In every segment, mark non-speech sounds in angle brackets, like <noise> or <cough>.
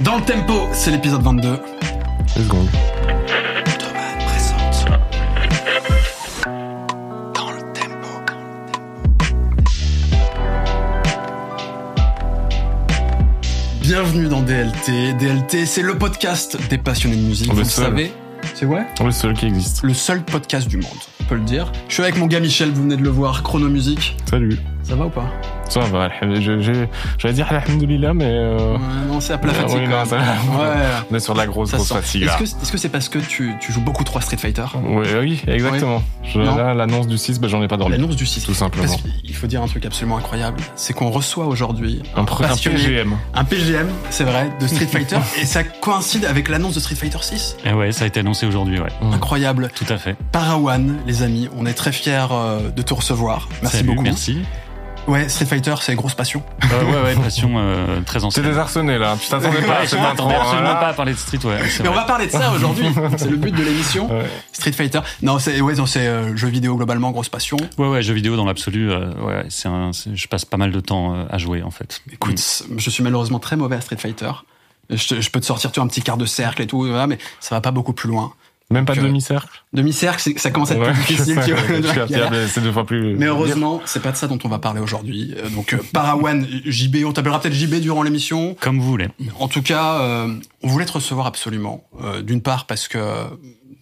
Dans le tempo, c'est l'épisode 22. Deux secondes. Thomas présente. Dans le tempo. Bienvenue dans DLT. DLT, c'est le podcast des passionnés de musique. Vous le seul. savez. C'est vrai Le seul qui existe. Le seul podcast du monde, on peut le dire. Je suis avec mon gars Michel, vous venez de le voir, Chrono Musique. Salut. Ça va ou pas? Ça va. Je- je- J'allais dire alhamdoulilah, mais euh, Ouais, Non, c'est à plat fatigue. oui, non, ça-. Ouais. on est sur de la grosse, Ça grosse fatigue. Est-ce que c'est parce que tu, tu joues beaucoup trop à Street Fighter Ouais, oui, exactement. Je- là, l'annonce du 6, bah, j'en ai pas dormi. L'annonce du 6. Tout simplement. Parce qu'il faut dire un truc absolument incroyable, c'est qu'on reçoit aujourd'hui Un. PGM. un PGM, c'est vrai, de Street <laughs> Fighter, et ça coïncide avec l'annonce de Street Fighter 6. Et ouais, ça a été annoncé aujourd'hui, ouais. Incroyable. Tout à fait. Parawan, les amis, on est très fiers euh, de te recevoir. Merci Salut, beaucoup. Merci. Ouais, Street Fighter, c'est grosse passion. Euh, ouais, ouais, passion euh, très C'est ancienne. désarçonné, là. Tu t'attendais pas à Ouais, je cette intro. m'attendais absolument là. pas à parler de street, ouais. c'est Mais on va parler de ça aujourd'hui. <laughs> c'est le but de l'émission. Ouais. Street Fighter. Non, c'est ouais, c'est euh, jeux vidéo globalement, grosse passion. Ouais, ouais, jeux vidéo dans l'absolu, euh, ouais, c'est c'est- je passe pas mal de temps euh, à jouer en fait. Écoute, je suis malheureusement très mauvais à Street Fighter. Je, te- je peux te sortir tu vois, un petit quart de cercle et tout, mais ça va pas beaucoup plus loin. Même pas de demi-cercle. Demi-cercle, ça commence à être Ouais, plus <laughs> difficile. tu vois, <laughs> c'est deux fois plus. Mais heureusement, c'est pas de ça dont on va parler aujourd'hui. Euh, Donc, euh, Parawan, JB, on t'appellera peut-être JB durant l'émission. Comme vous voulez. En tout cas, euh, on voulait te recevoir absolument. Euh, D'une part parce que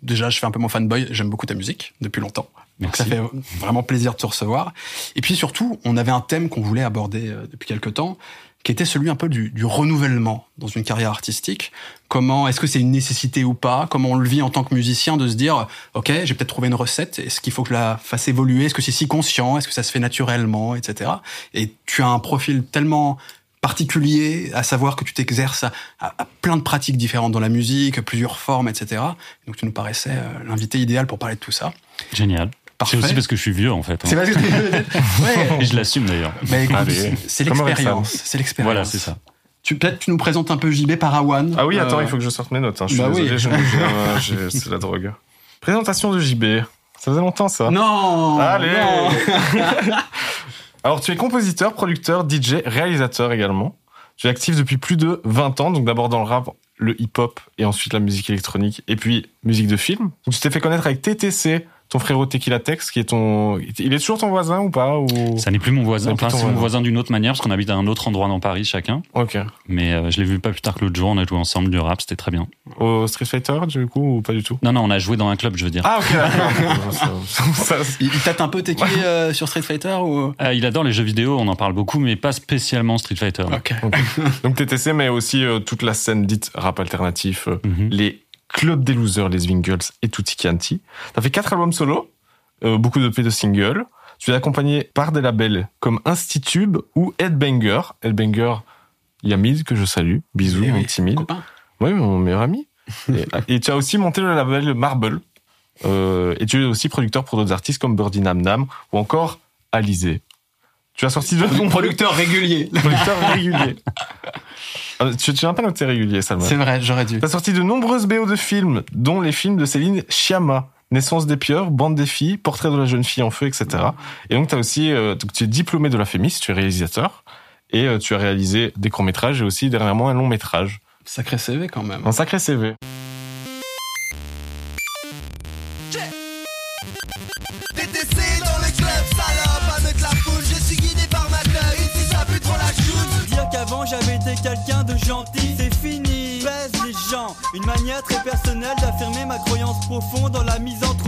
déjà, je fais un peu mon fanboy, j'aime beaucoup ta musique depuis longtemps. Donc ça fait vraiment plaisir de te recevoir. Et puis surtout, on avait un thème qu'on voulait aborder euh, depuis quelque temps, qui était celui un peu du, renouvellement dans une carrière artistique. Comment est-ce que c'est une nécessité ou pas? Comment on le vit en tant que musicien de se dire, ok, j'ai peut-être trouvé une recette. Est-ce qu'il faut que je la fasse évoluer? Est-ce que c'est si conscient? Est-ce que ça se fait naturellement, etc. Et tu as un profil tellement particulier, à savoir que tu t'exerces à, à- à plein de pratiques différentes dans la musique, plusieurs formes, etc. Donc tu nous paraissais euh, l'invité idéal pour parler de tout ça. Génial. Parfait. C'est aussi parce que je suis vieux en fait. hein. C'est parce que <laughs> ouais. Et je l'assume d'ailleurs. Mais écoute, Allez. c'est l'expérience, c'est l'expérience. Voilà, c'est ça. Tu peut-être tu nous présentes un peu JB Parawan. Ah oui, attends, Euh, il faut que je sorte mes notes. hein. Je suis bah oui. désolé, je- je- <laughs> c'est la drogue. Présentation de JB. Ça faisait longtemps, ça. Non. Allez non. <laughs> Alors, tu es compositeur, producteur, DJ, réalisateur également. Tu es actif depuis plus de 20 ans, donc d'abord dans le rap, le hip-hop et ensuite la musique électronique et puis musique de film. Donc, tu t'es fait connaître avec TTC, ton frérot Tequila Tex, qui est ton. Il est toujours ton voisin ou pas ou... Ça n'est plus mon voisin. Enfin, c'est mon voisin. d'une autre manière parce qu'on habite à un autre endroit dans Paris chacun. Ok. Mais euh, je l'ai vu pas plus tard que l'autre jour. On a joué ensemble du rap, c'était très bien. Au Street Fighter, du coup, ou pas du tout? Non, non, on a joué dans un club, je veux dire. Ah, ok, d'accord. <laughs> <laughs> Ça- ça- Il, il tâte un peu tes quilles, euh, sur Street Fighter ou? Euh, il adore les jeux vidéo, on en parle beaucoup, mais pas spécialement Street Fighter. Ok. Donc TTC, mais aussi euh, toute la scène dite rap alternatif, euh, Mhm. les clubs des losers, les Swingles et Tutti Chianti. T'as fait quatre albums solo, euh, beaucoup de de singles. Tu es accompagné par des labels comme Institube ou Headbanger. Headbanger, il y a Mid que je salue. Bisous, mon oui, petit Mid. Oui, mon meilleur ami. et, <laughs> et tu as aussi monté le label Marble. Euh, et tu es aussi producteur pour d'autres artistes comme Birdie Nam Nam ou encore Alizé. Tu as sorti deux nombreux Producteur régulier. producteurs réguliers. <laughs> Ah, Tu tu n'as pas noté régulier, Salma? C'est vrai, j'aurais dû. T'as sorti de nombreuses BO de films, dont les films de Céline Sciamma. Naissance des pieuvres, Bande des filles, Portrait de la jeune fille en feu, etc. Et donc, t'as aussi, euh, tu es diplômé de la FEMIS, tu es réalisateur, et euh, tu as réalisé des courts-métrages et aussi dernièrement un long-métrage. Sacré CV quand même. Un sacré CV. TTC dans le club, salope, avec la foule, je suis guidé par ma gueule, ici ça pue trop la choute. Dire qu'avant j'avais été quelqu'un c'est fini. Baise les gens, une manière très personnelle d'affirmer ma croyance profonde dans la misanthropie. Ce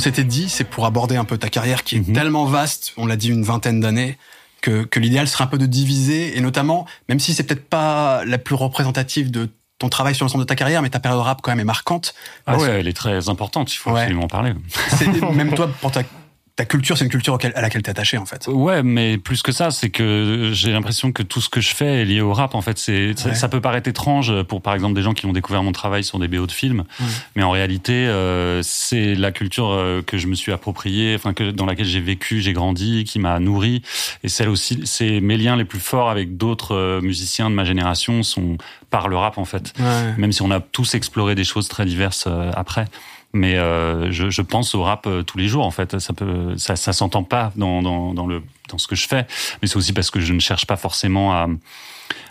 s'était dit, c'est pour aborder un peu ta carrière qui est Mhm. tellement vaste, on l'a dit une vingtaine d'années, que, que l'idéal serait un peu de diviser, et notamment, même si c'est peut-être pas la plus représentative de ton travail sur l'ensemble de ta carrière, mais ta période rap quand même est marquante. Ah ouais, elle est très importante, il faut Ouais. absolument en parler. <laughs> même toi, pour ta, ta culture, c'est une culture auquel- à laquelle t'es attaché en fait. Ouais, mais plus que ça, c'est que j'ai l'impression que tout ce que je fais est lié au rap. En fait, c'est ça, Ouais. ça peut paraître étrange pour par exemple des gens qui ont découvert mon travail sur des BO de films, mais en réalité, euh, c'est la culture euh, que je me suis appropriée, enfin que dans laquelle j'ai vécu, j'ai grandi, qui m'a nourri, et celle aussi, c'est mes liens les plus forts avec d'autres euh, musiciens de ma génération sont par le rap en fait. Ouais. Même si on a tous exploré des choses très diverses après. Mais euh, je, je pense au rap euh, tous les jours en fait. Ça peut, ça, ça s'entend pas dans, dans, dans le dans ce que je fais. Mais c'est aussi parce que je ne cherche pas forcément à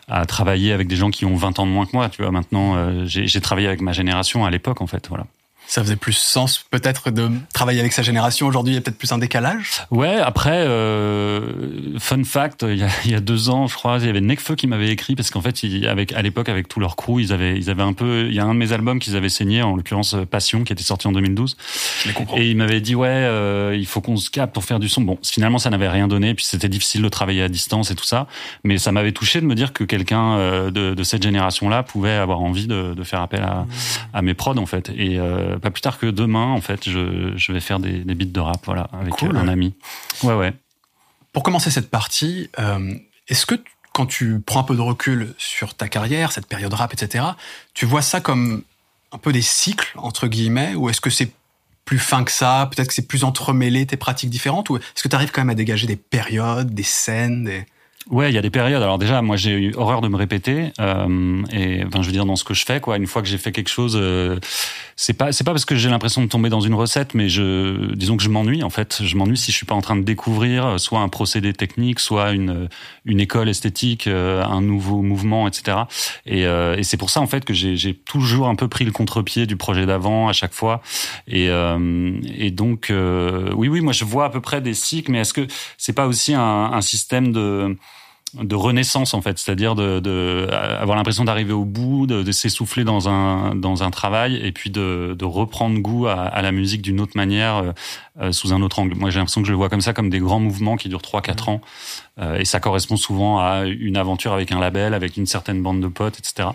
à travailler avec des gens qui ont 20 ans de moins que moi. Tu vois, maintenant, euh, j'ai j'ai travaillé avec ma génération à l'époque en fait. Voilà. Ça faisait plus sens peut-être de travailler avec sa génération. Aujourd'hui, il y a peut-être plus un décalage. Ouais, après, euh, fun fact, il y, a, il y a deux ans, je crois, il y avait Necfeu qui m'avait écrit parce qu'en fait, il, avec à l'époque, avec tout leur crew, ils avaient, ils avaient un peu, il y a un de mes albums qu'ils avaient saigné, en l'occurrence euh, Passion, qui était sorti en 2012, Je les comprends. et il m'avait dit ouais, euh, il faut qu'on se capte pour faire du son. Bon, finalement, ça n'avait rien donné, puis c'était difficile de travailler à distance et tout ça, mais ça m'avait touché de me dire que quelqu'un euh, de, de cette génération-là pouvait avoir envie de, de faire appel à, à mes prods en fait. Et euh, pas plus tard que demain, en fait, je, je vais faire des, des beats de rap, voilà, avec Cool. un ami. Ouais, ouais. Pour commencer cette partie, euh, est-ce que quand tu prends un peu de recul sur ta carrière, cette période rap, etc., tu vois ça comme un peu des cycles, entre guillemets, ou est-ce que c'est plus fin que ça? Peut-être que c'est plus entremêlé tes pratiques différentes Ou est-ce que tu arrives quand même à dégager des périodes, des scènes des... Ouais, il y a des périodes. Alors déjà, moi, j'ai eu horreur de me répéter. Euh, et enfin, je veux dire dans ce que je fais, quoi. Une fois que j'ai fait quelque chose, euh, c'est pas, c'est pas parce que j'ai l'impression de tomber dans une recette, mais je, disons que je m'ennuie. En fait, je m'ennuie si je suis pas en train de découvrir euh, soit un procédé technique, soit une une école esthétique, euh, un nouveau mouvement, etc. Et, euh, et c'est pour ça en fait que j'ai toujours un peu pris le contre-pied du projet d'avant à chaque fois. Et, euh, et donc, euh, oui, oui, moi je vois à peu près des cycles, mais est-ce que c'est pas aussi un, un système de de renaissance en fait, c'est-à-dire de, de avoir l'impression d'arriver au bout, de, de s'essouffler dans un dans un travail et puis de, de reprendre goût à, à la musique d'une autre manière, euh, euh, sous un autre angle. Moi, j'ai l'impression que je le vois comme ça, comme des grands mouvements qui durent 3-4 ans, euh, et ça correspond souvent à une aventure avec un label, avec une certaine bande de potes, etc.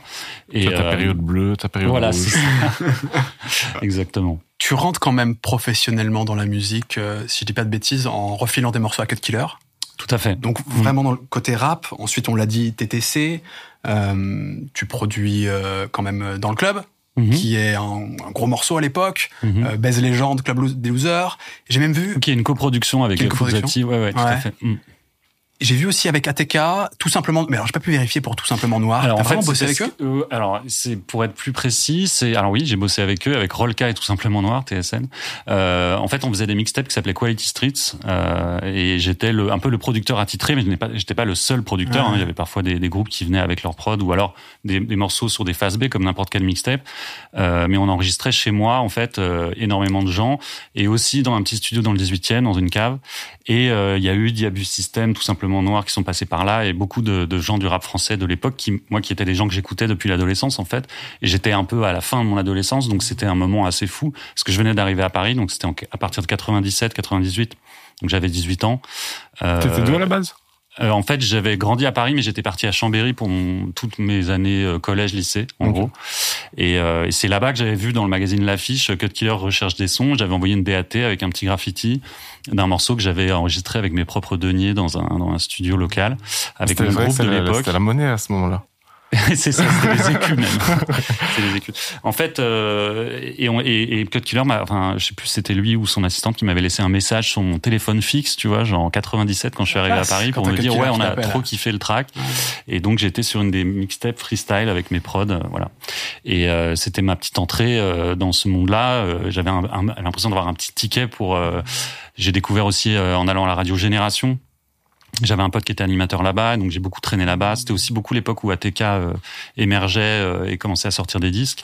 Et Toi, ta euh, période bleue, ta période voilà, rouge. c'est ça. <laughs> <laughs> exactement. Tu rentres quand même professionnellement dans la musique, euh, si je dis pas de bêtises, en refilant des morceaux à Cut Killer. Tout à fait. Donc vraiment dans le côté rap. Ensuite, on l'a dit, TTC. Euh, tu produis euh, quand même dans le club, Mhm. qui est un, un gros morceau à l'époque. Mhm. Euh, Baise Légende, Club des Losers. J'ai même vu, Qui est une coproduction avec euh, coproduction Fouzati. Ouais, ouais, tout Ouais. à fait. Mm. J'ai vu aussi avec ATK, tout simplement. Mais alors, j'ai pas pu vérifier pour tout simplement Noir. T'as en vraiment fait, bossé avec eux euh, Alors, c'est pour être plus précis, c'est alors oui, j'ai bossé avec eux, avec Rolka et tout simplement Noir, TSN. Euh, en fait, on faisait des mixtapes qui s'appelaient Quality Streets euh, et j'étais le, un peu le producteur attitré, mais je n'ai pas, j'étais pas le seul producteur. Ouais. hein. Il y avait parfois des, des groupes qui venaient avec leur prod ou alors des, des morceaux sur des phases B comme n'importe quel mixtape. Euh, mais on enregistrait chez moi en fait énormément de gens et aussi dans un petit studio dans le 18e, dans une cave. Et il y a eu Diabus System, tout simplement Noir, qui sont passés par là, et beaucoup de, gens du rap français de l'époque, qui moi qui étaient des gens que j'écoutais depuis l'adolescence en fait. Et j'étais un peu à la fin de mon adolescence, donc c'était un moment assez fou, parce que je venais d'arriver à Paris, donc c'était à partir de 97, 98. Donc j'avais 18 ans. Euh, T'étais d'où à la base? Euh, en fait, j'avais grandi à Paris, mais j'étais parti à Chambéry pour mon- toutes mes années euh, collège, lycée, en gros. Et, euh, et c'est là-bas que j'avais vu dans le magazine L'Affiche Cut Killer recherche des sons. J'avais envoyé une DAT avec un petit graffiti d'un morceau que j'avais enregistré avec mes propres deniers dans un, dans un studio local avec que groupe de l'époque. C'était la monnaie à ce moment-là. <laughs> c'est ça, c'était les écus même. <laughs> c'est les écus. En fait, euh, et, on, et, et Killer, enfin, je sais plus, si c'était lui ou son assistante qui m'avait laissé un message sur mon téléphone fixe, tu vois, genre en 97 quand je suis arrivé à classe, Paris pour me dire ouais, on a trop kiffé le track. Et donc j'étais sur une des mixtapes freestyle avec mes prods, euh, voilà. Et euh, c'était ma petite entrée euh, dans ce monde-là. Euh, J'avais l'impression d'avoir un petit ticket pour. euh, J'ai découvert aussi euh, en allant à la radio Génération. J'avais un pote qui était animateur là-bas, donc j'ai beaucoup traîné là-bas. C'était aussi beaucoup l'époque où ATK euh, émergeait euh, et commençait à sortir des disques.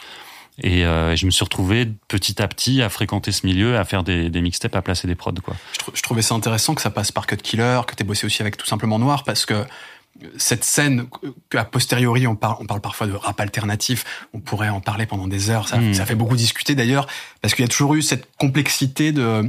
Et euh, je me suis retrouvé petit à petit à fréquenter ce milieu, à faire des, des mixtapes, à placer des prods, quoi. Je, trou- je trouvais ça intéressant que ça passe par Cut Killer, que tu bossé aussi avec tout simplement Noir, parce que cette scène qu'à posteriori on parle, on parle parfois de rap alternatif, on pourrait en parler pendant des heures, ça, Mm. ça fait beaucoup discuter d'ailleurs, parce qu'il y a toujours eu cette complexité de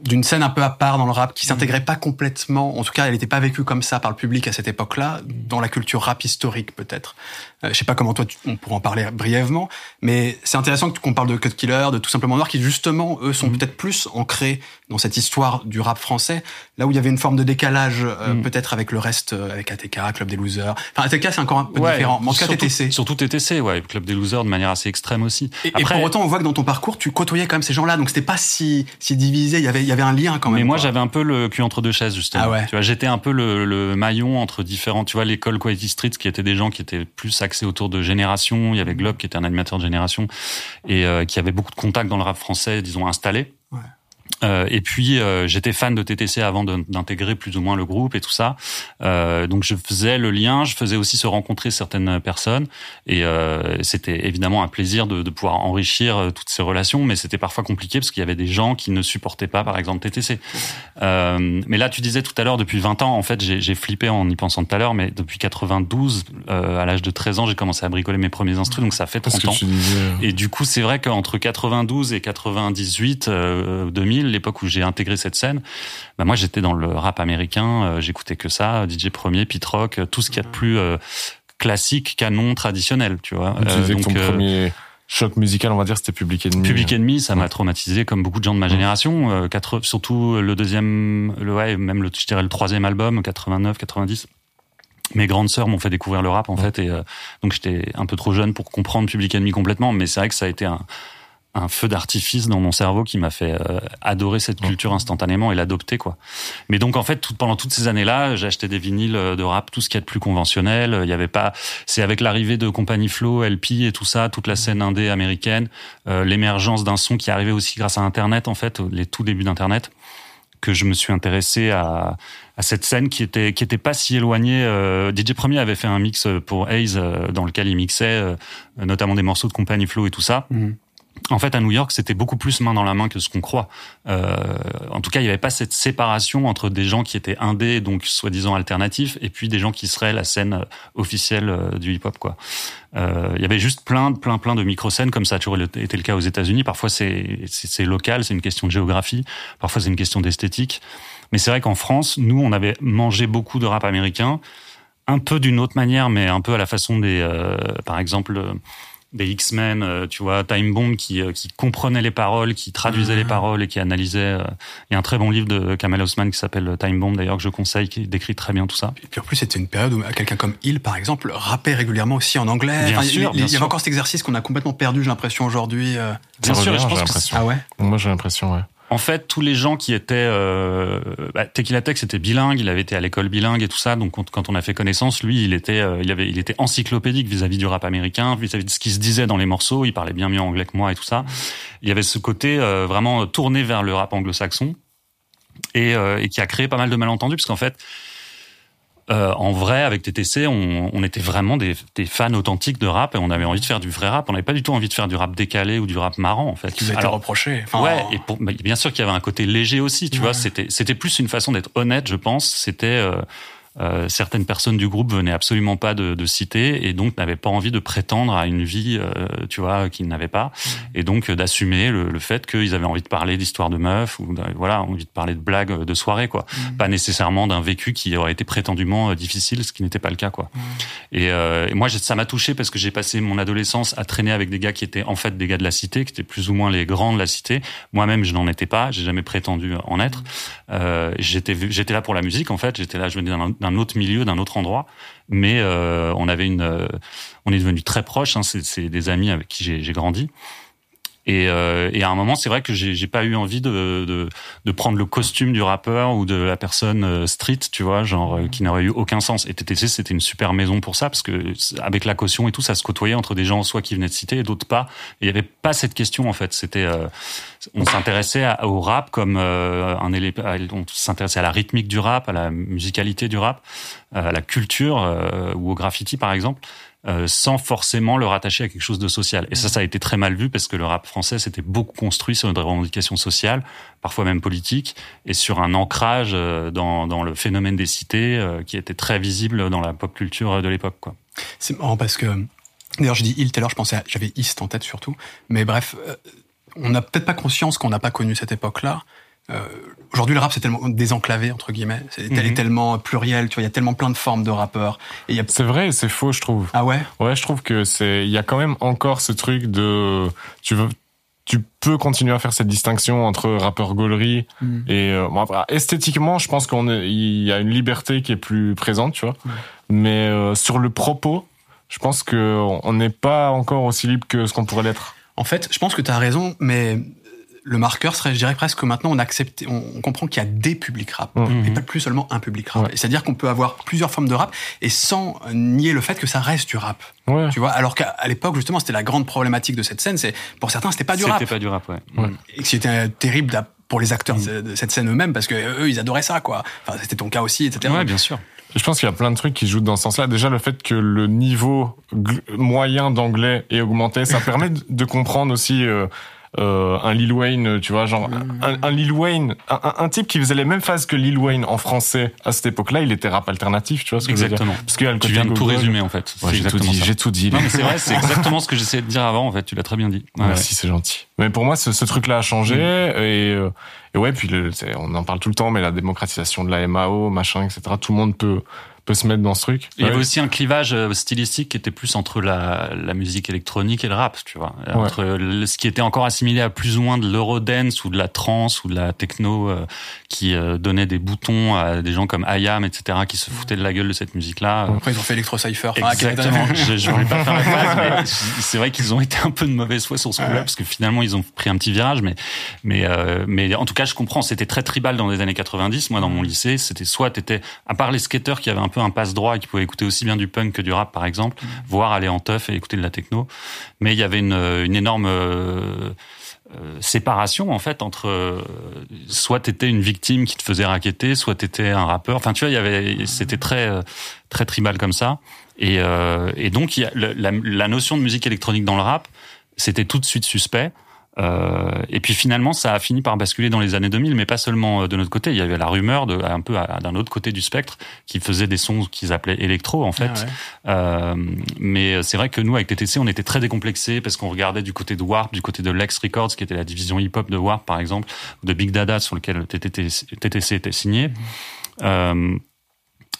d'une scène un peu à part dans le rap qui s'intégrait pas complètement, en tout cas elle n'était pas vécue comme ça par le public à cette époque-là, dans la culture rap historique peut-être. Euh, je sais pas comment toi tu- on pourra en parler brièvement, mais c'est intéressant qu'on parle de Cut Killer, de Tout simplement Noir, qui justement eux sont peut-être plus ancrés dans cette histoire du rap français, là où il y avait une forme de décalage euh, Mm. peut-être avec le reste, euh, avec ATK, Club des Losers. Enfin ATK c'est encore un peu Ouais, différent, mais en tout cas TTC. Surtout TTC, ouais, Club des Losers de manière assez extrême aussi. Et, et Après- pour autant, on voit que dans ton parcours, tu côtoyais quand même ces gens-là, donc c'était pas si, si divisé. Il y avait, il y avait un lien quand même. Mais moi, j'avais un peu le cul entre deux chaises, justement. Ah ouais. Tu vois, j'étais un peu le, le maillon entre différents, tu vois, l'école Quality Street, qui étaient des gens qui étaient plus axés autour de génération. Il y avait Globe, qui était un animateur de génération, et euh, qui avait beaucoup de contacts dans le rap français, disons, installés. Euh, et puis euh, j'étais fan de TTC avant d'intégrer plus ou moins le groupe et tout ça. Euh, donc je faisais le lien, je faisais aussi se rencontrer certaines personnes et c'était évidemment un plaisir de, de pouvoir enrichir toutes ces relations, mais c'était parfois compliqué parce qu'il y avait des gens qui ne supportaient pas, par exemple TTC. Mais là, tu disais tout à l'heure, depuis 20 ans, en fait, j'ai flippé en y pensant tout à l'heure, mais depuis 92, euh, à l'âge de 13 ans, j'ai commencé à bricoler mes premiers instruments, donc ça fait Parce 30 que ans. Et du coup, c'est vrai qu'entre 92 et 98, euh, 2000, l'époque où j'ai intégré cette scène, bah moi j'étais dans le rap américain, euh, j'écoutais que ça, DJ Premier, Pete Rock, euh, tout ce qu'il y a de plus euh, classique, canon, traditionnel, tu vois. tu que ton premier choc musical, on va dire, c'était Public Enemy. Public Enemy, ça Ouais. m'a traumatisé comme beaucoup de gens de ma génération. Euh, quatre- surtout le deuxième, le ouais, même le, je dirais le troisième album, 89, 90. Mes grandes sœurs m'ont fait découvrir le rap en fait, et euh, donc j'étais un peu trop jeune pour comprendre Public Enemy complètement. Mais c'est vrai que ça a été un, un feu d'artifice dans mon cerveau qui m'a fait euh, adorer cette culture instantanément et l'adopter quoi. Mais donc en fait tout, pendant toutes ces années-là, j'ai acheté des vinyles euh, de rap, tout ce qui est de plus conventionnel. Il y avait pas, c'est avec l'arrivée de Compagnie Flow, LP et tout ça, toute la scène indé américaine, euh, l'émergence d'un son qui arrivait aussi grâce à Internet en fait, les tout débuts d'Internet, que je me suis intéressé à, à cette scène qui était qui était pas si éloignée. Euh, DJ Premier avait fait un mix pour Haze euh, dans lequel il mixait euh, notamment des morceaux de Compagnie Flow et tout ça. Mhm. En fait, à New York, c'était beaucoup plus main dans la main que ce qu'on croit. Euh, en tout cas, il n'y avait pas cette séparation entre des gens qui étaient indés, donc soi-disant alternatifs, et puis des gens qui seraient la scène euh, officielle euh, du hip-hop. Quoi. Euh, il y avait juste plein, plein, plein de micro-scènes, comme ça a toujours été le cas aux États-Unis. Parfois, c'est c'est- local, c'est une question de géographie. Parfois, c'est une question d'esthétique. Mais c'est vrai qu'en France, nous, on avait mangé beaucoup de rap américain, un peu d'une autre manière, mais un peu à la façon des, euh, par exemple, euh, des X-Men, euh, tu vois, Time Bomb qui, euh, qui comprenait les paroles, qui traduisait les paroles et qui analysait. euh, Il y a un très bon livre de Kamal Osman qui s'appelle Time Bomb, d'ailleurs, que je conseille, qui décrit très bien tout ça. Et puis en plus, c'était une période où quelqu'un comme Hill, par exemple, rappait régulièrement aussi en anglais. Bien Enfin, sûr, il, bien il y avait encore cet exercice qu'on a complètement perdu, j'ai l'impression, aujourd'hui. euh. Bien sûr, revient, je j'ai pense que l'impression. Ah ouais? Moi, j'ai l'impression, ouais. En fait, tous les gens qui étaient... Euh, bah, Tequila Tech, c'était bilingue, il avait été à l'école bilingue et tout ça, donc quand- quand on a fait connaissance, lui, il était, euh, il avait, il était encyclopédique vis-à-vis du rap américain, vis-à-vis de ce qui se disait dans les morceaux, il parlait bien mieux anglais que moi et tout ça. Il y avait ce côté euh, vraiment tourné vers le rap anglo-saxon et, euh, et qui a créé pas mal de malentendus, parce qu'en fait, euh, en vrai, avec TTC, on, on était vraiment des, des fans authentiques de rap et on avait envie de faire du vrai rap. On n'avait pas du tout envie de faire du rap décalé ou du rap marrant, en fait. Qui vous a été Alors, reproché. Enfin, ouais, et pour, bah, bien sûr qu'il y avait un côté léger aussi, tu Ouais. vois. C'était, c'était plus une façon d'être honnête, je pense. C'était euh, euh, certaines personnes du groupe venaient absolument pas de, de citer et donc n'avaient pas envie de prétendre à une vie, euh, tu vois, qu'ils n'avaient pas, et donc euh, d'assumer le, le fait qu'ils avaient envie de parler d'histoires de meufs ou voilà, envie de parler de blagues de soirée, quoi. Pas nécessairement d'un vécu qui aurait été prétendument difficile, ce qui n'était pas le cas, quoi. Et, euh, et moi, ça m'a touché parce que j'ai passé mon adolescence à traîner avec des gars qui étaient en fait des gars de la cité, qui étaient plus ou moins les grands de la cité. Moi-même, je n'en étais pas, j'ai jamais prétendu en être. J'étais vu- j'étais là pour la musique, en fait. J'étais là, je venais d'un d'un autre milieu, d'un autre endroit, mais euh, on avait une, euh, on est devenus très proches. Hein, c'est des amis avec qui j'ai grandi. Et, euh, et à un moment, c'est vrai que j'ai pas eu envie de, de, prendre le costume du rappeur ou de la personne street, tu vois, genre qui n'aurait eu aucun sens. Et TTC, c'était une super maison pour ça parce que avec la caution et tout, ça se côtoyait entre des gens soit qui venaient de citer et d'autres pas. Et il y avait pas cette question en fait. C'était on s'intéressait au rap comme euh, un élément, on s'intéressait à la rythmique du rap, à la musicalité du rap, euh, à la culture euh, ou au graffiti par exemple, sans forcément le rattacher à quelque chose de social. Et ça, ça a été très mal vu parce que le rap français s'était beaucoup construit sur une revendication sociale, parfois même politique, et sur un ancrage dans, le phénomène des cités qui était très visible dans la pop culture de l'époque. C'est marrant parce que, d'ailleurs, je dis il tout à l'heure, je pensais, à- j'avais East en tête surtout. Mais bref, on n'a peut-être pas conscience qu'on n'a pas connu cette époque-là. Euh, Aujourd'hui, le rap, c'est tellement désenclavé, entre guillemets. C'est Mhm. tellement pluriel, tu vois, il y a tellement plein de formes de rappeurs. A... C'est vrai c'est faux, je trouve. Ah ouais? Ouais, je trouve que c'est, il y a quand même encore ce truc de, tu veux, tu peux continuer à faire cette distinction entre rappeur gaulerie Mm. et euh, bon, après, esthétiquement, je pense qu'on il y a une liberté qui est plus présente, tu vois. Mais euh, sur le propos, je pense que on n'est pas encore aussi libre que ce qu'on pourrait l'être. En fait, je pense que tu as raison, mais le marqueur serait, je dirais presque que maintenant on accepte, on, comprend qu'il y a des publics rap, Mhm. et pas plus seulement un public rap. Ouais. C'est-à-dire qu'on peut avoir plusieurs formes de rap et sans nier le fait que ça reste du rap. Ouais. Tu vois, alors qu'à l'époque justement, c'était la grande problématique de cette scène. C'est pour certains, c'était pas du rap, C'était pas du rap, ouais. Ouais. et que c'était terrible pour les acteurs de de cette scène eux-mêmes parce que eux, ils adoraient ça, quoi. Enfin, c'était ton cas aussi, etc. Ouais, bien sûr. Je pense qu'il y a plein de trucs qui jouent dans ce sens-là. Déjà, le fait que le niveau moyen d'anglais est augmenté, ça permet de- de comprendre aussi euh, euh, un Lil Wayne, tu vois, genre un, un Lil Wayne, un, type qui faisait les mêmes phases que Lil Wayne en français à cette époque-là, il était rap alternatif, tu vois ce que je veux dire Exactement. Parce le Tu viens de tout résumer en fait. Ouais, j'ai tout exactement dit, j'ai tout dit. C'est vrai, c'est <laughs> exactement ce que j'essayais de dire avant, en fait. Tu l'as très bien dit. Ouais, Merci, c'est gentil. Mais pour moi, ce, ce truc-là a changé Mm. et, euh, et ouais, puis le, on en parle tout le temps, mais la démocratisation de la MAO, machin, etc. Tout le monde peut peut se mettre dans ce truc. Il y avait Ouais. aussi un clivage euh, stylistique qui était plus entre la, la musique électronique et le rap, tu vois. Entre le- ce qui était encore assimilé à plus ou moins de l'eurodance ou de la trance ou de la techno euh, qui euh, donnait des boutons à des gens comme Ayam, etc., qui se foutaient de la gueule de cette musique-là. Après, ils ont fait Electro Cypher. Exactement. je, je voulais pas faire la phase, <laughs> mais c'est vrai qu'ils ont été un peu de mauvaise foi sur ce coup-là, parce que finalement ils ont pris un petit virage, mais mais euh, mais en tout cas je comprends. C'était très tribal dans les années 90. Moi dans mon lycée, c'était soit t'étais à part les skateurs qui avaient un peu un passe droit et qui pouvaient écouter aussi bien du punk que du rap par exemple, voire aller en teuf et écouter de la techno, mais il y avait une une énorme euh, euh, séparation en fait entre euh, soit t'étais une victime qui te faisait raqueter, soit t'étais un rappeur. Enfin tu vois, il y avait c'était très euh, très tribal comme ça. Et, euh, et donc il y a la notion de musique électronique dans le rap, c'était tout de suite suspect. Euh, et puis finalement, ça a fini par basculer dans les années 2000, mais pas seulement euh, de notre côté. Il y avait la rumeur de un peu d'un autre côté du spectre qui faisait des sons qu'ils appelaient électro en fait. Ah ouais. Euh, mais c'est vrai que nous, avec TTC, on était très décomplexés parce qu'on regardait du côté de Warp, du côté de Lex Records, qui était la division hip-hop de Warp, par exemple, de Big Dada, sur lequel TTC, TTC était signé. Euh,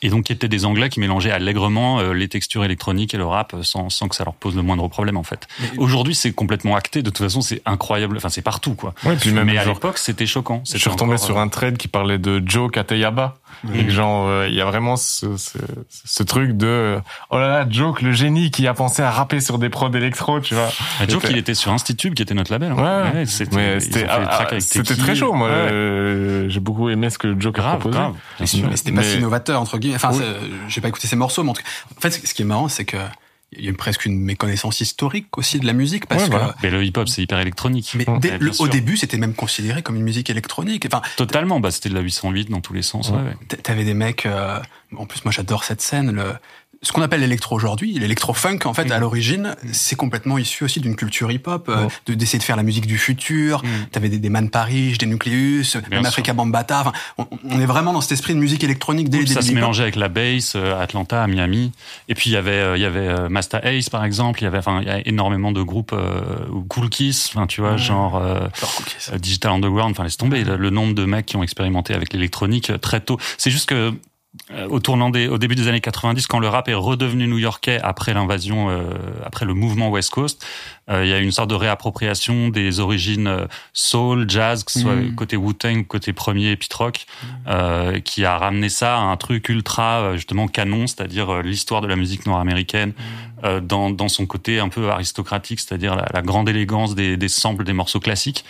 et donc, qui étaient des Anglais qui mélangeaient allègrement euh, les textures électroniques et le rap euh, sans, sans que ça leur pose le moindre problème, en fait. Mais- Aujourd'hui, c'est complètement acté. De toute façon, c'est incroyable. Enfin, c'est partout, quoi. Ouais, puis même Mais à l'époque, c'était choquant. je suis retombé sur un thread qui parlait de Joe Kateyaba. Et que genre, euh, il y a vraiment ce, ce, ce truc de, euh, oh là là, Joke, le génie qui a pensé à rapper sur des prods électro, tu vois. Un joke, C'était- il était sur Institut, qui était notre label. hein. Ouais, c'était, ils c'était le ah, ah, c'était très chaud, moi. Ouais. euh, J'ai beaucoup aimé ce que Joke a Grave, proposé. grave. Bien sûr. Mais c'était pas Mais- si novateur entre guillemets. Enfin, Oui. c'est- j'ai pas écouté ces morceaux, mais en, tout cas- en fait, ce qui est marrant, c'est que il y a presque une méconnaissance historique aussi de la musique parce Ouais, que. Mais le hip-hop, c'est hyper électronique. Mais dès- le- au début, c'était même considéré comme une musique électronique. Enfin, Totalement, bah, c'était de la 808 dans tous les sens. Ouais. ouais. t- t'avais des mecs. euh, en plus, moi, j'adore cette scène. Le, ce qu'on appelle l'électro aujourd'hui, l'électro-funk, en fait, à l'origine, c'est complètement issu aussi d'une culture hip-hop, euh, de d'essayer de faire la musique du futur. Mm. T'avais des, des Man Paris, des Nucleus, même sûr. Africa Bambata. Enfin, on, on est vraiment dans cet esprit de musique électronique dès le ça début. se mélangeait avec la bass euh, à Atlanta, à Miami. Et puis il y avait, euh, il y avait Masta Ace par exemple. Il y avait, enfin, il y a énormément de groupes euh, Cool Kiss, enfin, tu vois, genre euh, Digital Underground. Enfin, laisse tomber le, nombre de mecs qui ont expérimenté avec l'électronique très tôt. C'est juste que au tournant des, au début des années 90, quand le rap est redevenu new-yorkais après l'invasion, euh, après le mouvement West Coast, euh, il y a une sorte de réappropriation des origines euh, soul, jazz, que ce soit Mhm. côté Wu-Tang, côté premier Pit Rock, euh, qui a ramené ça à un truc ultra euh, justement canon, c'est-à-dire euh, l'histoire de la musique nord-américaine euh, dans, dans son côté un peu aristocratique, c'est-à-dire la, la grande élégance des, des samples des morceaux classiques.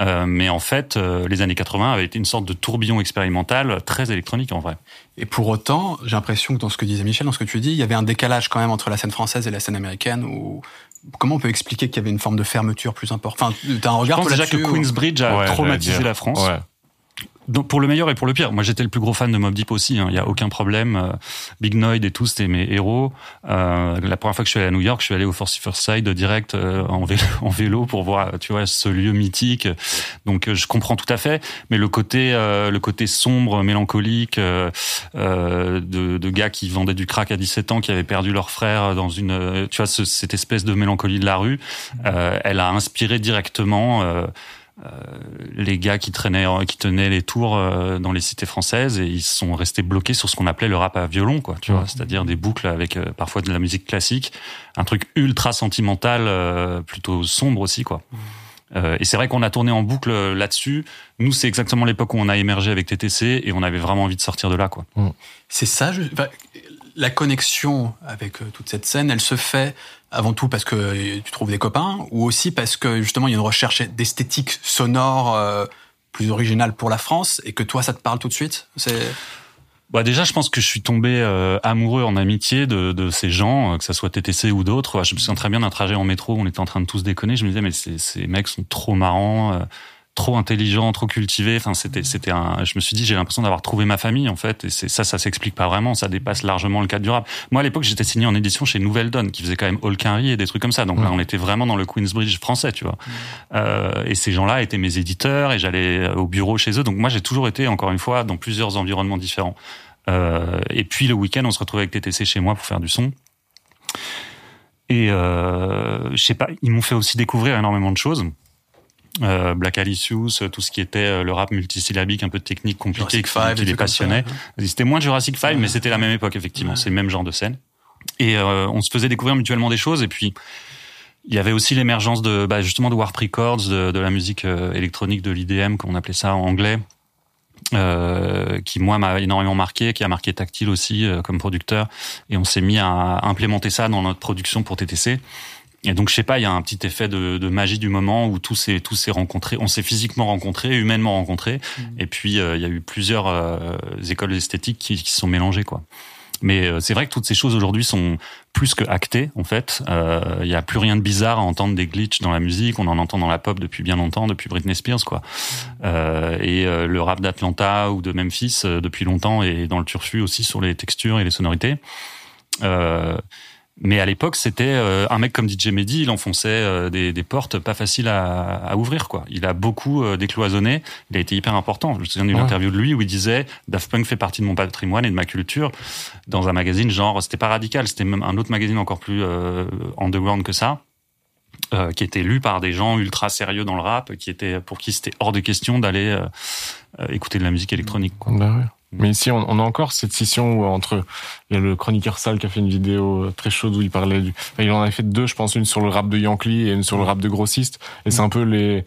Euh, mais en fait, euh, les années 80 avaient été une sorte de tourbillon expérimental très électronique en vrai. Et pour autant, j'ai l'impression que dans ce que disait Michel, dans ce que tu dis, il y avait un décalage quand même entre la scène française et la scène américaine où, comment on peut expliquer qu'il y avait une forme de fermeture plus importante Enfin, t'as un Je regard pense toi, déjà que Queensbridge a Ouais, traumatisé la France. Ouais. Donc, pour le meilleur et pour le pire. Moi, j'étais le plus gros fan de Mob Deep aussi. hein. Il y a aucun problème. Euh, Big Noid et tout, c'était mes héros. Euh, la première fois que je suis allé à New York, je suis allé au Forty Side direct euh, <laughs> en, vélo, pour voir, tu vois, ce lieu mythique. Donc, euh, je comprends tout à fait. Mais le côté, euh, le côté sombre, mélancolique, euh, de, de gars qui vendaient du crack à 17 ans, qui avaient perdu leur frère dans une, tu vois, ce- cette espèce de mélancolie de la rue, elle a inspiré directement. Euh, les gars qui traînaient, qui tenaient les tours euh, dans les cités françaises et ils sont restés bloqués sur ce qu'on appelait le rap à violon, quoi. Tu vois, c'est-à-dire des boucles avec euh, parfois de la musique classique, un truc ultra sentimental, euh, plutôt sombre aussi, quoi. Euh, et c'est vrai qu'on a tourné en boucle là-dessus. Nous, c'est exactement l'époque où on a émergé avec TTC et on avait vraiment envie de sortir de là, quoi. C'est ça, je- enfin, la connexion avec toute cette scène, elle se fait avant tout parce que tu trouves des copains ou aussi parce que justement il y a une recherche d'esthétique sonore euh, plus originale pour la France et que toi ça te parle tout de suite? Bah déjà, je pense que je suis tombé euh, amoureux en amitié de, ces gens, euh, que ça soit TTC ou d'autres. Je me souviens très bien d'un trajet en métro où on était en train de tous déconner. Je me disais, mais ces, mecs sont trop marrants, trop intelligents, trop cultivés. Enfin, c'était, c'était un. Je me suis dit, j'ai l'impression d'avoir trouvé ma famille en fait. Et c'est ça, ça s'explique pas vraiment. Ça dépasse largement le cadre du rap. Moi, à l'époque, j'étais signé en édition chez Nouvelle Donne, qui faisait quand même Holkinry et des trucs comme ça. Donc là, on était vraiment dans le Queensbridge français, tu vois. Euh, et ces gens-là étaient mes éditeurs et j'allais au bureau chez eux. Donc moi, j'ai toujours été, encore une fois, dans plusieurs environnements différents. Euh, et puis le week-end, on se retrouvait avec TTC chez moi pour faire du son. Et euh, je sais pas, ils m'ont fait aussi découvrir énormément de choses. Euh, Black Alicious, tout ce qui était euh, le rap multisyllabique, un peu technique, compliqué, Jurassic qui, les passionnait. ouais. C'était moins Jurassic 5, mais c'était la même époque, effectivement. C'est le même genre de scène. Et euh, on se faisait découvrir mutuellement des choses. Et puis, il y avait aussi l'émergence de bah, justement de Warp Records, de, de la musique euh, électronique de l'IDM, qu'on appelait ça en anglais, euh, qui moi m'a énormément marqué, qui a marqué Tactile aussi euh, comme producteur. Et on s'est mis à implémenter ça dans notre production pour TTC. Et donc je sais pas, il y a un petit effet de, de magie du moment où tout s'est tout s'est rencontré, on s'est physiquement rencontré, humainement rencontré, et puis euh, il y a eu plusieurs euh, écoles esthétiques qui, qui se sont mélangées quoi. Mais euh, c'est vrai que toutes ces choses aujourd'hui sont plus que actées en fait. Euh, Il y a plus rien de bizarre à entendre des glitches dans la musique. On en entend dans la pop depuis bien longtemps, depuis Britney Spears quoi. Euh, et euh, le rap d'Atlanta ou de Memphis euh, depuis longtemps et dans le turfu aussi sur les textures et les sonorités. Euh, mais à l'époque, c'était euh, un mec comme DJ Mehdi, il enfonçait euh, des, des portes pas faciles à, à ouvrir. quoi. Il a beaucoup euh, décloisonné. Il a été hyper important. Je me souviens d'une Ouais. interview de lui où il disait Daft Punk fait partie de mon patrimoine et de ma culture dans un magazine genre c'était pas radical, c'était même un autre magazine encore plus euh, underground que ça. euh, qui était lu par des gens ultra sérieux dans le rap, qui était pour qui c'était hors de question d'aller euh, écouter de la musique électronique. Quoi. Bah ouais. Mais ici, on, a encore cette scission où entre il y a le chroniqueur Sal qui a fait une vidéo euh, très chaude où il parlait du. Il en avait fait deux, je pense, une sur le rap de Yankee et une sur le rap de grossiste. Et c'est un peu les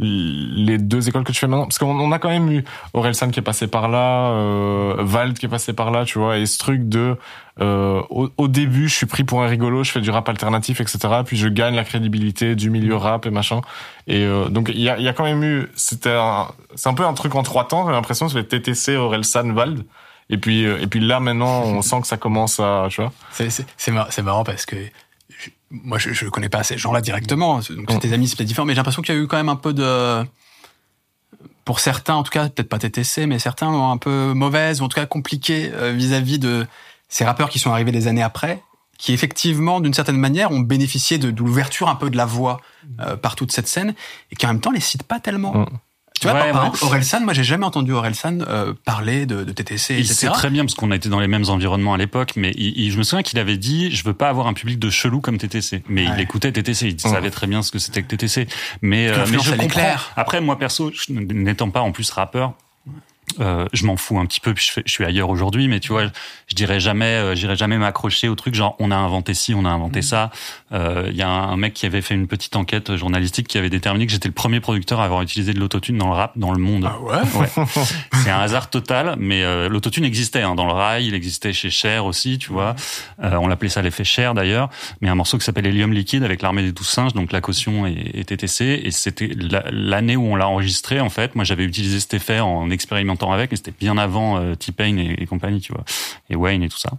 les deux écoles que tu fais maintenant. Parce qu'on on a quand même eu Orelsan qui est passé par là euh, Vald qui est passé par là tu vois et ce truc de euh, au, au début je suis pris pour un rigolo je fais du rap alternatif etc puis je gagne la crédibilité du milieu rap et machin. Et euh, donc il y a, y a quand même eu c'était c'est un peu un truc en trois temps j'ai l'impression c'est TTC Orelsan Vald. Et puis euh, et puis là maintenant on sent que ça commence à tu vois. C'est- C'est c'est mar- c'est marrant parce que moi, je ne connais pas ces gens-là directement. Donc, c'est tes amis, c'est peut-être différent. Mais j'ai l'impression qu'il y a eu quand même un peu de... Pour certains, en tout cas, peut-être pas TTC, mais certains ont un peu mauvaise, ou en tout cas compliqué euh, vis-à-vis de ces rappeurs qui sont arrivés des années après, qui effectivement, d'une certaine manière, ont bénéficié de, de l'ouverture un peu de la voix euh, par toute cette scène, et qui en même temps les citent pas tellement. Mm. Tu vois, Ouais, par, par ouais. exemple, Orelsan, moi j'ai jamais entendu Orelsan euh, parler de, de TTC, Il etc. sait très bien parce qu'on a été dans les mêmes environnements à l'époque, mais il- il- je me souviens qu'il avait dit je veux pas avoir un public de chelou comme TTC. Mais il écoutait TTC, il savait très bien ce que c'était que TTC. Mais, euh, mais je comprends. claire. Après moi perso, je- n'étant pas en plus rappeur. Euh, je m'en fous un petit peu, puis je, fais- je suis ailleurs aujourd'hui, mais tu vois, je dirais jamais, euh, j'irais jamais m'accrocher au truc genre on a inventé ci, on a inventé ça. Euh, Il y a un, un mec qui avait fait une petite enquête journalistique qui avait déterminé que j'étais le premier producteur à avoir utilisé de l'autotune dans le rap dans le monde. Ah ouais Ouais. c'est un hasard total, mais euh, l'autotune existait hein, dans le rail, il existait chez Cher aussi, tu vois. Euh, on l'appelait ça l'effet Cher d'ailleurs, mais un morceau qui s'appelle Helium Liquide avec l'armée des douze singes, donc la caution et, et TTC, et c'était la- l'année où on l'a enregistré en fait. Moi j'avais utilisé cet effet en expérimentant avec, et c'était bien avant euh, T-Pain et, et compagnie, tu vois, et Wayne et tout ça.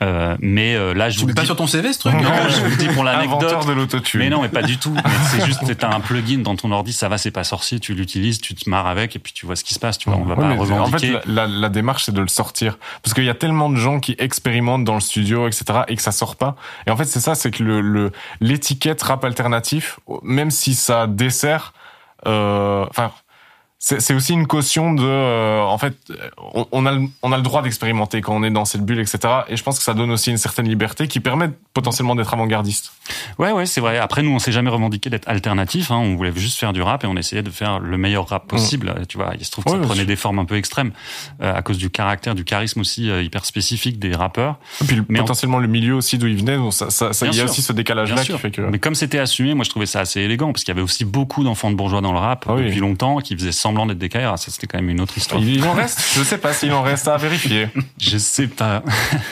Euh, mais euh, là, je Tu vous le pas dis. sur ton CV ce truc Non, je vous le dis pour l'anecdote. De l'autotune. Mais non, mais pas du tout. Mais <laughs> c'est juste que t'as un plugin dans ton ordi, ça va, c'est pas sorcier, tu l'utilises, tu te marres avec et puis tu vois ce qui se passe. Tu vois, on va Ouais, pas mais en revendiquer. fait, la, la, la démarche, c'est de le sortir. Parce qu'il y a tellement de gens qui expérimentent dans le studio, etc., et que ça sort pas. Et en fait, c'est ça, c'est que le, le, l'étiquette rap alternatif, même si ça dessert, euh, enfin, c'est, c'est aussi une caution de, euh, en fait, on, on a, le- on a le droit d'expérimenter quand on est dans cette bulle, etc. Et je pense que ça donne aussi une certaine liberté qui permet potentiellement d'être avant-gardiste. Ouais, ouais, c'est vrai. Après, nous, on s'est jamais revendiqué d'être alternatif. Hein. On voulait juste faire du rap et on essayait de faire le meilleur rap possible. Tu vois, il se trouve que Ouais, ça prenait des formes un peu extrêmes euh, à cause du caractère, du charisme aussi euh, hyper spécifique des rappeurs. Et puis Mais en- potentiellement le milieu aussi d'où il venait, donc ça, ça, ça- Bien il y a sûr. aussi ce décalage-là qui fait que. Mais comme c'était assumé, moi je trouvais ça assez élégant parce qu'il y avait aussi beaucoup d'enfants de bourgeois dans le rap Ah oui. depuis longtemps qui faisaient semblant d'être des KR. Ça, c'était quand même une autre histoire. Il en reste Je sais pas s'il en reste à vérifier. <laughs> Je sais pas.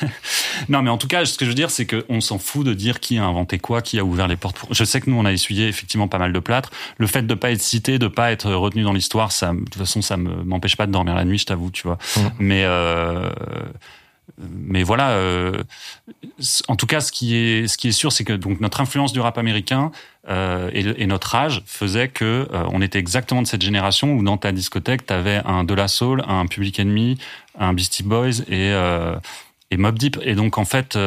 <laughs> non, mais en tout cas, ce que je veux dire, c'est qu'on s'en fout de dire qui a inventé quoi, qui a ouvert les portes. Pour... Je sais que nous, on a essuyé effectivement pas mal de plâtre. Le fait de pas être cité, de pas être retenu dans l'histoire, ça, de toute façon, ça me- m'empêche pas de dormir la nuit, je t'avoue, tu vois. Mais euh, mais voilà. euh, en tout cas, ce qui est ce qui est sûr, c'est que donc notre influence du rap américain euh, et, notre âge faisait que euh, on était exactement de cette génération où dans ta discothèque, t'avais un De La Soul, un Public Enemy, un Beastie Boys et euh, et Mob Deep. Et donc en fait.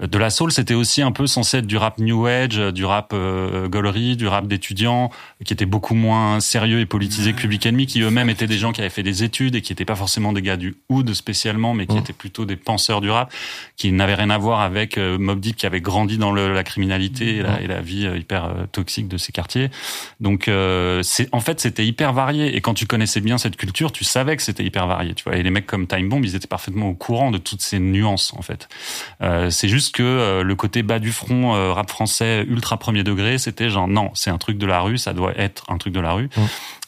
Euh, de la soul, c'était aussi un peu censé être du rap new age, du rap euh, gaulerie, du rap d'étudiants, qui était beaucoup moins sérieux et politisé que Public Enemy, qui eux-mêmes étaient des gens qui avaient fait des études et qui n'étaient pas forcément des gars du hood spécialement, mais qui étaient plutôt des penseurs du rap, qui n'avaient rien à voir avec euh, Mob Deep, qui avait grandi dans le- la criminalité et la, et la vie euh, hyper euh, toxique de ces quartiers. Donc, euh, c'est en fait, c'était hyper varié. Et quand tu connaissais bien cette culture, tu savais que c'était hyper varié. Tu vois, et les mecs comme Time Bomb, ils étaient parfaitement au courant de toutes ces nuances, en fait. Euh, c'est juste que euh, le côté bas du front, euh, rap français ultra premier degré, c'était genre non, c'est un truc de la rue, ça doit être un truc de la rue.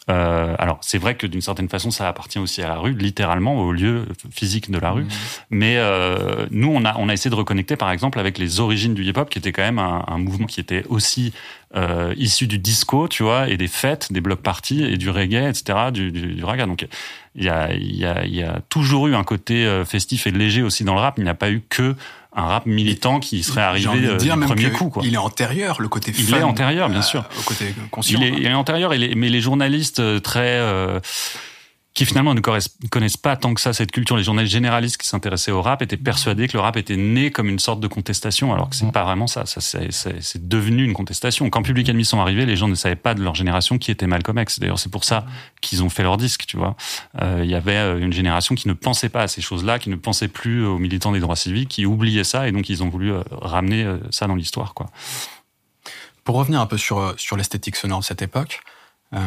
Euh, alors c'est vrai que d'une certaine façon, ça appartient aussi à la rue, littéralement au lieu physique de la rue. Mais euh, nous, on a on a essayé de reconnecter, par exemple, avec les origines du hip-hop, qui était quand même un, un mouvement qui était aussi euh, issu du disco, tu vois, et des fêtes, des block parties et du reggae, etc., du, du, du raga. Donc il y a, il y, a, y a toujours eu un côté euh, côté léger aussi dans le rap. Il n'y a pas eu que un rap militant qui serait arrivé euh, dire du premier coup. Quoi. Il est antérieur, le côté Il est antérieur, bien euh, sûr. Au côté conscient. Il est, il est antérieur, mais les journalistes euh, très euh, qui finalement ne connaissent pas tant que ça cette culture, les journalistes généralistes qui s'intéressaient au rap étaient persuadés que le rap était né comme une sorte de contestation, alors que c'est pas vraiment ça. Ça c'est- devenu une contestation. Quand Public Enemy sont arrivés, les gens ne savaient pas de leur génération qui était Malcolm X. D'ailleurs, c'est pour ça qu'ils ont fait leur disque, tu vois. Euh, Il y avait euh, une génération qui ne pensait pas à ces choses-là, qui ne pensait plus aux militants des droits civiques, qui oubliait ça, et donc ils ont voulu euh, ramener ça dans l'histoire, quoi. Pour revenir un peu sur, sur l'esthétique sonore de cette époque, euh,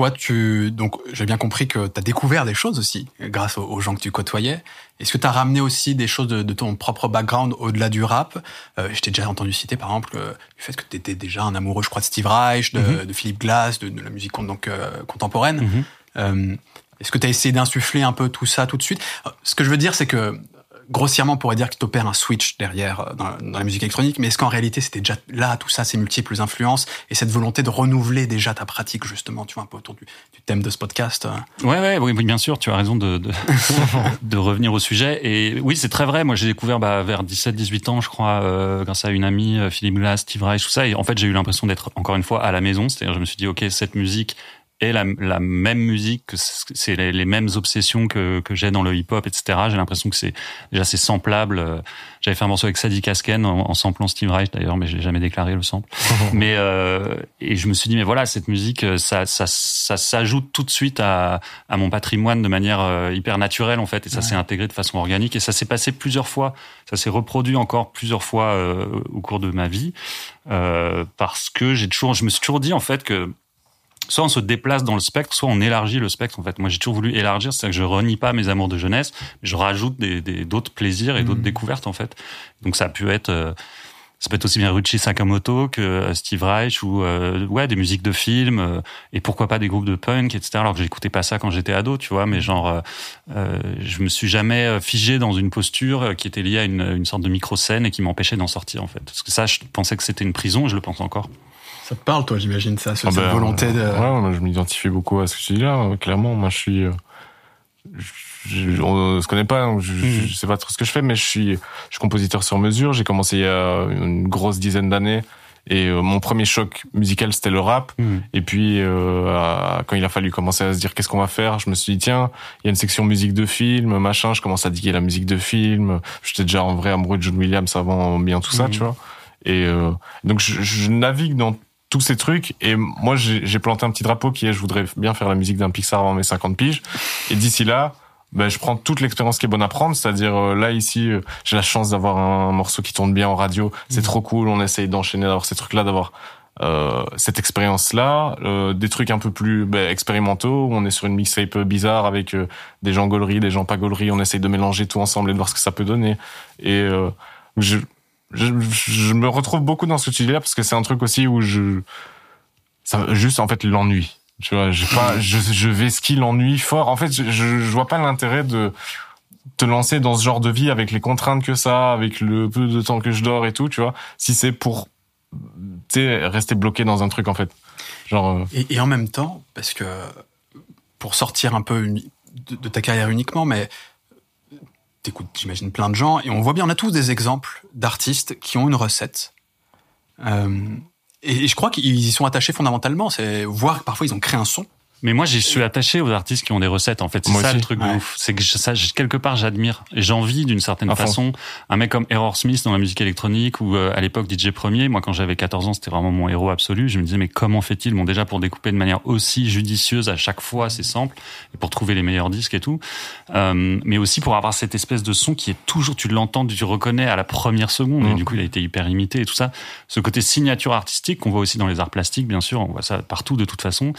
toi, tu, donc, j'ai bien compris que tu as découvert des choses aussi grâce aux, aux gens que tu côtoyais. Est-ce que tu as ramené aussi des choses de, de ton propre background au-delà du rap? Euh, Je t'ai déjà entendu citer, par exemple, euh, du fait que tu étais déjà un amoureux, je crois, de Steve Reich, de, de Philippe Glass, de, de la musique donc, euh, contemporaine. Mhm. Euh, Est-ce que tu as essayé d'insuffler un peu tout ça tout de suite? Ce que je veux dire, c'est que grossièrement, on pourrait dire que tu opères un switch derrière euh, dans, dans la musique électronique, mais est-ce qu'en réalité, c'était déjà là, tout ça, ces multiples influences et cette volonté de renouveler déjà ta pratique, justement, tu vois, un peu autour du, du thème de ce podcast euh. Ouais, ouais, oui, oui, bien sûr, tu as raison de, de, <laughs> de revenir au sujet. Et oui, c'est très vrai. Moi, j'ai découvert bah, vers 17-18 ans, je crois, euh, grâce à une amie, euh, Philippe Glass, Steve Reich, tout ça. Et en fait, j'ai eu l'impression d'être encore une fois à la maison. C'est-à-dire, je me suis dit, ok, cette musique est la, la même musique, que c'est les, les mêmes obsessions que, que j'ai dans le hip-hop, etc. J'ai l'impression que c'est déjà c'est samplable. Euh, J'avais fait un morceau avec Sadie Kasken en, en samplant Steve Reich d'ailleurs, mais je l'ai jamais déclaré le sample. <laughs> mais euh, et je me suis dit mais voilà cette musique euh, ça ça ça s'ajoute tout de suite à à mon patrimoine de manière euh, hyper naturelle en fait et ça s'est intégré de façon organique et ça s'est passé plusieurs fois ça s'est reproduit encore plusieurs fois euh, au cours de ma vie euh, parce que j'ai toujours je me suis toujours dit en fait que soit on se déplace dans le spectre, soit on élargit le spectre. En fait, moi, j'ai toujours voulu élargir, c'est-à-dire que je renie pas mes amours de jeunesse, mais je rajoute des des- d'autres plaisirs et d'autres découvertes en fait. Donc ça a pu être euh, ça peut être aussi bien Ruchi Sakamoto que euh, Steve Reich ou euh, ouais des musiques de films euh, et pourquoi pas des groupes de punk etc alors que j'écoutais pas ça quand j'étais ado tu vois mais genre euh, euh, je me suis jamais euh, figé dans une posture qui était liée à une, une sorte de micro scène et qui m'empêchait d'en sortir en fait parce que ça je pensais que c'était une prison et je le pense encore Ça te parle, toi, j'imagine, ça, ce- Ah cette ben, volonté de... Ouais, moi, je m'identifie beaucoup à ce que tu dis là. Clairement, moi, je suis. euh, je, on se connaît pas, donc je, je sais pas trop ce que je fais, mais je suis, je suis compositeur sur mesure. J'ai commencé il y a une grosse dizaine d'années. Et euh, mon premier choc musical, c'était le rap. Mhm. Et puis, euh, à- quand il a fallu commencer à se dire qu'est-ce qu'on va faire, je me suis dit, tiens, il y a une section musique de film, machin, je commence à diguer la musique de film. J'étais déjà en vrai amoureux de John Williams avant bien tout ça, Mhm. tu vois. Et euh, donc, je, je navigue dans tous ces trucs. Et moi, j'ai planté un petit drapeau qui est, je voudrais bien faire la musique d'un Pixar avant mes 50 piges. Et d'ici là, ben, je prends toute l'expérience qui est bonne à prendre. C'est-à-dire, euh, là, ici, euh, j'ai la chance d'avoir un morceau qui tourne bien en radio. C'est trop cool. On essaye d'enchaîner, d'avoir ces trucs-là, d'avoir euh, cette expérience-là, euh, des trucs un peu plus ben, expérimentaux. On est sur une mixtape bizarre avec euh, des gens gauleries, des gens pas gauleries. On essaye de mélanger tout ensemble et de voir ce que ça peut donner. Et euh, je, je, je me retrouve beaucoup dans ce que tu dis là parce que c'est un truc aussi où je, ça, juste en fait l'ennui. Tu vois, j'ai pas, je, je vais ski l'ennui fort. En fait, je, je, vois pas l'intérêt de te lancer dans ce genre de vie avec les contraintes que ça, avec le peu de temps que je dors et tout, tu vois. Si c'est pour, tu rester bloqué dans un truc en fait. Genre, euh, Et, en même temps, parce que pour sortir un peu de, de ta carrière uniquement, mais t'écoutes, j'imagine, plein de gens, et on voit bien, on a tous des exemples d'artistes qui ont une recette. Euh, et je crois qu'ils y sont attachés fondamentalement, c'est voir que parfois ils ont créé un son. Mais moi, je suis attaché aux artistes qui ont des recettes. En fait, c'est ça aussi. le truc de Ouais. ouf. C'est que je- ça, quelque part, j'admire et j'envie d'une certaine À fond. façon un mec comme Error Smith dans la musique électronique ou euh, à l'époque DJ Premier. Moi, quand j'avais 14 ans, c'était vraiment mon héros absolu. Je me disais, mais comment fait-il? Bon, déjà pour découper de manière aussi judicieuse à chaque fois ses samples et pour trouver les meilleurs disques et tout, euh, mais aussi pour avoir cette espèce de son qui est toujours, tu l'entends, tu le reconnais à la première seconde. Et Mm. du coup, il a été hyper imité et tout ça. Ce côté signature artistique qu'on voit aussi dans les arts plastiques, bien sûr, on voit ça partout de toute façon.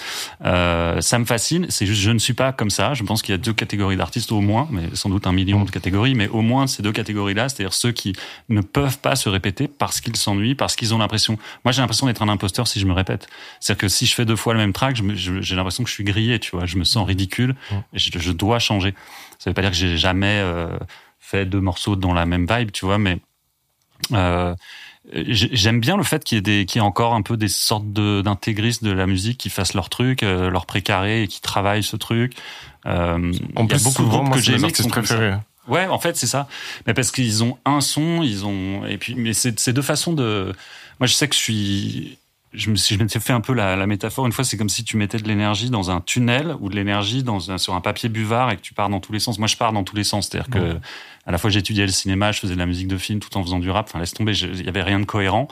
Euh, ça me fascine. C'est juste, je ne suis pas comme ça. Je pense qu'il y a deux catégories d'artistes au moins, mais sans doute un million de catégories, mais au moins ces deux catégories-là, c'est-à-dire ceux qui ne peuvent pas se répéter parce qu'ils s'ennuient, parce qu'ils ont l'impression. Moi, j'ai l'impression d'être un imposteur si je me répète. C'est-à-dire que si je fais deux fois le même track, j'ai l'impression que je suis grillé, tu vois. Je me sens ridicule. Et je, je dois changer. Ça veut pas dire que j'ai jamais euh, fait deux morceaux dans la même vibe, tu vois, mais euh, J'aime bien le fait qu'il y ait des, qu'il y ait encore un peu des sortes de- d'intégristes de la musique qui fassent leur truc, euh, leur précaré et qui travaillent ce truc. Euh, en il y a plus, beaucoup de souvent, groupes moi, que j'ai aimés qui sont préférés. Ouais, en fait, c'est ça. Mais parce qu'ils ont un son, ils ont et puis mais c'est c'est deux façons de. Moi, je sais que je suis. Je me suis, je m'étais fait un peu la, la métaphore. Une fois, c'est comme si tu mettais de l'énergie dans un tunnel ou de l'énergie dans un, sur un papier buvard et que tu pars dans tous les sens. Moi, je pars dans tous les sens. C'est-à-dire que à la fois j'étudiais le cinéma, je faisais de la musique de film tout en faisant du rap. Enfin, laisse tomber, il y avait rien de cohérent.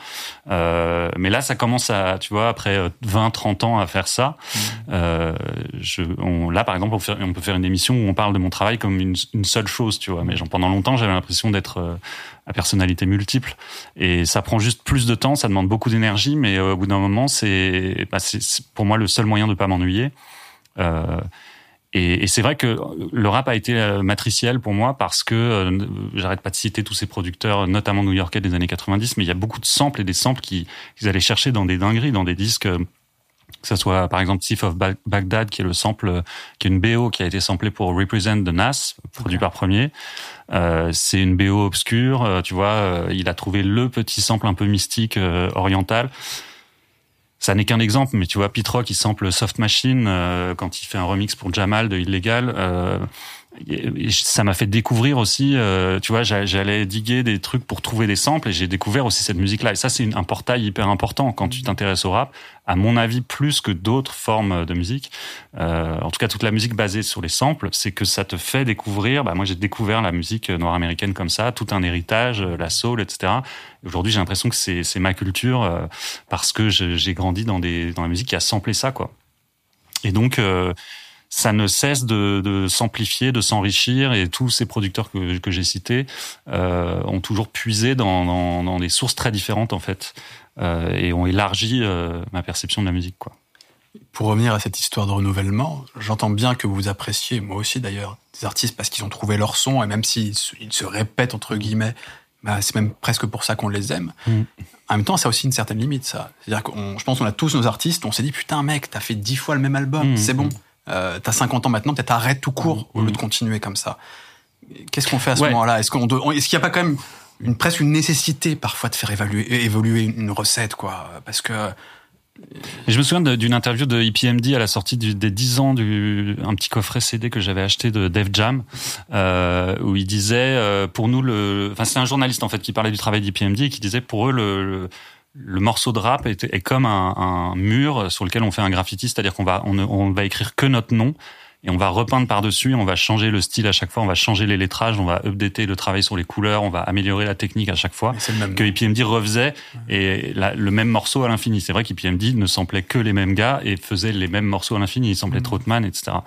Euh, mais là, ça commence à, tu vois, après 20, 30 ans à faire ça. Euh, je, on, là, par exemple, on, fait- on peut faire une émission où on parle de mon travail comme une, une seule chose, tu vois. Mais genre, pendant longtemps, j'avais l'impression d'être euh, à personnalité multiple. Et ça prend juste plus de temps, ça demande beaucoup d'énergie, mais euh, au bout d'un moment, c'est bah, c'est- pour moi le seul moyen de pas m'ennuyer. Euh, et, c'est vrai que le rap a été euh, matriciel pour moi parce que j'arrête pas de citer tous ces producteurs, notamment new-yorkais des années 90, mais il y a beaucoup de samples et des samples qui qu'ils allaient chercher dans des dingueries, dans des disques. Euh, que ça soit par exemple Thief of Ba- Baghdad qui est le sample euh, qui est une BO qui a été samplée pour Represent de Nas produit par Premier euh, c'est une BO obscure euh, tu vois euh, il a trouvé le petit sample un peu mystique euh, oriental ça n'est qu'un exemple, mais tu vois, Pete Rock, il sample Soft Machine euh, quand il fait un remix pour Jamal de Illégal. Ça m'a fait découvrir aussi, euh, tu vois, j'a- j'allais diguer des trucs pour trouver des samples et j'ai découvert aussi cette musique-là. Et ça, c'est un portail hyper important quand tu t'intéresses au rap, à mon avis, plus que d'autres formes de musique. Euh, en tout cas, toute la musique basée sur les samples, c'est que ça te fait découvrir. Bah, moi, j'ai découvert la musique noire américaine comme ça, tout un héritage, euh, la soul, etc. Et Aujourd'hui, j'ai l'impression que c'est ma culture parce que j'ai grandi dans des dans la musique qui a samplé ça, quoi. Et donc, ça ne cesse de, de s'amplifier, de s'enrichir, et tous ces producteurs que, que j'ai cités euh, ont toujours puisé dans, dans, dans des sources très différentes, en fait, euh, et ont élargi euh, ma perception de la musique, quoi. Pour revenir à cette histoire de renouvellement, j'entends bien que vous appréciez, moi aussi d'ailleurs, des artistes parce qu'ils ont trouvé leur son, et même s'ils se, ils se répètent, entre guillemets, bah, c'est même presque pour ça qu'on les aime. Mhm. En même temps, ça a aussi une certaine limite, ça. C'est-à-dire qu'on, je pense qu'on a tous nos artistes, on s'est dit, putain, mec, t'as fait dix fois le même album, Mhm. c'est bon. Euh, t'as 50 ans maintenant, peut-être arrête tout court au lieu de continuer comme ça. Qu'est-ce qu'on fait à ce Ouais. moment-là? Est-ce qu'on doit- est-ce qu'il n'y a pas quand même une, presque une nécessité parfois de faire évaluer, évoluer une, recette, quoi? Parce que Et je me souviens d'une interview de EPMD à la sortie du- des 10 ans du un petit coffret CD que j'avais acheté de Def Jam euh, où il disait euh, pour nous le enfin c'est un journaliste en fait qui parlait du travail d'EPMD et qui disait pour eux le, le le morceau de rap est, comme un, mur sur lequel on fait un graffiti, c'est-à-dire qu'on va on, on va écrire que notre nom et on va repeindre par-dessus, on va changer le style à chaque fois, on va changer les lettrages, on va updater le travail sur les couleurs, on va améliorer la technique à chaque fois le même. que EPMD refaisait et la- le même morceau à l'infini. C'est vrai qu'EPMD ne samplait que les mêmes gars et faisait les mêmes morceaux à l'infini. Il samplait Troutman, etc.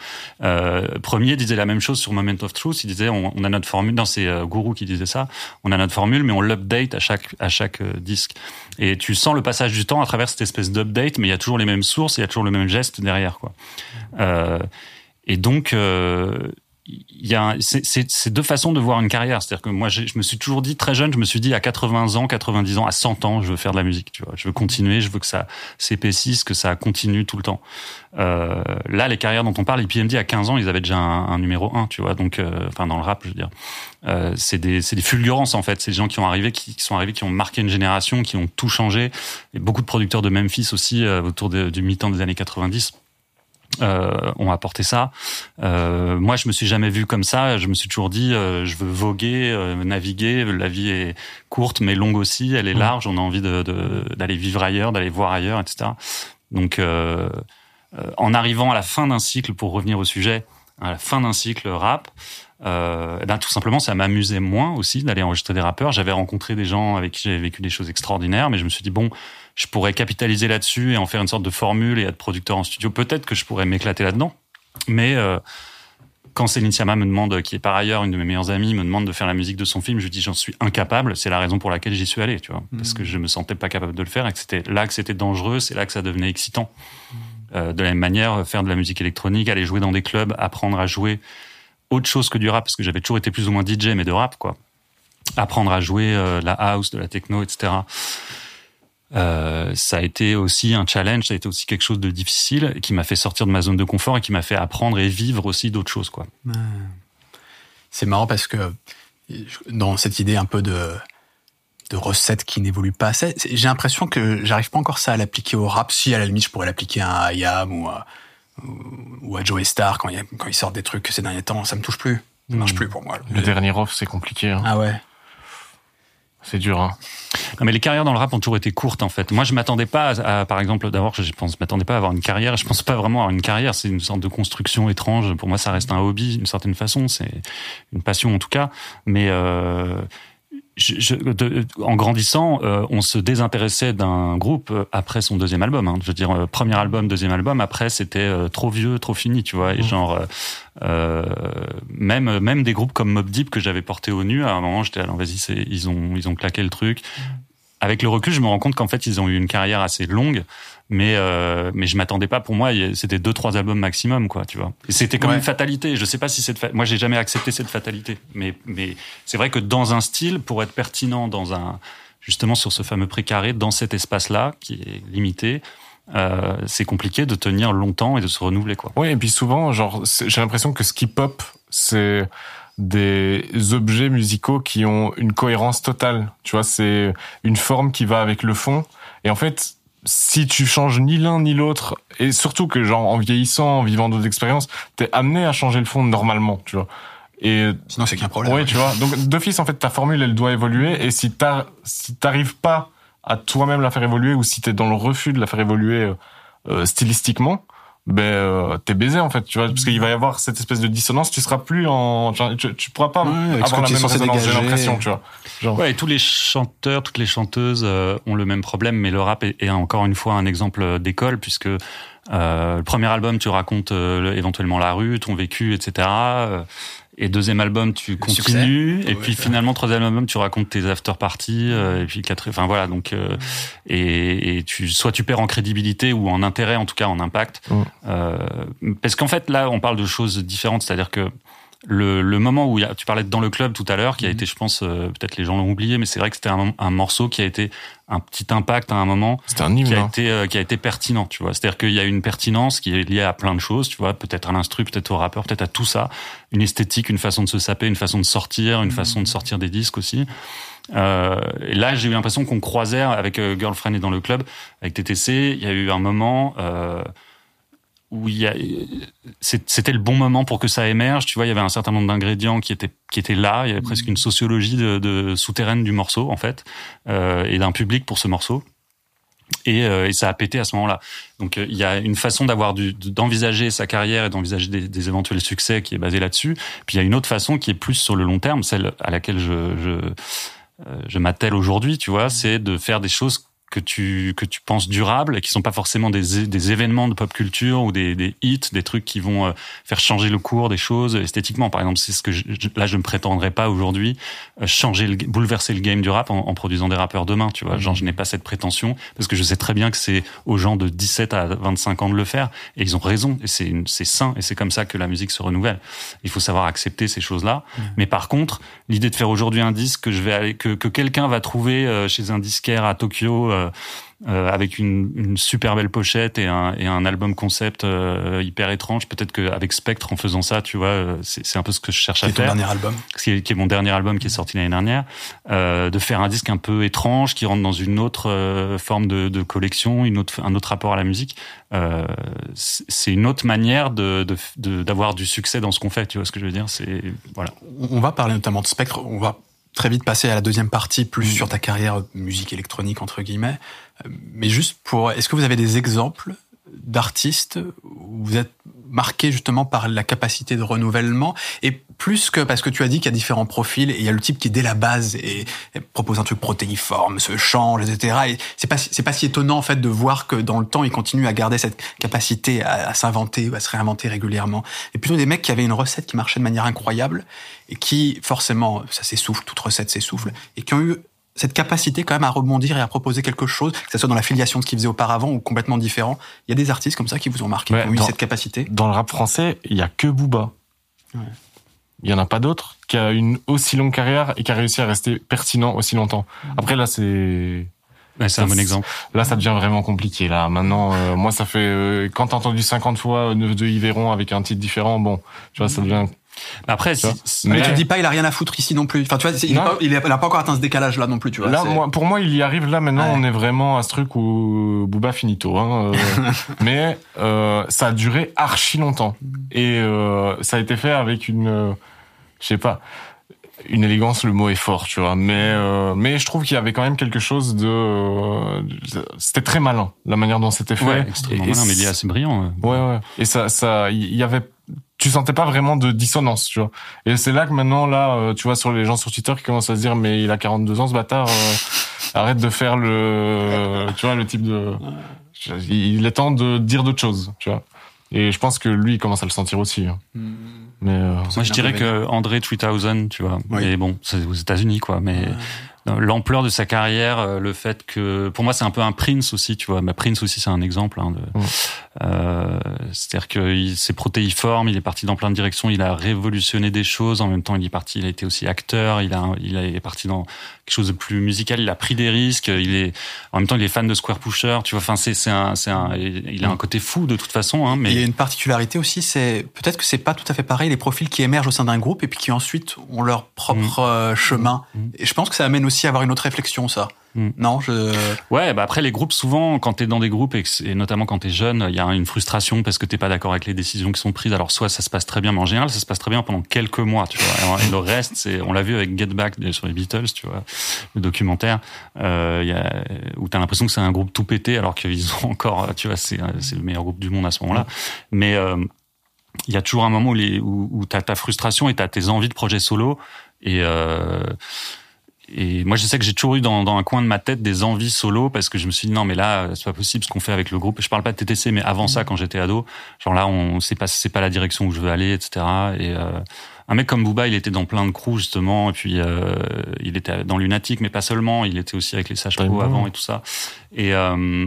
Euh, Premier disait la même chose sur Moment of Truth. Il disait on, on a notre formule. Non, c'est euh, Guru qui disait ça. On a notre formule, mais on l'update à chaque à chaque euh, disque. Et tu sens le passage du temps à travers cette espèce d'update, mais il y a toujours les mêmes sources, il y a toujours le même geste derrière, quoi. Euh, et donc, euh, il y a c'est- deux façons de voir une carrière. C'est-à-dire que moi, je me suis toujours dit très jeune, je me suis dit à 80 ans, 90 ans, à 100 ans, je veux faire de la musique. Tu vois, je veux continuer, je veux que ça s'épaississe, que ça continue tout le temps. Euh, là, les carrières dont on parle, IPMD à 15 ans, ils avaient déjà un, un numéro 1, tu vois. Donc, euh, enfin dans le rap, je veux dire, euh, c'est des des fulgurances en fait. C'est des gens qui ont arrivé, qui, qui sont arrivés, qui ont marqué une génération, qui ont tout changé. Et beaucoup de producteurs de Memphis aussi euh, autour du mi-temps des années 90 euh, ont apporté ça. Euh, moi, je me suis jamais vu comme ça. Je me suis toujours dit, euh, je veux voguer, euh, naviguer. La vie est courte, mais longue aussi. Elle est large. On a envie de- de- d'aller vivre ailleurs, d'aller voir ailleurs, etc. Donc, euh, euh, en arrivant à la fin d'un cycle, pour revenir au sujet, à la fin d'un cycle rap, euh, ben, tout simplement, ça m'amusait moins aussi d'aller enregistrer des rappeurs. J'avais rencontré des gens avec qui j'avais vécu des choses extraordinaires, mais je me suis dit, bon, je pourrais capitaliser là-dessus et en faire une sorte de formule et être producteur en studio. Peut-être que je pourrais m'éclater là-dedans. Mais euh, quand Céline Sciamma me demande, qui est par ailleurs une de mes meilleures amies, me demande de faire la musique de son film, je lui dis j'en suis incapable. C'est la raison pour laquelle j'y suis allé, tu vois, parce que je me sentais pas capable de le faire et que c'était là que c'était dangereux, c'est là que ça devenait excitant. Euh, de la même manière, faire de la musique électronique, aller jouer dans des clubs, apprendre à jouer autre chose que du rap, parce que j'avais toujours été plus ou moins DJ, mais de rap, quoi. Apprendre à jouer euh, de la house, de la techno, etc. Euh, ça a été aussi un challenge, ça a été aussi quelque chose de difficile, qui m'a fait sortir de ma zone de confort et qui m'a fait apprendre et vivre aussi d'autres choses, quoi. C'est marrant parce que dans cette idée un peu de de recette qui n'évolue pas j'ai l'impression que j'arrive pas encore ça à l'appliquer au rap. Si à la limite je pourrais l'appliquer à IAM ou à, ou à Joey Star quand il, quand il sort des trucs ces derniers temps, ça me touche plus. Ça marche Mm. plus pour moi. Le dernier off, c'est compliqué. hein. Ah ouais. C'est dur. Hein. Non, mais les carrières dans le rap ont toujours été courtes en fait. Moi, je m'attendais pas, à, à- par exemple, d'abord, je pense, m'attendais pas à avoir une carrière. Je pense pas vraiment avoir une carrière. C'est une sorte de construction étrange. Pour moi, ça reste un hobby d'une certaine façon. C'est une passion en tout cas. Mais euh, je, je- de- en grandissant, euh, on se désintéressait d'un groupe après son deuxième album. hein. Je veux dire, euh, premier album, deuxième album. Après, c'était euh, trop vieux, trop fini, tu vois. Et genre, euh, euh, même même des groupes comme Mob Deep que j'avais porté au nu. À un moment, j'étais alors vas-y, ils ont ils ont claqué le truc. Avec le recul, je me rends compte qu'en fait, ils ont eu une carrière assez longue, mais euh, mais je m'attendais pas. Pour moi, c'était deux trois albums maximum, quoi, tu vois. Et c'était comme Ouais. une fatalité. Je sais pas si cette fa- moi j'ai jamais accepté cette fatalité, mais mais c'est vrai que dans un style, pour être pertinent dans un justement sur ce fameux précaré, dans cet espace-là qui est limité, euh, c'est compliqué de tenir longtemps et de se renouveler, quoi. Oui, et puis souvent, genre, j'ai l'impression que ce qui pop, c'est des objets musicaux qui ont une cohérence totale. Tu vois, c'est une forme qui va avec le fond. Et en fait, si tu changes ni l'un ni l'autre, et surtout que genre en vieillissant, en vivant d'autres expériences, t'es amené à changer le fond normalement, tu vois. Et Sinon c'est qu'il y a un problème. Ouais, tu vois. Donc d'office, en fait, ta formule, elle doit évoluer. Et si t'as, si t'arrives pas à toi-même la faire évoluer, ou si t'es dans le refus de la faire évoluer euh, euh, stylistiquement, ben euh, t'es baisé en fait, tu vois, parce qu'il va y avoir cette espèce de dissonance. Tu seras plus en, tu, tu pourras pas Ouais, avoir que la même résonance. J'ai l'impression, tu vois. Genre, Ouais, et tous les chanteurs, toutes les chanteuses euh, ont le même problème, mais le rap est, est encore une fois un exemple d'école, puisque euh, le premier album, tu racontes euh, le- éventuellement la rue, ton vécu, etc. et deuxième album, tu continues. succès. Et Ouais. puis finalement, troisième album, tu racontes tes after parties. euh, et puis quatre, enfin voilà. Donc euh, et, et tu soit tu perds en crédibilité ou en intérêt, en tout cas en impact. Mm. Euh, parce qu'en fait, là, on parle de choses différentes. C'est-à-dire que le, le moment où il y a, tu parlais de dans le club tout à l'heure, qui a été, je pense, euh, peut-être les gens l'ont oublié, mais c'est vrai que c'était un, un morceau qui a été un petit impact à un moment C'était un hymne. qui a hein. été euh, qui a été pertinent tu vois. C'est à dire qu'il y a une pertinence qui est liée à plein de choses tu vois peut-être à l'instru peut-être au rappeur peut-être à tout ça. Une esthétique une façon de se saper une façon de sortir une façon de sortir des disques aussi. Euh, et là j'ai eu l'impression qu'on croisait avec euh, Girlfriend et dans le club avec TTC il y a eu un moment euh, où il y a, c'était le bon moment pour que ça émerge. Tu vois, il y avait un certain nombre d'ingrédients qui étaient qui étaient là. Il y avait presque une sociologie de, de souterraine du morceau en fait, euh, et d'un public pour ce morceau. Et, euh, et ça a pété à ce moment-là. Donc euh, il y a une façon d'avoir d'envisager sa carrière et d'envisager des, des éventuels succès qui est basée là-dessus. Puis il y a une autre façon qui est plus sur le long terme, celle à laquelle je je, euh, je m'attelle aujourd'hui. Tu vois, c'est de faire des choses que tu que tu penses durables et qui sont pas forcément des, des événements de pop culture ou des, des hits, des trucs qui vont euh, faire changer le cours des choses esthétiquement. Par exemple, c'est ce que je, là je me prétendrais pas aujourd'hui euh, changer le, bouleverser le game du rap en, en produisant des rappeurs demain. Tu vois, genre je n'ai pas cette prétention parce que je sais très bien que c'est aux gens de 17 à 25 ans de le faire et ils ont raison et c'est c'est sain et c'est comme ça que la musique se renouvelle. Il faut savoir accepter ces choses-là. Mais par contre, l'idée de faire aujourd'hui un disque que je vais aller que, que quelqu'un va trouver euh, chez un disquaire à Tokyo avec une, une super belle pochette et un, et un album concept euh, hyper étrange. Peut-être qu'avec Spectre, en faisant ça, tu vois, euh, c'est un peu ce que je cherche à C'est ton faire dernier album. qui est, qui est mon dernier album qui est sorti l'année dernière, euh, de faire un disque un peu étrange qui rentre dans une autre euh, forme de, de collection, une autre, un autre rapport à la musique. Euh, c'est une autre manière de de- de- d'avoir du succès dans ce qu'on fait. Tu vois ce que je veux dire? C'est voilà. On va parler notamment de Spectre. On va très vite passer à la deuxième partie, plus sur ta carrière musique électronique entre guillemets. Euh, Mais juste pour, est-ce que vous avez des exemples d'artistes vous êtes marqué justement par la capacité de renouvellement et plus que parce que tu as dit qu'il y a différents profils et il y a le type qui dès la base et, propose un truc protéiforme, se change, etc. Et c'est pas c'est pas si étonnant en fait de voir que dans le temps il continue à garder cette capacité à, à s'inventer ou à se réinventer régulièrement. Et plutôt des mecs qui avaient une recette qui marchait de manière incroyable et qui forcément ça s'essouffle, toute recette s'essouffle et qui ont eu cette capacité quand même à rebondir et à proposer quelque chose, que ce soit dans la filiation de ce qu'ils faisaient auparavant ou complètement différent. Il y a des artistes comme ça qui vous ont marqué, Ouais, qui ont eu cette capacité. Dans le rap français, il y a que Booba. Ouais. Il y en a pas d'autres qui a une aussi longue carrière et qui a réussi à rester pertinent aussi longtemps. Après là, c'est Ouais, c'est un bon exemple. là ça devient vraiment compliqué. Là maintenant, euh, moi ça fait euh, quand t'as entendu 50 fois euh, Neuf de Yveron avec un titre différent, bon, tu vois, ça devient. Après, si, Mais Ouais. tu dis pas, il a rien à foutre ici non plus. Enfin, tu vois, il, Non. pas, encore atteint ce décalage-là non plus, tu vois. Là, moi, pour moi, il y arrive. Là maintenant, Ouais. on est vraiment à ce truc où Booba finito. Hein, euh, <laughs> mais euh, ça a duré archi longtemps et euh, ça a été fait avec une, euh, je sais pas. Une élégance, le mot est fort, tu vois. Mais euh, mais je trouve qu'il y avait quand même quelque chose de. euh, c'était très malin la manière dont c'était fait. ouais, extrêmement Et- malin, mais il est assez brillant. euh. Ouais, ouais. Et ça, ça, il y avait, tu sentais pas vraiment de dissonance, tu vois. Et c'est là que maintenant, là, euh, tu vois, sur les gens sur Twitter qui commencent à se dire, mais il a 42 ans, ce bâtard, euh, arrête de faire le, tu vois, le type de, il est temps de dire d'autres choses, tu vois. Et je pense que lui, il commence à le sentir aussi. hein. Mais, euh, Moi, je dirais que André 3000, tu vois. Oui. Mais bon, c'est aux États-Unis, quoi. Mais l'ampleur de sa carrière, euh, le fait que, pour moi, c'est un peu un Prince aussi, tu vois. Mais Prince aussi, c'est un exemple. Hein, de, euh, C'est-à-dire que c'est protéiforme, il est parti dans plein de directions, il a révolutionné des choses. En même temps, il est parti, il a été aussi acteur, il a, il est parti dans quelque chose de plus musical. Il a pris des risques. Il est, en même temps, il est fan de Square Pusher, tu vois. Enfin, c'est, c'est un, c'est un, il a un côté fou de toute façon. Hein, Et il y a mais une particularité aussi, c'est peut-être que c'est pas tout à fait pareil les profils qui émergent au sein d'un groupe et puis qui ensuite ont leur propre euh, chemin. Mm. Et je pense que ça amène aussi à avoir une autre réflexion, ça. Mm. Non, je. Ouais, bah après les groupes souvent quand t'es dans des groupes et, que c'est- et notamment quand t'es jeune, il y a une frustration parce que t'es pas d'accord avec les décisions qui sont prises. Alors soit ça se passe très bien, mais en général ça se passe très bien pendant quelques mois, tu vois. Et, le reste, c'est on l'a vu avec Get Back sur les Beatles, tu vois, le documentaire, euh, y a, où t'as l'impression que c'est un groupe tout pété alors qu'ils ont encore, tu vois, c'est c'est le meilleur groupe du monde à ce moment-là. Mais euh, il y a toujours un moment où, les, où, où t'as ta frustration et t'as tes envies de projet solo et euh, et moi, je sais que j'ai toujours eu dans, dans un coin de ma tête des envies solo parce que je me suis dit non, mais là, c'est pas possible ce qu'on fait avec le groupe. Je parle pas de TTC, mais avant ça, quand j'étais ado, genre là, on c'est pas c'est pas la direction où je veux aller, etc. Et euh, un mec comme Booba, il était dans plein de crews justement, et puis euh, il était dans Lunatic, mais pas seulement. Il était aussi avec les Sages Pro avant et tout ça. Et euh,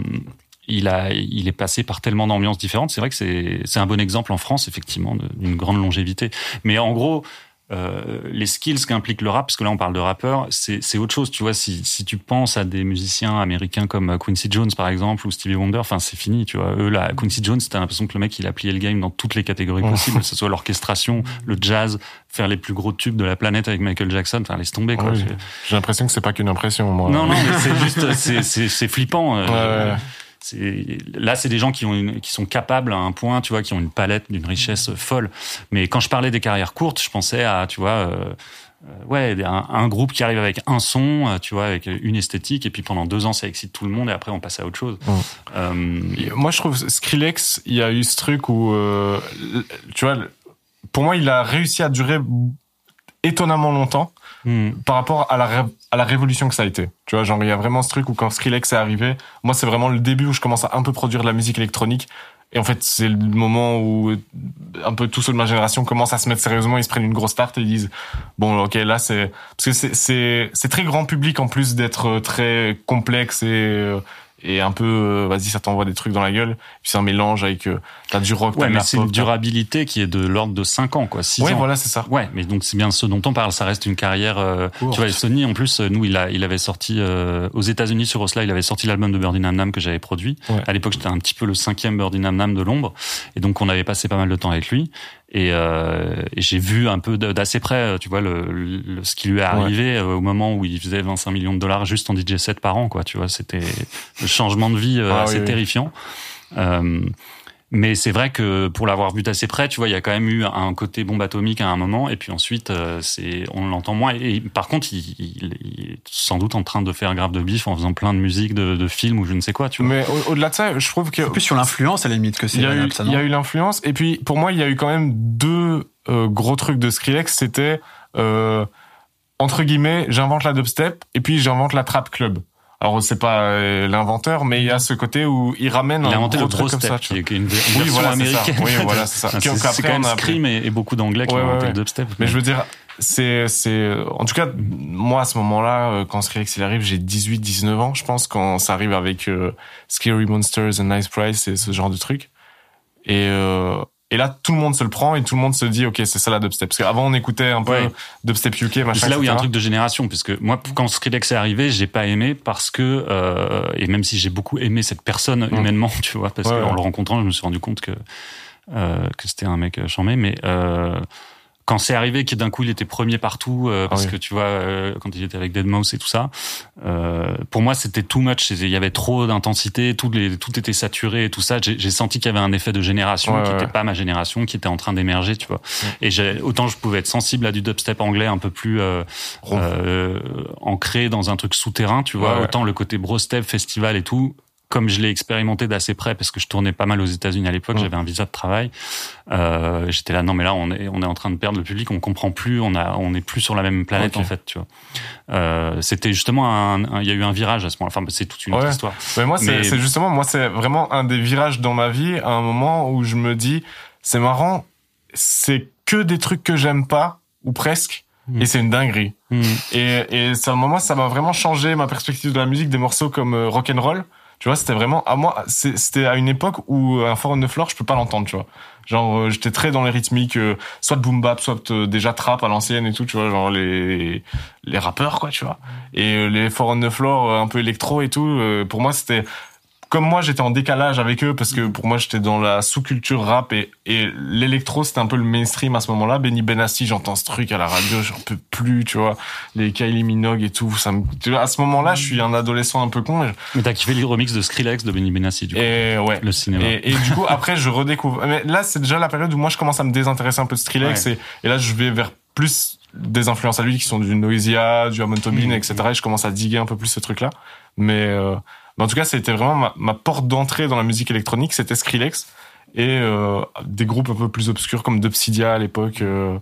il a, il est passé par tellement d'ambiances différentes. C'est vrai que c'est, c'est un bon exemple en France, effectivement, d'une grande longévité. Mais en gros, euh, les skills qu'implique le rap, parce que là on parle de rappeurs, c'est, autre chose. Tu vois, si, si tu penses à des musiciens américains comme Quincy Jones par exemple ou Stevie Wonder, enfin c'est fini. Tu vois, eux là, Quincy Jones, t'as l'impression que le mec il a plié le game dans toutes les catégories possibles, que ce soit l'orchestration, <laughs> le jazz, faire les plus gros tubes de la planète avec Michael Jackson. Enfin laisse tomber quoi. Oui. J'ai l'impression que c'est pas qu'une impression, moi. non, non, mais c'est <laughs> juste, c'est, c'est, c'est flippant. euh, Ouais, ouais. Là, c'est des gens qui ont une, qui sont capables à un point, tu vois, qui ont une palette d'une richesse folle. Mais quand je parlais des carrières courtes, je pensais à, tu vois, euh, ouais, un, un groupe qui arrive avec un son, euh, tu vois, avec une esthétique, et puis pendant deux ans, ça excite tout le monde, et après, on passe à autre chose. Euh, Moi, je trouve Skrillex, il y a eu ce truc où, euh, tu vois, pour moi, il a réussi à durer étonnamment longtemps hmm. par rapport à la, à la révolution que ça a été. Tu vois, genre, il y a vraiment ce truc où quand Skrillex est arrivé, moi, c'est vraiment le début où je commence à un peu produire de la musique électronique. Et en fait, c'est le moment où un peu tous ceux de ma génération commencent à se mettre sérieusement, ils se prennent une grosse tarte et ils disent, bon, ok, là, c'est, parce que c'est, c'est, c'est très grand public en plus d'être euh, très complexe et, euh, et un peu, euh, vas-y, ça t'envoie des trucs dans la gueule. Puis c'est un mélange avec, euh, t'as du rock, Ouais, mais c'est une durabilité qui est de l'ordre de 5 ans, quoi. 6 Ouais, ans. voilà, c'est ça. Ouais, mais donc c'est bien ce dont on parle. Ça reste une carrière. euh, tu vois, et Sony, en plus, nous, il a, il avait sorti euh, aux États-Unis sur Osla, il avait sorti l'album de Birdie Nam Nam que j'avais produit. Ouais. À l'époque, j'étais un petit peu le cinquième Birdie Nam Nam de l'ombre, et donc on avait passé pas mal de temps avec lui. Et, euh, et j'ai vu un peu d'assez près, euh, tu vois, le, le- ce qui lui est arrivé euh, au moment où il faisait 25 millions de dollars juste en DJ set par an, quoi. Tu vois, c'était le changement de vie euh, Ah, assez oui, oui. terrifiant. Euh, mais c'est vrai que pour l'avoir vu d'assez près, tu vois, il y a quand même eu un côté bombe atomique à un moment, et puis ensuite, euh, c'est, on l'entend moins. Et, par contre, il, il- il est sans doute en train de faire grave de bif en faisant plein de musique, de, de films ou je ne sais quoi, tu vois. Mais au- au-delà de ça, je trouve que C'est plus sur l'influence à la limite que c'est il y a eu, valable, ça, il y a eu l'influence. Et puis, pour moi, il y a eu quand même deux euh, gros trucs de Skrillex. C'était, euh, entre guillemets, j'invente la dubstep et puis j'invente la trap club. Alors, c'est pas euh, l'inventeur, mais il y a ce côté où il ramène Il a un gros le truc comme step, ça. qui est, une, une Oui, version voilà, c'est ça. américaine. Oui, voilà, c'est ça. C'est, quand même on a. Scream et, et beaucoup d'anglais qui Ouais, ont inventé ouais, le dubstep. Mais je veux dire, c'est, c'est, en tout cas, moi, à ce moment-là, euh, quand Skrillex il arrive, j'ai 18, 19 ans, je pense, quand ça arrive avec euh, Scary Monsters and Nice Price et ce genre de truc. Et, euh, et là, tout le monde se le prend et tout le monde se dit, ok, c'est ça la dubstep. Parce qu'avant, on écoutait un peu Ouais. dubstep UK, machin. C'est là où il y a un truc de génération, puisque moi, quand Skrillex est arrivé, j'ai pas aimé parce que, euh, et même si j'ai beaucoup aimé cette personne Mm. humainement, <laughs> tu vois, parce Ouais, qu'en ouais. le rencontrant, je me suis rendu compte que euh, que c'était un mec chambé, mais euh, quand c'est arrivé que d'un coup il était premier partout, euh, parce Ah oui. que tu vois, euh, quand il était avec Deadmau5 et tout ça, euh, pour moi c'était too much. Il y avait trop d'intensité, tout, les, tout était saturé et tout ça. J'ai senti qu'il y avait un effet de génération Ouais, qui ouais. n'était pas ma génération, qui était en train d'émerger, tu vois. Et j'ai- autant je pouvais être sensible à du dubstep anglais un peu plus euh, euh, ancré dans un truc souterrain, tu vois. Ouais, ouais. Autant le côté brostep, festival et tout, comme je l'ai expérimenté d'assez près parce que je tournais pas mal aux États-Unis à l'époque, Mm. j'avais un visa de travail. Euh, J'étais là, non mais là on est on est en train de perdre le public, on comprend plus, on a on est plus sur la même planète en fait, tu vois. Euh, C'était justement un, il y a eu un virage à ce moment. Enfin c'est toute une autre histoire. Mais moi, c'est justement, moi, c'est vraiment un des virages dans ma vie, à un moment où je me dis, c'est marrant, c'est que des trucs que j'aime pas, ou presque, Mm. et c'est une dinguerie. Mm. Et, et c'est un moment, ça m'a vraiment changé ma perspective de la musique, des morceaux comme euh, Rock'n'Roll. Tu vois, c'était vraiment, à moi, c'était à une époque où un Foreign de Flore, je peux pas l'entendre, tu vois. Genre, euh, j'étais très dans les rythmiques, euh, soit de boom bap, soit euh, déjà trap à l'ancienne et tout, tu vois, genre les, les rappeurs, quoi, tu vois. Et euh, les Foreign de Flore, euh, un peu électro et tout, euh, pour moi, c'était, comme moi, j'étais en décalage avec eux parce que pour moi, j'étais dans la sous-culture rap et, et l'électro, c'était un peu le mainstream à ce moment-là. Benny Benassi, j'entends ce truc à la radio, j'en peux plus, tu vois. Les Kylie Minogue et tout, ça me, tu vois, à ce moment-là, je suis un adolescent un peu con. Mais t'as kiffé le remix de Skrillex de Benny Benassi du coup. Et, ouais. Le cinéma. Et, et du coup, après, je redécouvre. Mais là, c'est déjà la période où moi, je commence à me désintéresser un peu de Skrillex. Et, et là, je vais vers plus des influences à lui qui sont du Noisia, du Amon Tobin, Mhm. etc. Et je commence à diguer un peu plus ce truc-là. Mais, euh, mais en tout cas, c'était vraiment ma, ma porte d'entrée dans la musique électronique, c'était Skrillex. Et euh, des groupes un peu plus obscurs comme Dubsidia à l'époque. euh,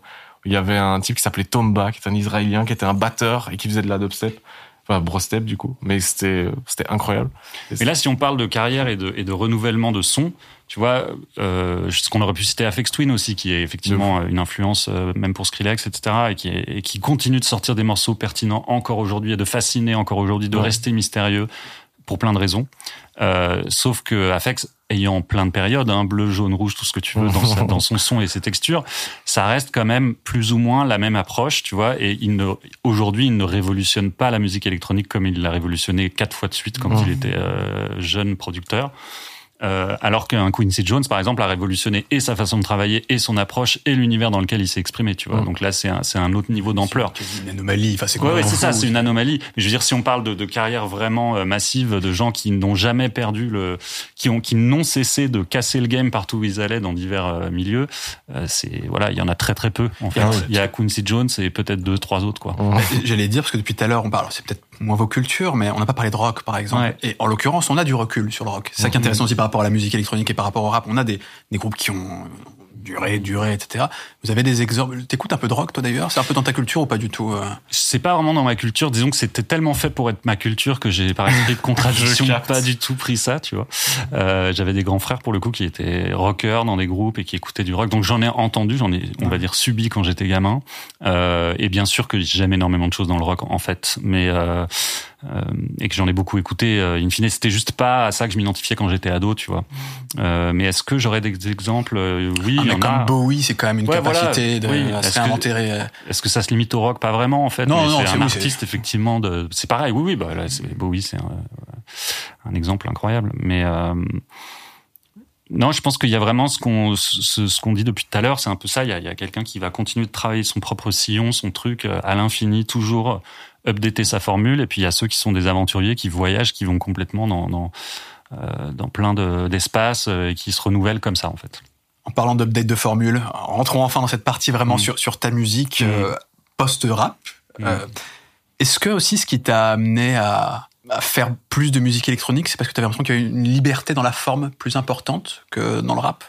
il y avait un type qui s'appelait Tomba, qui était un Israélien, qui était un batteur et qui faisait de la dubstep. Enfin, brostep du coup. Mais c'était c'était incroyable. Mais là, si on parle de carrière et de, et de renouvellement de son, tu vois, euh, ce qu'on aurait pu citer Afex Twin aussi, qui est effectivement une influence euh, même pour Skrillex, etc., et qui, est- et qui continue de sortir des morceaux pertinents encore aujourd'hui et de fasciner encore aujourd'hui, de Ouais. rester mystérieux pour plein de raisons. Euh, sauf que Afex, ayant plein de périodes, hein, bleu, jaune, rouge, tout ce que tu veux dans, sa- <laughs> dans son son et ses textures, ça reste quand même plus ou moins la même approche, tu vois. Et il ne, aujourd'hui, il ne révolutionne pas la musique électronique comme il l'a révolutionné quatre fois de suite quand il était euh, jeune producteur. Euh, alors qu'un Quincy Jones, par exemple, a révolutionné et sa façon de travailler, et son approche, et l'univers dans lequel il s'est exprimé, tu vois. Mm. Donc là, c'est un, c'est un autre niveau d'ampleur. Tu dis une anomalie. Enfin, c'est Ouais, quoi ouais, c'est ça, c'est une anomalie. Mais je veux dire, si on parle de, de carrière vraiment euh, massive, de gens qui n'ont jamais perdu le, qui ont, qui n'ont cessé de casser le game partout où ils allaient dans divers euh, milieux, euh, c'est voilà, il y en a très très peu. En fait, Ah ouais. il y a Quincy Jones et peut-être deux trois autres quoi. J'allais dire, parce que depuis tout à l'heure, on parle, c'est peut-être moins vos cultures, mais on n'a pas parlé de rock, par exemple. Ouais. Et en l'occurrence, on a du recul sur le rock. C'est ça qui est intéressant aussi par rapport à la musique électronique et par rapport au rap. On a des, des groupes qui ont duré, duré, etc. Vous avez des exemples. T'écoutes un peu de rock, toi d'ailleurs? C'est un peu dans ta culture ou pas du tout euh? C'est pas vraiment dans ma culture. Disons que c'était tellement fait pour être ma culture que j'ai par esprit de <laughs> contradiction pas du tout pris ça, tu vois. Euh, J'avais des grands frères pour le coup qui étaient rockers dans des groupes et qui écoutaient du rock. Donc j'en ai entendu, j'en ai, on va dire, subi quand j'étais gamin. Euh, et bien sûr que j'aime énormément de choses dans le rock en fait, mais euh, et que j'en ai beaucoup écouté. Euh, in fine, c'était juste pas à ça que je m'identifiais quand j'étais ado, tu vois. Euh, mais est-ce que j'aurais des exemples Euh, Oui, Ah, mais comme a. Bowie, c'est quand même une Ouais, voilà. capacité de Oui. se que- réinventer. euh, Est-ce que ça se limite au rock? Pas vraiment en fait. Non, mais non, c'est un oui, artiste effectivement de. C'est pareil. Oui, oui. Bah là, c'est Bowie, c'est un, un exemple incroyable. Mais euh, non, je pense qu'il y a vraiment ce qu'on ce, ce qu'on dit depuis tout à l'heure. C'est un peu ça. Il y a, quelqu'un qui va continuer de travailler son propre sillon, son truc à l'infini, toujours updater sa formule. Et puis il y a ceux qui sont des aventuriers qui voyagent, qui vont complètement dans dans, euh, dans plein de- d'espaces euh, et qui se renouvellent comme ça en fait. En parlant d'update de formule, rentrons enfin dans cette partie vraiment Mm. sur, sur ta musique Mm. euh, post-rap. Mm. Euh, Est-ce que aussi ce qui t'a amené à, à faire plus de musique électronique, c'est parce que tu avais l'impression qu'il y avait une liberté dans la forme plus importante que dans le rap?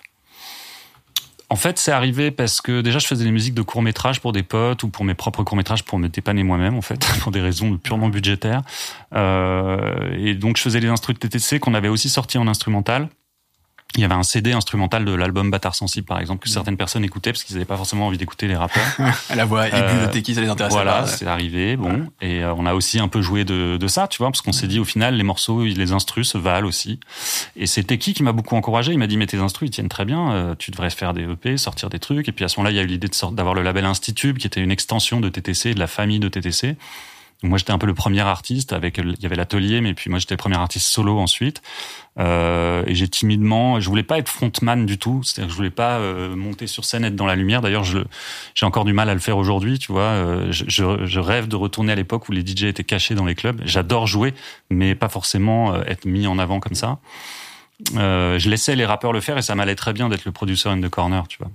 En fait, c'est arrivé parce que déjà, je faisais des musiques de courts métrages pour des potes ou pour mes propres courts métrages pour me dépanner moi-même, en fait, <laughs> pour des raisons purement budgétaires. Euh, et donc, je faisais les instruments TTC qu'on avait aussi sortis en instrumental. Il y avait un CD instrumental de l'album Bâtard Sensible, par exemple, que certaines personnes écoutaient parce qu'ils n'avaient pas forcément envie d'écouter les rappeurs. <laughs> La voix aiguë Euh, de Teki, ça les intéressait Voilà, pas. c'est arrivé, bon. Et euh, on a aussi un peu joué de, de ça, tu vois, parce qu'on s'est dit au final, les morceaux, les instrus se valent aussi. Et c'était qui qui m'a beaucoup encouragé. Il m'a dit, mais tes instrus, ils tiennent très bien, euh, tu devrais faire des EP, sortir des trucs. Et puis à ce moment-là, il y a eu l'idée d'avoir le label Institube, qui était une extension de TTC, de la famille de TTC. Moi, j'étais un peu le premier artiste avec, il y avait l'atelier, mais puis moi, j'étais le premier artiste solo ensuite. Euh, et j'ai timidement, je voulais pas être frontman du tout, c'est-à-dire que je voulais pas euh, monter sur scène, être dans la lumière. D'ailleurs, j'ai encore du mal à le faire aujourd'hui, tu vois. Euh, je, je, rêve de retourner à l'époque où les DJ étaient cachés dans les clubs. J'adore jouer, mais pas forcément euh, être mis en avant comme ça. Euh, je laissais les rappeurs le faire et ça m'allait très bien d'être le producer in the corner, tu vois.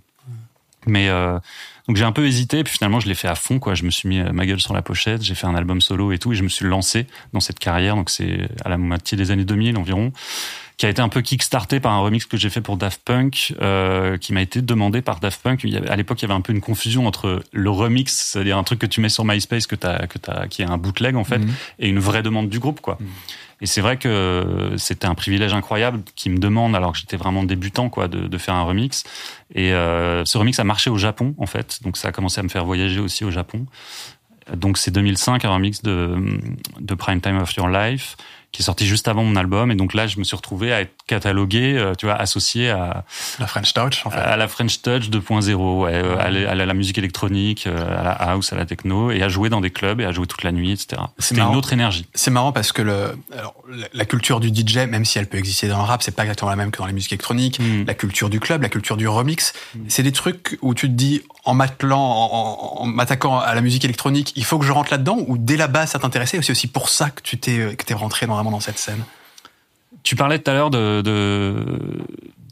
Mais euh, donc j'ai un peu hésité, puis finalement je l'ai fait à fond, quoi. Je me suis mis euh, ma gueule sur la pochette, j'ai fait un album solo et tout, et je me suis lancé dans cette carrière. Donc c'est à la moitié des années 2000 environ, qui a été un peu kickstarté par un remix que j'ai fait pour Daft Punk, euh, qui m'a été demandé par Daft Punk. Il y avait, à l'époque, il y avait un peu une confusion entre le remix, c'est-à-dire un truc que tu mets sur MySpace que t'as, que t'as, qui est un bootleg en fait, Mhm. et une vraie demande du groupe, quoi. Et c'est vrai que c'était un privilège incroyable qui me demande, alors que j'étais vraiment débutant, quoi, de, de faire un remix. Et euh, ce remix a marché au Japon, en fait. Donc ça a commencé à me faire voyager aussi au Japon. Donc c'est 2005, un remix de, de Prime Time of Your Life, qui est sorti juste avant mon album. Et donc là, je me suis retrouvé à être catalogué, euh, tu vois, associé à, La French Touch, en fait. à la French Touch 2.0, ouais, euh, à, la, à la- musique électronique, euh, à la house, à la techno, et à jouer dans des clubs et à jouer toute la nuit, etc. C'était une autre énergie. C'est marrant parce que le, alors, la, culture du DJ, même si elle peut exister dans le rap, c'est pas exactement la même que dans les musiques électroniques. Mm. La culture du club, la culture du remix, c'est des trucs où tu te dis, en m'attelant, en, en- en m'attaquant à la musique électronique, il faut que je rentre là-dedans, ou dès la base ça t'intéressait, c'est aussi pour ça que tu t'es, que t'es rentré dans, vraiment dans cette scène. Tu parlais tout à l'heure de, de,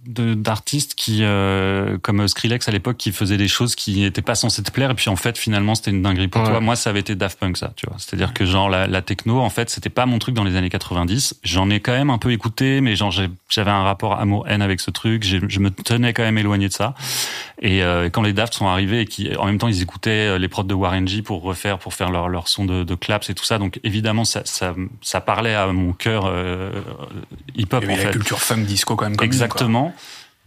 d'artistes qui, euh, comme Skrillex à l'époque, qui faisaient des choses qui n'étaient pas censées te plaire, et puis en fait, finalement, c'était une dinguerie pour Ouais. toi. Moi, ça avait été Daft Punk, ça, tu vois. C'est-à-dire que genre la, la techno, en fait, c'était pas mon truc dans les années 90. J'en ai quand même un peu écouté, mais genre j'avais un rapport amour-haine avec ce truc. Je me tenais quand même éloigné de ça. Et euh, quand les Daft sont arrivés et qui, en même temps, ils écoutaient euh, les prods de Warren G pour refaire, pour faire leur, leur son de, de claps et tout ça. Donc évidemment, ça, ça, ça parlait à mon cœur euh, hip-hop en avait la fait. culture funk disco quand même. commune, Exactement.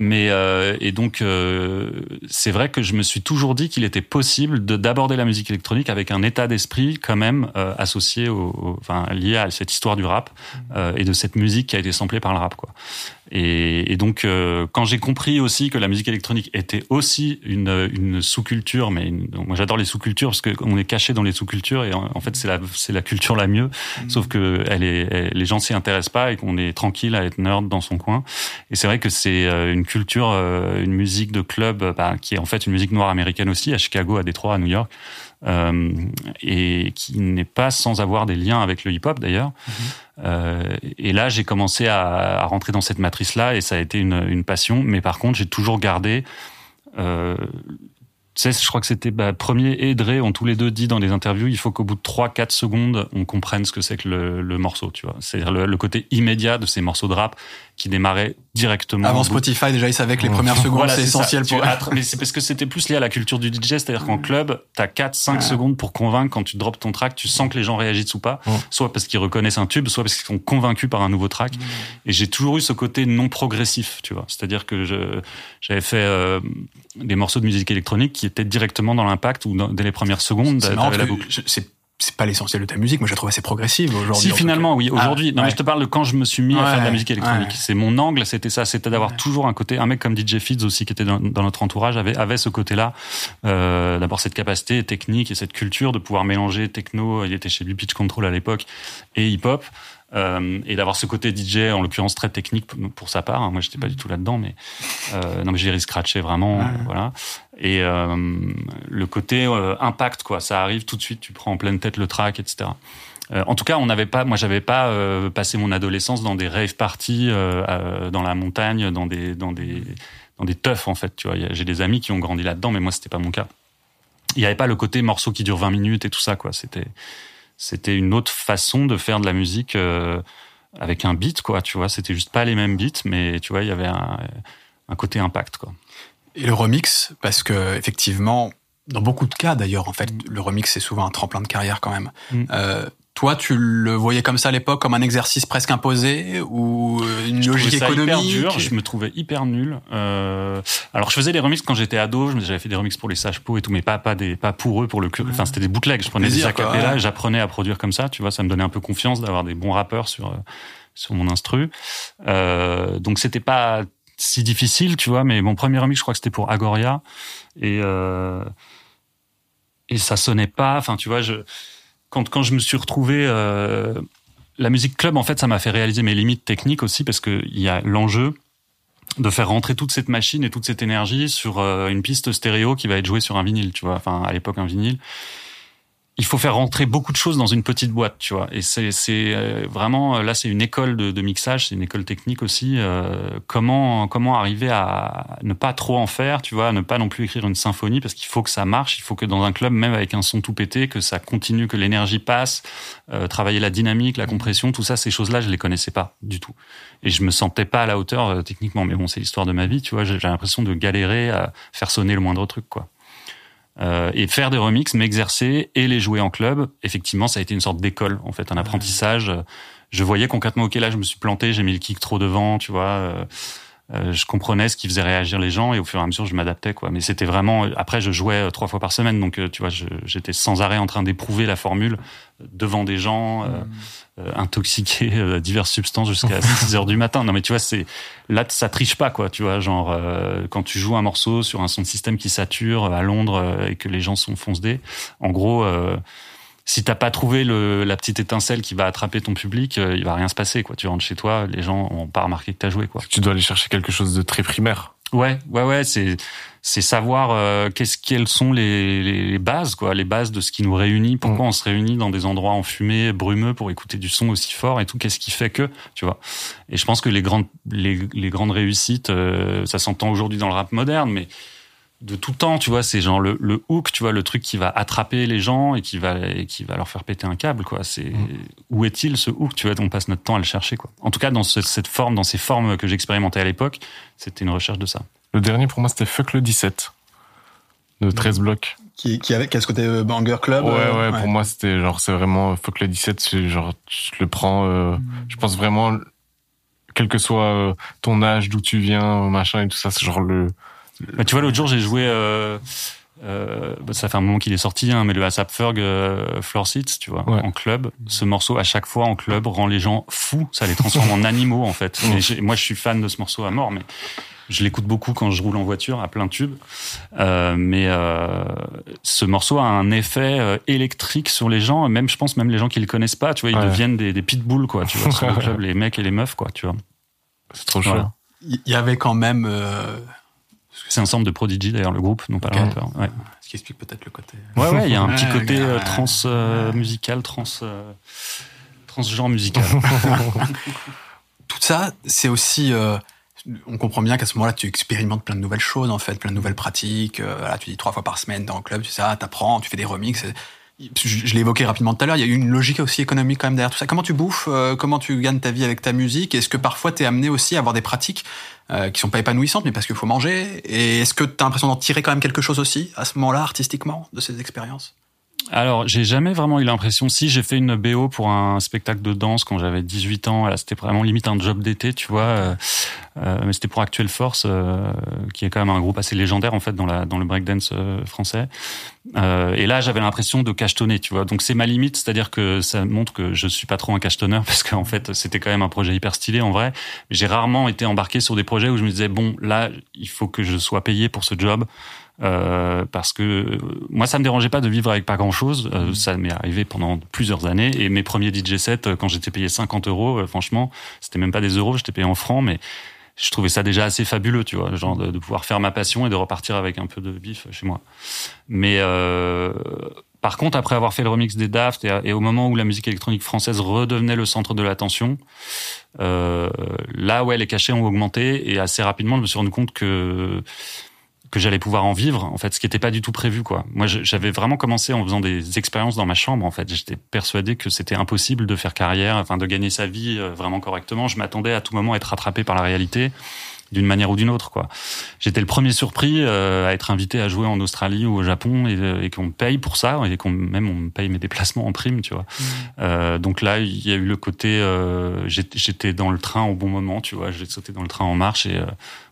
Mais euh, et donc euh, c'est vrai que je me suis toujours dit qu'il était possible de d'aborder la musique électronique avec un état d'esprit quand même euh, associé au, au- enfin lié à cette histoire du rap euh, et de cette musique qui a été samplée par le rap quoi. Et, et donc euh, quand j'ai compris aussi que la musique électronique était aussi une, une sous-culture, mais une- donc moi j'adore les sous-cultures parce qu'on est caché dans les sous-cultures et en, en fait c'est la c'est la culture la mieux, sauf que elle est elle- les gens s'y intéressent pas et qu'on est tranquille à être nerd dans son coin. Et c'est vrai que c'est euh, une culture, euh, une musique de club euh, bah, qui est en fait une musique noire américaine aussi, à Chicago, à Détroit, à New York, euh, et qui n'est pas sans avoir des liens avec le hip-hop d'ailleurs. Euh, et là, j'ai commencé à, à rentrer dans cette matrice-là, et ça a été une, une passion. Mais par contre, j'ai toujours gardé. Euh, tu sais, je crois que c'était bah, Premier et Dre ont tous les deux dit dans des interviews, il faut qu'au bout de 3-4 secondes, on comprenne ce que c'est que le, le morceau, tu vois. C'est-à-dire le, le côté immédiat de ces morceaux de rap qui démarraient directement. Avant Spotify, déjà, ils savaient que les premières secondes, voilà, c'est essentiel Tu pour attra- Mais c'est parce que c'était plus lié à la culture du DJ, c'est-à-dire qu'en club, t'as 4-5 Ouais. secondes pour convaincre quand tu drops ton track, tu sens que les gens réagissent ou pas, Ouais. soit parce qu'ils reconnaissent un tube, soit parce qu'ils sont convaincus par un nouveau track. Et j'ai toujours eu ce côté non progressif, tu vois. C'est-à-dire que je, j'avais fait euh, des morceaux de musique électronique qui étaient directement dans l'impact ou dans- dès les premières secondes, t'avais la boucle. je- c'est c'est pas l'essentiel de ta musique. Moi, je la trouve assez progressive aujourd'hui. Si finalement, oui. Aujourd'hui, Ah, non mais je te parle de quand je me suis mis à faire de la musique électronique. ouais. C'est mon angle, c'était ça, c'était d'avoir toujours un côté. Un mec comme DJ Fids aussi qui était dans, dans notre entourage avait avait ce côté-là. Euh, D'abord cette capacité technique et cette culture de pouvoir mélanger techno. Il était chez lui Pitch Control à l'époque et hip-hop. Euh, et d'avoir ce côté DJ, en l'occurrence très technique pour, sa part. hein. Moi, j'étais pas du tout là-dedans, mais euh, non, mais j'ai scratché vraiment, voilà. Et euh, le côté euh, impact, quoi, ça arrive tout de suite. Tu prends en pleine tête le track, etc. Euh, en tout cas, on n'avait pas, moi, j'avais pas passé mon adolescence dans des rave parties dans la montagne, dans des, dans des, dans des teufs en fait. Tu vois, j'ai des amis qui ont grandi là-dedans, mais moi, c'était pas mon cas. Il n'y avait pas le côté morceau qui dure 20 minutes et tout ça, quoi. C'était, c'était une autre façon de faire de la musique euh, avec un beat, quoi. Tu vois, c'était juste pas les mêmes beats, mais tu vois, il y avait un, un côté impact, quoi. Et le remix, parce que effectivement, dans beaucoup de cas d'ailleurs, en fait, le remix c'est souvent un tremplin de carrière quand même. Mm. Euh, toi, tu le voyais comme ça à l'époque, comme un exercice presque imposé ou une Je logique ça économique hyper dur, je me trouvais hyper nul. Euh, alors je faisais des remixes quand j'étais ado, j'avais fait des remixes pour les sages et tout, mais pas pas des pas pour eux pour le cul. Enfin c'était des bootlegs, je prenais Plaisir, des acapellas, ouais. j'apprenais à produire comme ça, tu vois, ça me donnait un peu confiance d'avoir des bons rappeurs sur euh, sur mon instru. Euh, donc c'était pas si difficile, tu vois, mais mon premier remix, je crois que c'était pour Agoria et euh, et ça sonnait pas. Enfin, tu vois, je quand quand je me suis retrouvé euh, la musique club, en fait, ça m'a fait réaliser mes limites techniques aussi parce que il y a l'enjeu de faire rentrer toute cette machine et toute cette énergie sur euh, une piste stéréo qui va être jouée sur un vinyle, tu vois. Enfin, à l'époque, un vinyle. Il faut faire rentrer beaucoup de choses dans une petite boîte, tu vois. Et c'est euh, vraiment là, c'est une école de, de mixage, c'est une école technique aussi. euh, comment comment arriver à ne pas trop en faire, tu vois, à ne pas non plus écrire une symphonie parce qu'il faut que ça marche. Il faut que dans un club, même avec un son tout pété, que ça continue, que l'énergie passe, euh, travailler la dynamique, la compression, tout ça, ces choses-là, je les connaissais pas du tout. Et je me sentais pas à la hauteur euh, techniquement. Mais bon, c'est l'histoire de ma vie, tu vois. J'ai l'impression de galérer à faire sonner le moindre truc, quoi. Euh, et faire des remixes, m'exercer et les jouer en club, effectivement, ça a été une sorte d'école, en fait, un apprentissage. Je voyais concrètement, ok, là, je me suis planté, j'ai mis le kick trop devant, tu vois. euh, euh, je comprenais ce qui faisait réagir les gens et au fur et à mesure, je m'adaptais, quoi. Mais c'était vraiment. Après, je jouais euh, trois fois par semaine, donc euh, tu vois, j'étais sans arrêt en train d'éprouver la formule devant des gens. euh, euh, à diverses substances jusqu'à <laughs> 6 heures du matin. Non mais tu vois, c'est là ça triche pas quoi, tu vois, genre euh, quand tu joues un morceau sur un son de système qui sature euh, à Londres euh, et que les gens sont foncedés, en gros euh, si t'as pas trouvé le, la petite étincelle qui va attraper ton public, euh, il va rien se passer quoi. Tu rentres chez toi, les gens ont pas remarqué que t'as joué quoi. Tu dois aller chercher quelque chose de très primaire. Ouais, ouais, ouais, c'est c'est savoir euh, qu'est-ce quelles sont les, les, les bases quoi, les bases de ce qui nous réunit. Pourquoi on se réunit dans des endroits enfumés, brumeux pour écouter du son aussi fort et tout. Qu'est-ce qui fait que, tu vois Et je pense que les grandes les, les grandes réussites, euh, ça s'entend aujourd'hui dans le rap moderne, mais de tout temps, tu vois, c'est genre le, le hook, tu vois, le truc qui va attraper les gens et qui va et qui va leur faire péter un câble, quoi. C'est où est-il ce hook? Tu vois, on passe notre temps à le chercher, quoi. En tout cas, dans ce- cette forme, dans ces formes que j'expérimentais à l'époque, c'était une recherche de ça. Le dernier pour moi c'était Fuck le 17 de 13 blocs. Qui, qui avait, qui a ce côté euh, banger club. Ouais, euh, ouais, pour moi, c'était genre, c'est vraiment Fuck le 17, c'est genre, je le prends, euh, je pense vraiment quel que soit euh, ton âge, d'où tu viens, machin et tout ça, c'est genre le. Bah, tu vois, l'autre jour, j'ai joué. Euh, euh, bah, ça fait un moment qu'il est sorti, hein, mais le ASAP Ferg euh, Floor Seats, tu vois, Ouais. en club. Ce morceau, à chaque fois en club, rend les gens fous. Ça les transforme en animaux, en fait. Et moi, je suis fan de ce morceau à mort, mais je l'écoute beaucoup quand je roule en voiture à plein tube. Euh, mais euh, ce morceau a un effet euh, électrique sur les gens. Même, je pense, même les gens qui le connaissent pas, tu vois, ils Ouais. deviennent des, des pitbulls, quoi. Tu vois, <laughs> sur le club, les mecs et les meufs, quoi. Tu vois. C'est trop chaud. Voilà. Il y avait quand même, euh, C'est un ensemble de Prodigy d'ailleurs, le groupe, non pas le rappeur. Ouais. ce qui explique peut-être le côté. Ouais, ouais, il y a un petit côté euh, trans euh, musical, trans, euh, transgenre musical. <laughs> Tout ça, c'est aussi. euh, on comprend bien qu'à ce moment-là, tu expérimentes plein de nouvelles choses, en fait, plein de nouvelles pratiques. Euh, voilà, tu dis trois fois par semaine dans le club, tu sais, ah, t'apprends, tu fais des remixes. Je, l'ai évoqué rapidement tout à l'heure, il y a une logique aussi économique quand même derrière tout ça. Comment tu bouffes euh, Comment tu gagnes ta vie avec ta musique? Est-ce que parfois tu es amené aussi à avoir des pratiques euh, qui sont pas épanouissantes, mais parce qu'il faut manger? Et est-ce que tu as l'impression d'en tirer quand même quelque chose aussi, à ce moment-là, artistiquement, de ces expériences? Alors, j'ai jamais vraiment eu l'impression. Si j'ai fait une BO pour un spectacle de danse quand j'avais 18 ans, c'était vraiment limite un job d'été, tu vois. euh, euh, mais c'était pour Actuelle Force, euh, qui est quand même un groupe assez légendaire en fait dans la dans le breakdance euh, français. Euh, et là, j'avais l'impression de cachetonner, tu vois. Donc c'est ma limite, c'est-à-dire que ça montre que je suis pas trop un cachetonneur <laughs> parce qu'en fait, c'était quand même un projet hyper stylé en vrai. J'ai rarement été embarqué sur des projets où je me disais bon, là, il faut que je sois payé pour ce job. Euh, parce que euh, moi ça me dérangeait pas de vivre avec pas grand chose Mmh. ça m'est arrivé pendant plusieurs années. Et mes premiers DJ sets euh, quand j'étais payé 50 euros euh, franchement c'était même pas des euros j'étais payé en francs mais je trouvais ça déjà assez fabuleux tu vois genre de, de pouvoir faire ma passion et de repartir avec un peu de bif chez moi. Mais euh, par contre après avoir fait le remix des Daft et, et au moment où la musique électronique française redevenait le centre de l'attention euh, là ouais les cachets ont augmenté et assez rapidement je me suis rendu compte que que j'allais pouvoir en vivre en fait ce qui n'était pas du tout prévu quoi. Moi j'avais vraiment commencé en faisant des expériences dans ma chambre en fait. J'étais persuadé que c'était impossible de faire carrière enfin de gagner sa vie euh, vraiment correctement. Je m'attendais à tout moment à être rattrapé par la réalité d'une manière ou d'une autre quoi. J'étais le premier surpris euh, à être invité à jouer en Australie ou au Japon et, euh, et qu'on me paye pour ça et qu'on même on me paye mes déplacements en prime tu vois. Euh, donc là, il y a eu le côté, euh, j'étais dans le train au bon moment, tu vois, j'ai sauté dans le train en marche et euh,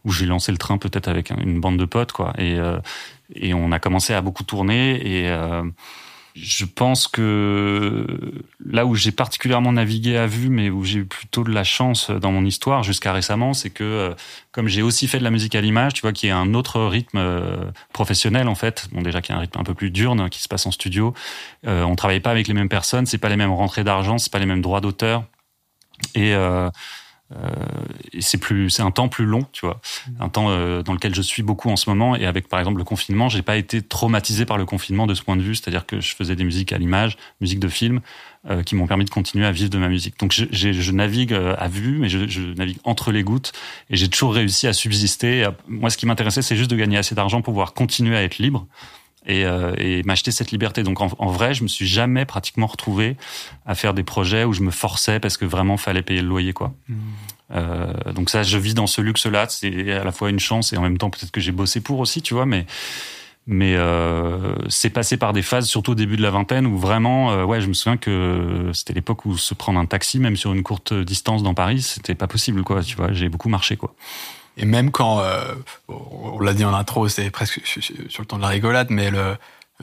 où j'ai lancé le train peut-être avec un- une bande de potes, quoi. Et euh, et on a commencé à beaucoup tourner et euh, je pense que là où j'ai particulièrement navigué à vue, mais où j'ai eu plutôt de la chance dans mon histoire jusqu'à récemment, c'est que euh, comme j'ai aussi fait de la musique à l'image, tu vois, qui est un autre rythme euh, professionnel en fait, bon déjà qui est un rythme un peu plus diurne, qui se passe en studio, euh, on travaille pas avec les mêmes personnes, c'est pas les mêmes rentrées d'argent, c'est pas les mêmes droits d'auteur, et, euh, et c'est plus, c'est un temps plus long, tu vois, un temps euh, dans lequel je suis beaucoup en ce moment. Et avec par exemple le confinement, j'ai pas été traumatisé par le confinement de ce point de vue, c'est-à-dire que je faisais des musiques à l'image, musique de film, euh, qui m'ont permis de continuer à vivre de ma musique. Donc je, navigue euh, à vue, mais je, je navigue entre les gouttes, et j'ai toujours réussi à subsister. Moi, ce qui m'intéressait, c'est juste de gagner assez d'argent pour pouvoir continuer à être libre et, euh, et m'acheter cette liberté. Donc en, en vrai, je me suis jamais pratiquement retrouvé à faire des projets où je me forçais parce que vraiment fallait payer le loyer, quoi. Euh, donc ça, je vis dans ce luxe-là. C'est à la fois une chance et en même temps peut-être que j'ai bossé pour aussi, tu vois. Mais mais euh, c'est passé par des phases, surtout au début de la vingtaine, où vraiment, euh, ouais, je me souviens que c'était l'époque où se prendre un taxi, même sur une courte distance dans Paris, c'était pas possible, quoi. Tu vois, j'ai beaucoup marché, quoi. Et même quand, euh, on l'a dit en intro, c'est presque sur le temps de la rigolade, mais le,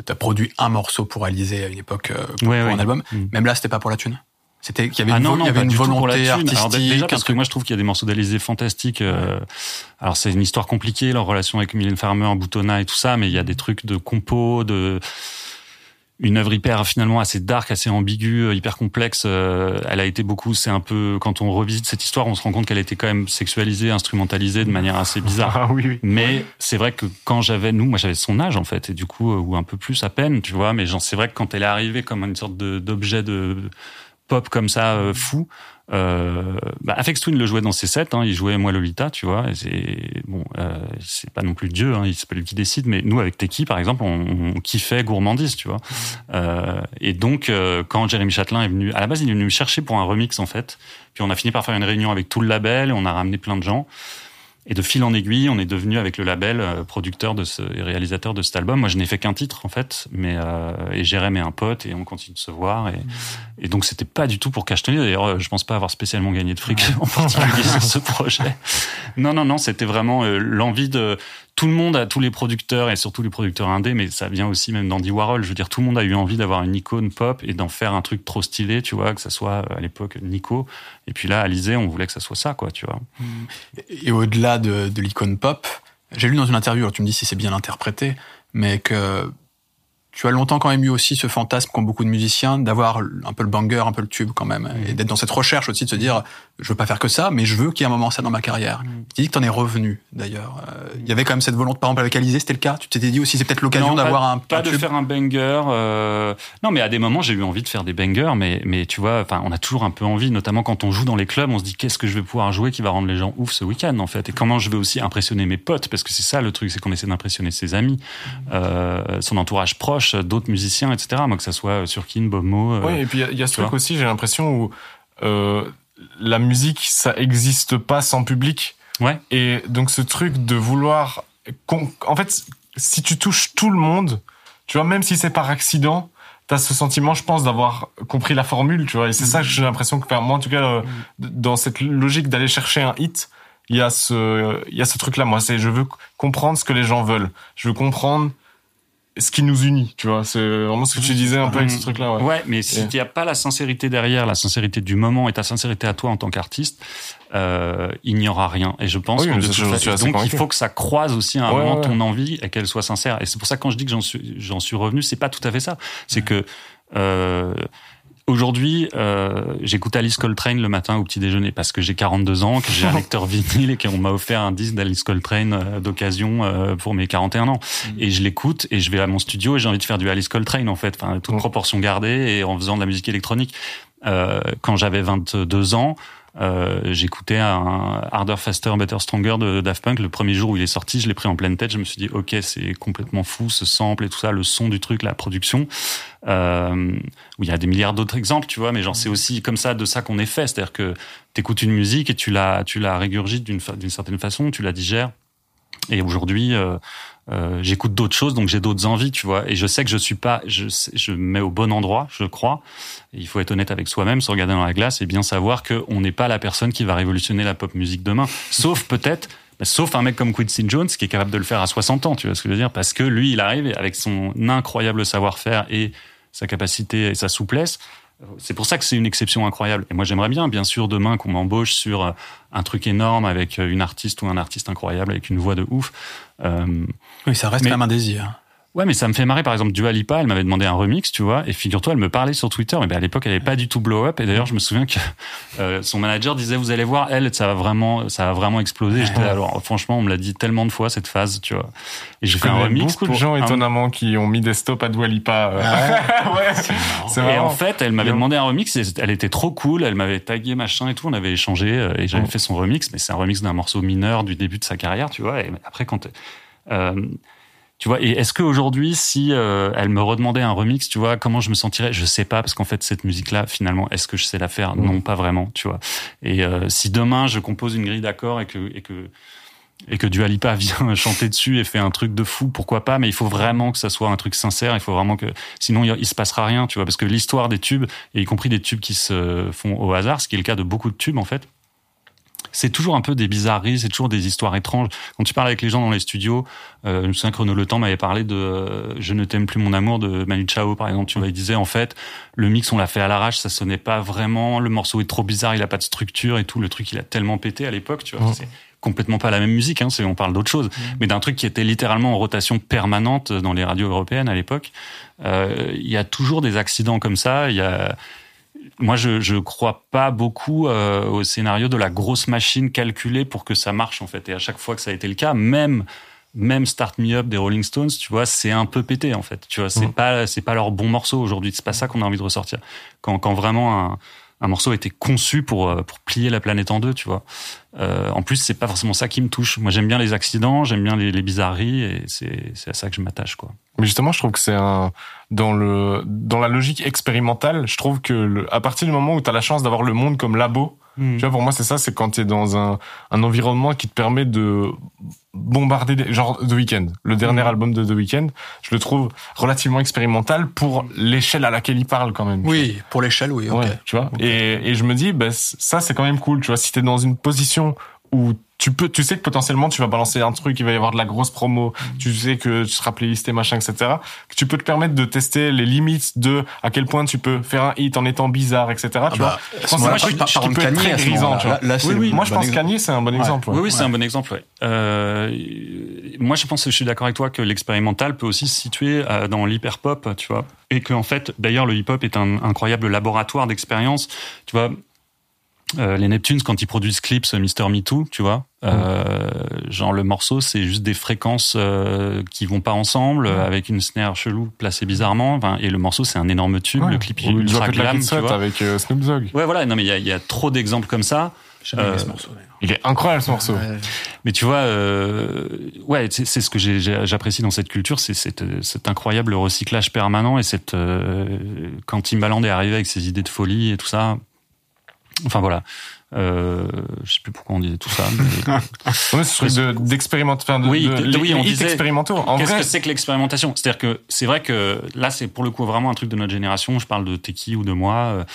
t'as produit un morceau pour Alizé à une époque euh, pour, Ouais, pour ouais. un album. Mm. Même là, c'était pas pour la thune. C'était qu'il y avait Ah une, non, non, y avait une volonté thune. artistique. Alors, déjà parce que moi je trouve qu'il y a des morceaux d'Alizé fantastiques. euh, alors c'est une histoire compliquée, leur relation avec Mylène Farmer, Boutonna et tout ça, mais il y a des trucs de compo, de une œuvre hyper finalement assez dark, assez ambiguë, hyper complexe. euh, elle a été beaucoup. C'est un peu quand on revisite cette histoire, on se rend compte qu'elle était quand même sexualisée, instrumentalisée de manière assez bizarre. Ah oui, oui. Mais c'est vrai que quand j'avais, nous, moi j'avais son âge en fait, et du coup, euh, ou un peu plus à peine, tu vois, mais genre, c'est vrai que quand elle est arrivée comme une sorte d'objet de, pop comme ça, euh, fou, euh, bah, Afex Twin le jouait dans ses sets, hein, il jouait Moi Lolita, tu vois, c'est, bon, euh, c'est pas non plus Dieu, hein, c'est pas lui qui décide, mais nous, avec Teki, par exemple, on, on kiffait Gourmandise, tu vois. Euh, et donc, euh, quand Jérémy Châtelain est venu, à la base, il est venu me chercher pour un remix, en fait, puis on a fini par faire une réunion avec tout le label, on a ramené plein de gens. Et de fil en aiguille, on est devenu avec le label euh, producteur de ce, et réalisateur de cet album. Moi, je n'ai fait qu'un titre en fait, mais euh, et Jérém est un pote et on continue de se voir. Et, et donc c'était pas du tout pour cachetonner. D'ailleurs, euh, je pense pas avoir spécialement gagné de fric <laughs> en particulier sur ce <laughs> projet. Non, non, non, c'était vraiment euh, l'envie de tout le monde, a tous les producteurs et surtout les producteurs indés, mais ça vient aussi même d'Andy Warhol. Je veux dire, tout le monde a eu envie d'avoir une icône pop et d'en faire un truc trop stylé, tu vois, que ça soit à l'époque Nico. Et puis là, Alizé, on voulait que ça soit ça, quoi, tu vois. Et au-delà de, de l'icône pop, j'ai lu dans une interview, tu me dis si c'est bien interprété, mais que tu as longtemps quand même eu aussi ce fantasme qu'ont beaucoup de musiciens d'avoir un peu le banger, un peu le tube quand même, et d'être dans cette recherche aussi de se dire je veux pas faire que ça, mais je veux qu'il y ait un moment ça dans ma carrière. Tu dis que t'en es revenu d'ailleurs. Euh, Il y avait quand même cette volonté, par exemple avec Alizé, c'était le cas? Tu t'étais dit aussi c'est peut-être l'occasion d'avoir un, pas un de tube? faire un banger. euh, Non, mais à des moments, j'ai eu envie de faire des bangers, mais mais tu vois, enfin, on a toujours un peu envie, notamment quand on joue dans les clubs, on se dit qu'est-ce que je vais pouvoir jouer qui va rendre les gens ouf ce week-end en fait, et comment je vais aussi impressionner mes potes, parce que c'est ça le truc, c'est qu'on essaie d'impressionner ses amis, euh, son entourage proche, d'autres musiciens, etc. Moi, que ça soit Surkin, Bomo. euh, Ouais, et puis il y a- il y, a ce truc aussi, j'ai l'impression où euh, la musique, ça existe pas sans public. Ouais. Et donc ce truc de vouloir... En fait, si tu touches tout le monde, tu vois, même si c'est par accident, t'as ce sentiment, je pense, d'avoir compris la formule, tu vois. Et c'est ça que j'ai l'impression que, moi en tout cas, euh, dans cette logique d'aller chercher un hit, il y a ce, il y a ce truc-là. Moi, c'est je veux comprendre ce que les gens veulent. Je veux comprendre ce qui nous unit, tu vois. C'est vraiment ce que tu disais un peu avec ce Mhm. truc-là. Ouais. Ouais, mais si Et- tu n'y a pas la sincérité derrière, la sincérité du moment et ta sincérité à toi en tant qu'artiste, euh, il n'y aura rien. Et je pense Oui, que de ça, donc il faut que ça croise aussi à un Ouais, moment ouais, ton envie et qu'elle soit sincère. Et c'est pour ça que quand je dis que j'en suis, j'en suis revenu, c'est pas tout à fait ça. C'est que euh, Aujourd'hui, euh, j'écoute Alice Coltrane le matin au petit déjeuner parce que j'ai 42 ans, que j'ai un <laughs> lecteur vinyle et qu'on m'a offert un disque d'Alice Coltrane euh, d'occasion euh, pour mes 41 ans. Et je l'écoute et je vais à mon studio et j'ai envie de faire du Alice Coltrane en fait, enfin toute Mm. proportion gardée et en faisant de la musique électronique. Euh, quand j'avais 22 ans, euh, j'écoutais un Harder, Faster, Better, Stronger de Daft Punk. Le premier jour où il est sorti, je l'ai pris en pleine tête. Je me suis dit, ok, c'est complètement fou ce sample et tout ça, le son du truc, la production. Euh, où il y a des milliards d'autres exemples, tu vois, mais genre c'est aussi comme ça de ça qu'on est fait, c'est-à-dire que t'écoutes une musique et tu la tu la régurgites d'une certaine façon, tu la digères. Et aujourd'hui, euh, euh, j'écoute d'autres choses, donc j'ai d'autres envies, tu vois. Et je sais que je suis pas, je, je me mets au bon endroit, je crois. Il faut être honnête avec soi-même, se regarder dans la glace et bien savoir qu'on n'est pas la personne qui va révolutionner la pop musique demain. <laughs> Sauf peut-être, bah, sauf un mec comme Quincy Jones qui est capable de le faire à 60 ans, tu vois ce que je veux dire? Parce que lui, il arrive avec son incroyable savoir-faire et sa capacité et sa souplesse. C'est pour ça que c'est une exception incroyable. Et moi, j'aimerais bien, bien sûr, demain qu'on m'embauche sur euh, un truc énorme avec euh, une artiste ou un artiste incroyable avec une voix de ouf. Euh, Oui, ça reste Mais- quand même un désir. Ouais, mais ça me fait marrer. Par exemple, Dua Lipa, elle m'avait demandé un remix, tu vois. Et figure-toi, elle me parlait sur Twitter. Mais ben, à l'époque, elle avait pas du tout blow up. Et d'ailleurs, je me souviens que <laughs> euh, son manager disait, vous allez voir, elle, ça va vraiment, ça va vraiment exploser. J'étais là, alors, franchement, on me l'a dit tellement de fois cette phase, tu vois. Et j'ai Je fait un remix. beaucoup de gens un- étonnamment qui ont mis des stops à Dua Lipa. euh. ouais, <laughs> c'est Et en fait, elle m'avait demandé un remix. Et elle était trop cool. Elle m'avait tagué machin et tout. On avait échangé euh, et j'avais Mm. fait son remix. Mais c'est un remix d'un morceau mineur du début de sa carrière, tu vois. Et après, quand euh, tu vois, et est-ce qu'aujourd'hui, si euh, elle me redemandait un remix, tu vois, comment je me sentirais? Je sais pas, parce qu'en fait, cette musique-là, finalement, est-ce que je sais la faire? Non, pas vraiment, tu vois. Et euh, si demain, je compose une grille d'accords et que, et que et que Dua Lipa <laughs> vient chanter dessus et fait un truc de fou, pourquoi pas? Mais il faut vraiment que ça soit un truc sincère. Il faut vraiment que, sinon il, il se passera rien, tu vois, parce que l'histoire des tubes, et y compris des tubes qui se font au hasard, ce qui est le cas de beaucoup de tubes en fait, c'est toujours un peu des bizarreries, c'est toujours des histoires étranges. Quand tu parles avec les gens dans les studios, euh, je me souviens que Renaud Le Temps m'avait parlé de euh, Je ne t'aime plus mon amour de Manu Chao, par exemple. Tu vois, il disait en fait, le mix on l'a fait à l'arrache, ça sonnait pas vraiment, le morceau est trop bizarre, il a pas de structure et tout, le truc il a tellement pété à l'époque, tu vois. C'est complètement pas la même musique, hein, on parle d'autre chose, mais d'un truc qui était littéralement en rotation permanente dans les radios européennes à l'époque. Euh, Il y a toujours des accidents comme ça, il y a moi, je je crois pas beaucoup euh, au scénario de la grosse machine calculée pour que ça marche en fait. Et à chaque fois que ça a été le cas, même même Start Me Up des Rolling Stones, tu vois, c'est un peu pété en fait. Tu vois, c'est Mhm. pas c'est pas leur bon morceau aujourd'hui. C'est pas ça qu'on a envie de ressortir. Quand quand vraiment un un morceau a été conçu pour euh, pour plier la planète en deux, tu vois. Euh, en plus, c'est pas forcément ça qui me touche. Moi, j'aime bien les accidents, j'aime bien les, bizarreries, et c'est c'est à ça que je m'attache, quoi. Mais justement, je trouve que c'est un dans le dans la logique expérimentale. Je trouve que le, à partir du moment où tu as la chance d'avoir le monde comme labo, Hmm. Tu vois, pour moi, c'est ça, c'est quand tu es dans un, un environnement qui te permet de bombarder, des, genre The Weeknd. Le dernier Mm. album de The Weeknd, je le trouve relativement expérimental pour l'échelle à laquelle il parle quand même. Oui, pour l'échelle, oui. ok. Ouais, tu vois. Et, et je me dis, bah, ça, c'est quand même cool. Tu vois, si t'es dans une position où tu peux, tu sais que potentiellement tu vas balancer un truc, il va y avoir de la grosse promo, Mm. tu sais que tu seras playlisté, machin, etc. Que tu peux te permettre de tester les limites de à quel point tu peux faire un hit en étant bizarre, etc. Ah tu bah, vois. un je par- Kanye très à ce grisant, moment-là. tu vois. Là, là, c'est Oui, le oui. bon Moi, je pense. Kanye, c'est un bon exemple. ouais. Oui, oui, c'est Ouais. un bon exemple. Ouais. Euh, moi, je pense que je suis d'accord avec toi que l'expérimental peut aussi se situer euh, dans l'hyper pop, tu vois, et que en fait, d'ailleurs, le hip hop est un incroyable laboratoire d'expérience. Tu vois, euh, les Neptunes quand ils produisent clips, Mister Me Too, tu vois, euh, genre le morceau, c'est juste des fréquences euh, qui vont pas ensemble, avec une snare chelou placée bizarrement, et le morceau c'est un énorme tube. Ouais. Le clip il ultra glam, tu vois. avec euh, Snoop Dogg. Ouais, voilà. Non, mais il y a, il y a trop d'exemples comme ça. J'ai jamais aimé Euh, ce morceau. Il est incroyable ce morceau. Ouais. Mais tu vois, euh, ouais, c'est ce que j'apprécie dans cette culture, c'est cet, cet incroyable recyclage permanent et cette euh, quand Timbaland est arrivé avec ses idées de folie et tout ça. Enfin voilà, euh, je sais plus pourquoi on disait tout ça. mais- <laughs> Ouais, ce truc de- enfin, Oui, de- de- les oui, on disait- expérimentaux. En Qu'est-ce vrai, que c'est que l'expérimentation? C'est-à-dire que c'est vrai que là, c'est pour le coup vraiment un truc de notre génération. Je parle de Teki ou de moi.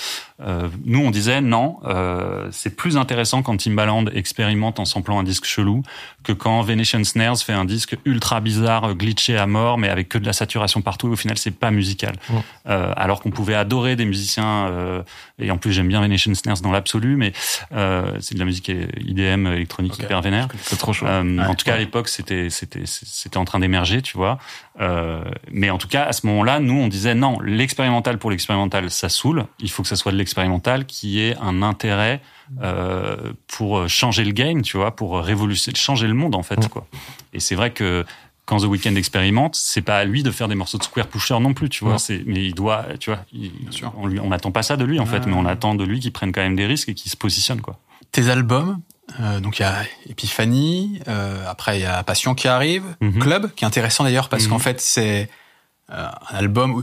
Euh, euh, nous, on disait non, euh, c'est plus intéressant quand Timbaland expérimente en samplant un disque chelou que quand Venetian Snares fait un disque ultra bizarre, glitché à mort, mais avec que de la saturation partout. Et au final, c'est pas musical. Euh, alors qu'on pouvait adorer des musiciens. euh, et en plus, j'aime bien Venetian Snares dans l'absolu, mais euh, c'est de la musique IDM électronique hyper vénère. c'est trop chaud. Euh, Ouais, en tout cas, à l'époque, c'était c'était c'était en train d'émerger, tu vois. Euh, mais en tout cas, à ce moment-là, nous, on disait non, l'expérimental pour l'expérimental, ça saoule. Il faut que ça soit de l'expérimental qui ait un intérêt euh, pour changer le game, tu vois, pour révolutionner, changer le monde en fait, Mm. quoi. Et c'est vrai que quand The Weeknd expérimente, c'est pas à lui de faire des morceaux de Square Pusher non plus, tu vois. C'est, mais il doit, tu vois, il- on n'attend pas ça de lui en fait, mais on attend de lui qu'il prenne quand même des risques et qu'il se positionne, quoi. Tes albums, euh, donc il y a Epiphanie, euh, après il y a Passion qui arrive, Mhm. Club, qui est intéressant d'ailleurs parce Mhm. qu'en fait c'est euh, un album où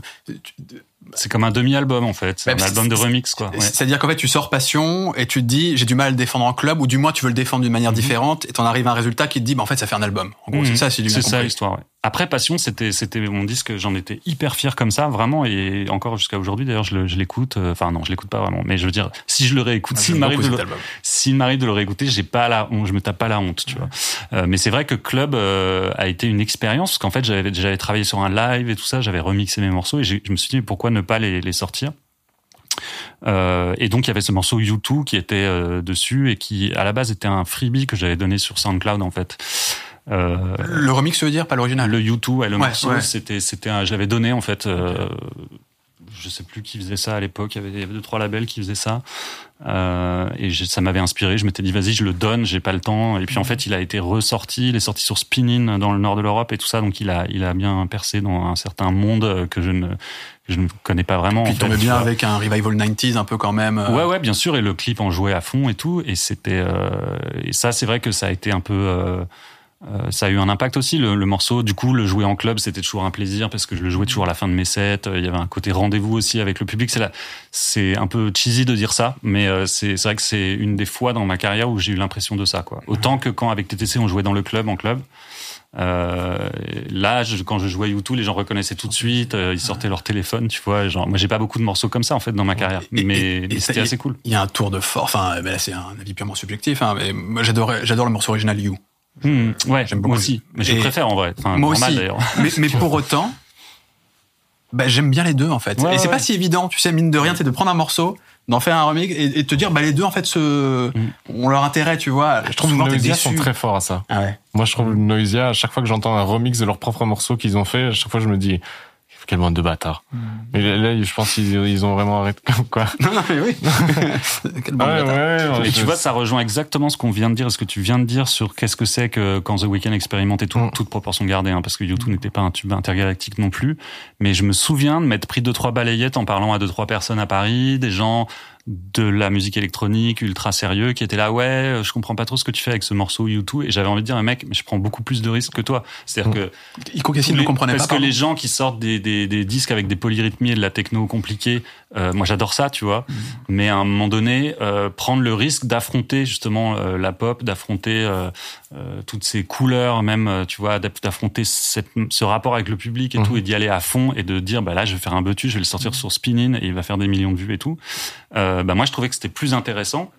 C'est comme un demi-album en fait, c'est un album de remix, quoi. Ouais. C'est-à-dire qu'en fait, tu sors Passion et tu te dis, j'ai du mal à le défendre en club, ou du moins tu veux le défendre d'une manière différente, et t'en arrives à un résultat qui te dit, bah, en fait, ça fait un album. En gros, Mhm. c'est ça, si C'est ça l'histoire. Ouais. Après Passion, c'était c'était mon disque, j'en étais hyper fier comme ça, vraiment, et encore jusqu'à aujourd'hui. D'ailleurs, je l'écoute. euh, Enfin non, je l'écoute pas vraiment, mais je veux dire, si je le réécoute, s'il m'arrive de le, m'arrive de le réécouter, j'ai pas la honte, je me tape pas la honte, tu vois. Euh, mais c'est vrai que Club euh, a été une expérience parce qu'en fait, j'avais j'avais travaillé sur un live et tout ça, j'avais remixé mes morceaux et je me suis dit pourquoi ne pas les, les sortir. Euh, et donc il y avait ce morceau U2 qui était euh, dessus et qui à la base était un freebie que j'avais donné sur SoundCloud en fait. Euh, Le remix, tu veux dire, pas l'original le U2 et le Ouais, morceau, ouais. c'était, c'était l'avais donné en fait. Je sais plus qui faisait ça à l'époque. Il y avait, il y avait deux trois labels qui faisaient ça. Euh, et ça m'avait inspiré. Je m'étais dit vas-y, je le donne. J'ai pas le temps. Et puis en fait, il a été ressorti. Il est sorti sur Spinning dans le nord de l'Europe et tout ça. Donc il a, il a bien percé dans un certain monde que je ne, que je ne connais pas vraiment. Puis il tombait bien avec un revival 90s un peu quand même. euh, Ouais, ouais, bien sûr. Et le clip en jouait à fond et tout. Et c'était, euh, et ça, c'est vrai que ça a été un peu, euh, euh, ça a eu un impact aussi. Le, le morceau, du coup, le jouer en club, c'était toujours un plaisir parce que je le jouais toujours à la fin de mes sets. Il y avait un côté rendez-vous aussi avec le public. C'est un peu cheesy de dire ça, mais euh, c'est, vrai que c'est une des fois dans ma carrière où j'ai eu l'impression de ça, quoi. Autant que quand avec TTC on jouait dans le club, en club. Euh, là, je- quand je jouais U2, les gens reconnaissaient tout de suite, euh, ils sortaient leur téléphone, tu vois. Genre, moi, j'ai pas beaucoup de morceaux comme ça en fait dans ma carrière, Et- mais, c'était assez cool. Il y a un tour de force. Enfin, ben c'est un avis purement subjectif. Hein, mais j'adore le morceau original You. Hmm, ouais, J'aime moi beaucoup. aussi. Mais je Et- préfère en vrai. Enfin, Moi normal aussi. d'ailleurs. <laughs> Mais, mais pour autant, bah, j'aime bien les deux en fait. Ouais, et c'est ouais. pas si évident, tu sais, mine de rien, c'est de prendre un morceau, d'en faire un remix et, et de te dire, bah les deux en fait, se, Mm. ont leur intérêt, tu vois. Je trouve que Noisia sont très forts à ça. Ah ouais. Moi, je trouve Noisia, à chaque fois que j'entends un remix de leur propre morceau qu'ils ont fait, à chaque fois, je me dis, quel bande de bâtards. Hmm. Mais là, là, je pense qu'ils ils ont vraiment arrêté, quoi. <laughs> Non, non, mais oui. <laughs> Quelle bande Ouais, de bâtards. ouais, Mais ouais, tu vois, ça rejoint exactement ce qu'on vient de dire, ce que tu viens de dire sur qu'est-ce que c'est que quand The Weeknd expérimente et tout, Mm. toute proportion gardée, hein, parce que YouTube n'était pas un tube intergalactique non plus. Mais je me souviens de m'être pris deux trois balayettes en parlant à deux trois personnes à Paris, des gens de la musique électronique ultra sérieux qui étaient là ouais euh, je comprends pas trop ce que tu fais avec ce morceau U2 et j'avais envie de dire mec mais je prends beaucoup plus de risques que toi c'est-à-dire que Ico Cassine ne comprenait parce pas. que pardon. les gens qui sortent des, des, des disques avec des polyrythmies et de la techno compliquée, euh, moi j'adore ça, tu vois. Mais à un moment donné, euh, prendre le risque d'affronter justement euh, la pop, d'affronter euh, toutes ces couleurs, même, euh, tu vois, d'aff- d'affronter ce rapport avec le public et Mhm. tout, et d'y aller à fond et de dire, bah là, je vais faire un betu, je vais le sortir sur Spinin et il va faire des millions de vues et tout. Euh, bah moi, je trouvais que c'était plus intéressant,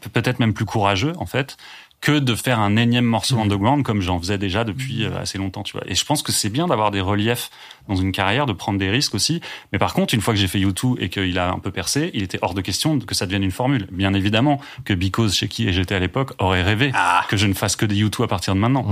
pe- peut-être même plus courageux en fait, que de faire un énième morceau underground comme j'en faisais déjà depuis euh, assez longtemps, tu vois. Et je pense que c'est bien d'avoir des reliefs dans une carrière, de prendre des risques aussi. Mais par contre, une fois que j'ai fait YouTube et qu'il a un peu percé, il était hors de question que ça devienne une formule. Bien évidemment que Because, chez qui j'étais à l'époque, aurait rêvé que je ne fasse que des YouTube à partir de maintenant.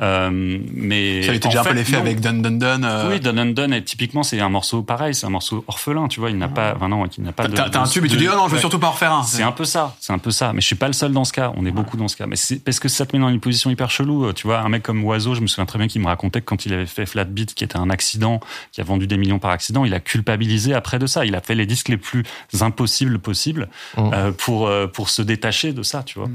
Euh, mais Ça a été en déjà un peu l'effet avec Dun Dun Dun. euh, Oui, Dun Dun Dun, et typiquement, c'est un morceau pareil, c'est un morceau orphelin, tu vois. Il n'a pas, enfin non, il n'a pas. T'as un tube et tu dis, oh non, je veux Ouais. surtout pas en refaire un. C'est un peu ça, c'est un peu ça. Mais je suis pas le seul dans ce cas. On est beaucoup dans ce cas. Mais parce que ça te met dans une position hyper chelou. Euh, Tu vois, un mec comme Oiseau, je me souviens très bien qu'il me racontait que quand il avait fait Flat Beat, qui était un accident, qui a vendu des millions par accident, il a culpabilisé après de ça. Il a fait les disques les plus impossibles possibles Mm. euh, pour euh, pour se détacher de ça, tu vois.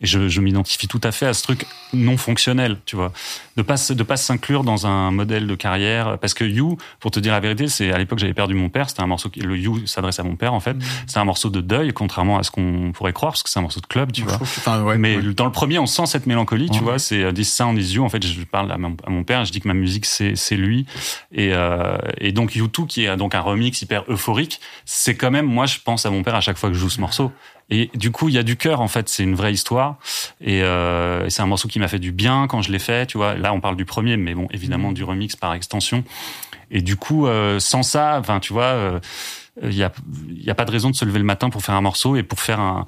Et je, je m'identifie tout à fait à ce truc non fonctionnel, tu vois, de pas de pas s'inclure dans un modèle de carrière. Parce que You, pour te dire la vérité, c'est à l'époque j'avais perdu mon père. C'était un morceau qui le You s'adresse à mon père en fait. C'est un morceau de deuil, contrairement à ce qu'on pourrait croire, parce que c'est un morceau de club, tu Je vois. que- ouais, Mais ouais. dans le premier, on sent cette mélancolie, tu Ouais. vois. C'est euh, This Sound is You. En fait, je parle à mon, à mon père, je dis que ma musique, c'est lui. Et, euh, et donc U2, qui est donc un remix hyper euphorique, c'est quand même, moi, je pense à mon père à chaque fois que je joue ce morceau. Et du coup, il y a du cœur, en fait. C'est une vraie histoire. Et, euh, et c'est un morceau qui m'a fait du bien quand je l'ai fait, tu vois. Là, on parle du premier, mais bon, évidemment, du remix par extension. Et du coup, euh, sans ça, enfin, tu vois, euh, il y a, il y a pas de raison de se lever le matin pour faire un morceau et pour faire un,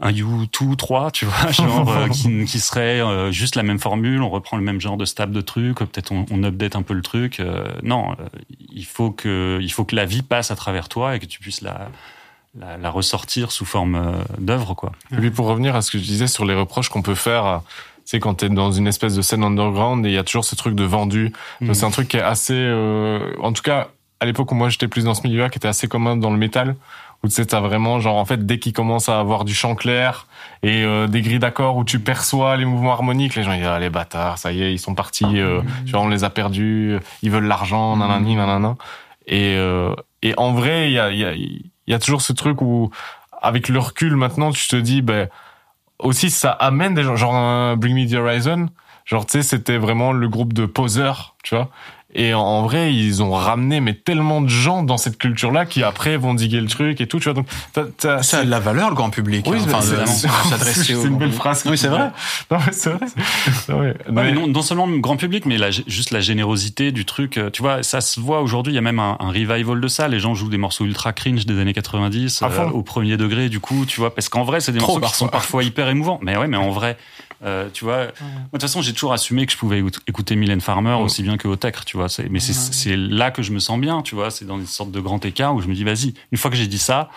un U2 3, tu vois, <laughs> genre euh, qui, qui serait euh, juste la même formule, on reprend le même genre de stab de truc, peut-être on, on update un peu le truc. Euh, non, euh, il faut que il faut que la vie passe à travers toi et que tu puisses la la, la ressortir sous forme euh, d'œuvre, quoi. Et puis pour revenir à ce que je disais sur les reproches qu'on peut faire, euh, tu sais, quand t'es dans une espèce de scène underground et il y a toujours ce truc de vendu. Mm. C'est un truc qui est assez, euh, en tout cas, à l'époque où moi j'étais plus dans ce milieu-là, qui était assez commun dans le métal, où tu sais, t'as vraiment, genre, en fait, dès qu'il commence à avoir du chant clair et euh, des grilles d'accords où tu perçois les mouvements harmoniques, les gens ils disent, ah, les bâtards, ça y est, ils sont partis, euh, tu vois, on les a perdus, ils veulent l'argent, nanani, nanana. Et, euh, et en vrai, il y a, il y, a, y a toujours ce truc où, avec le recul maintenant, tu te dis, ben, aussi ça amène des gens, genre Bring Me the Horizon, genre tu sais, c'était vraiment le groupe de poseurs, tu vois. Et en, vrai, ils ont ramené mais tellement de gens dans cette culture-là qui après vont diguer le truc et tout, tu vois. Donc t'as- t'as- Ça a de la valeur, le grand public. oui, hein. Enfin, c'est- une belle public. phrase. Oui, c'est vrai. Non, mais c'est vrai. Ouais, Mais- mais non, non seulement le grand public, mais la, juste la générosité du truc. euh, Tu vois, ça se voit aujourd'hui. Il y a même un, un revival de ça. Les gens jouent des morceaux ultra cringe des années 90 À fond. euh, au premier degré. Du coup, tu vois, parce qu'en vrai, c'est des Trop, morceaux qui sont parfois. parfois hyper émouvants. Mais ouais, mais en vrai, euh, tu vois, moi, de toute façon, j'ai toujours assumé que je pouvais écout- écouter Mylène Farmer aussi bien que Otecre, tu vois. Mais c'est c'est là que je me sens bien, tu vois. C'est dans une sorte de grand écart où je me dis, vas-y. Une fois que j'ai dit ça,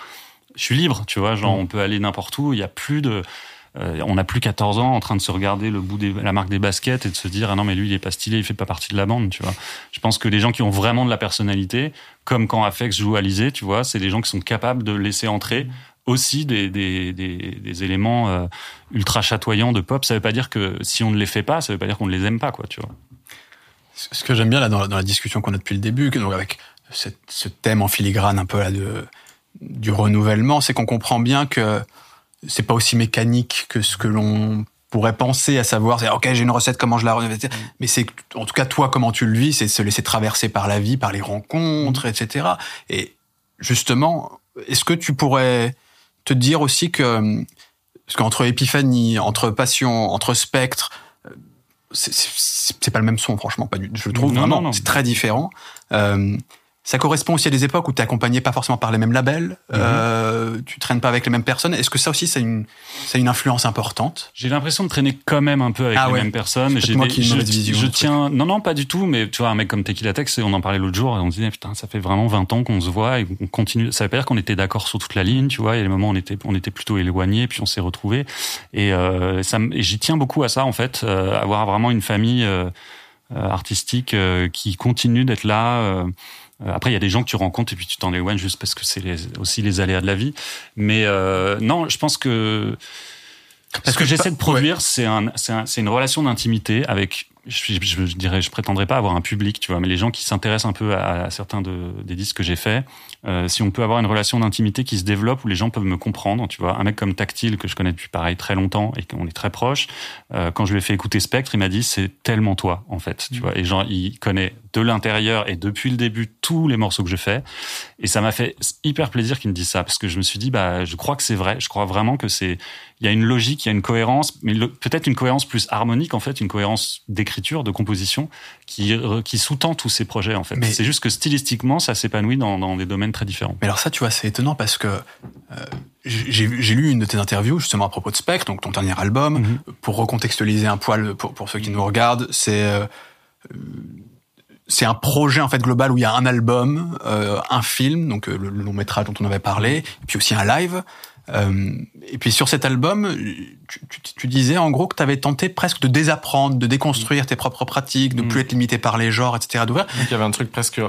je suis libre, tu vois. Genre, on peut aller n'importe où. Il y a plus de euh, on n'a plus 14 ans en train de se regarder le bout de la marque des baskets et de se dire ah non mais lui il est pas stylé, il fait pas partie de la bande, tu vois. Je pense que les gens qui ont vraiment de la personnalité, comme quand Afex joue Alizé, tu vois, c'est des gens qui sont capables de laisser entrer aussi des, des, des, des éléments euh, ultra chatoyants de pop. Ça veut pas dire que si on ne les fait pas, ça veut pas dire qu'on ne les aime pas, quoi, tu vois. Ce que j'aime bien là dans, dans la discussion qu'on a depuis le début, donc avec cette- ce thème en filigrane un peu là de du renouvellement, c'est qu'on comprend bien que c'est pas aussi mécanique que ce que l'on pourrait penser, à savoir, c'est ok, j'ai une recette, comment je la renouvelle, etc. Mais c'est en tout cas toi comment tu le vis, c'est se laisser traverser par la vie, par les rencontres, etc. Et justement, est-ce que tu pourrais te dire aussi que parce qu'entre épiphanie, entre passion, entre spectre, euh, c'est- pas le même son, franchement, pas du, je le trouve Non, vraiment, c'est très différent. Euh, ça correspond aussi à des époques où tu es accompagné pas forcément par les mêmes labels, Mhm. euh, tu traînes pas avec les mêmes personnes. Est-ce que ça aussi, c'est une, c'est une influence importante? J'ai l'impression de traîner quand même un peu avec Ah les ouais. mêmes personnes. C'est J'ai moi des- qui ai une je, vision je tiens, non, non, pas du tout, mais tu vois, un mec comme Tequila Tex, on en parlait l'autre jour et on se disait, putain, ça fait vraiment 20 ans qu'on se voit et qu'on continue. Ça veut pas dire qu'on était d'accord sur toute la ligne, tu vois. Il y a des moments où on était, on était plutôt éloignés, puis on s'est retrouvés. Et, euh, ça, j'y tiens beaucoup à ça, en fait, euh, avoir vraiment une famille euh, euh, artistique euh, qui continue d'être là. Euh, après, il y a des gens que tu rencontres et puis tu t'en éloignes juste parce que c'est aussi les aléas de la vie. Mais euh, non, je pense que Parce ce que, que j'essaie de produire, c'est un, c'est un- c'est une relation d'intimité avec. Je, je, je dirais, je prétendrai pas avoir un public, tu vois, mais les gens qui s'intéressent un peu à, à certains de, des disques que j'ai faits, euh, si on peut avoir une relation d'intimité qui se développe où les gens peuvent me comprendre, tu vois, un mec comme Tactile que je connais depuis pareil très longtemps et qu'on est très proche, euh, quand je lui ai fait écouter Spectre, il m'a dit c'est tellement toi en fait, tu vois, et genre il connaît de l'intérieur et depuis le début tous les morceaux que je fais, et ça m'a fait hyper plaisir qu'il me dise ça parce que je me suis dit bah je crois que c'est vrai, je crois vraiment que c'est il y a une logique, il y a une cohérence, mais peut-être une cohérence plus harmonique en fait, une cohérence d'écriture, de composition qui qui sous-tend tous ces projets en fait. Mais- C'est juste que stylistiquement ça s'épanouit dans, dans des domaines très différents. Mais alors ça, tu vois, c'est étonnant parce que euh, j'ai lu une de tes interviews justement à propos de Spectre, donc ton dernier album, Mhm. pour recontextualiser un poil pour, pour ceux qui nous regardent, c'est euh, euh, c'est un projet en fait global où il y a un album, euh, un film, donc euh, le, le long métrage dont on avait parlé, et puis aussi un live. Euh, et puis sur cet album, tu, tu, tu disais en gros que tu avais tenté presque de désapprendre, de déconstruire tes propres pratiques, de Mhm. plus être limité par les genres, etc. d'ouvrir. Donc il y avait un truc presque.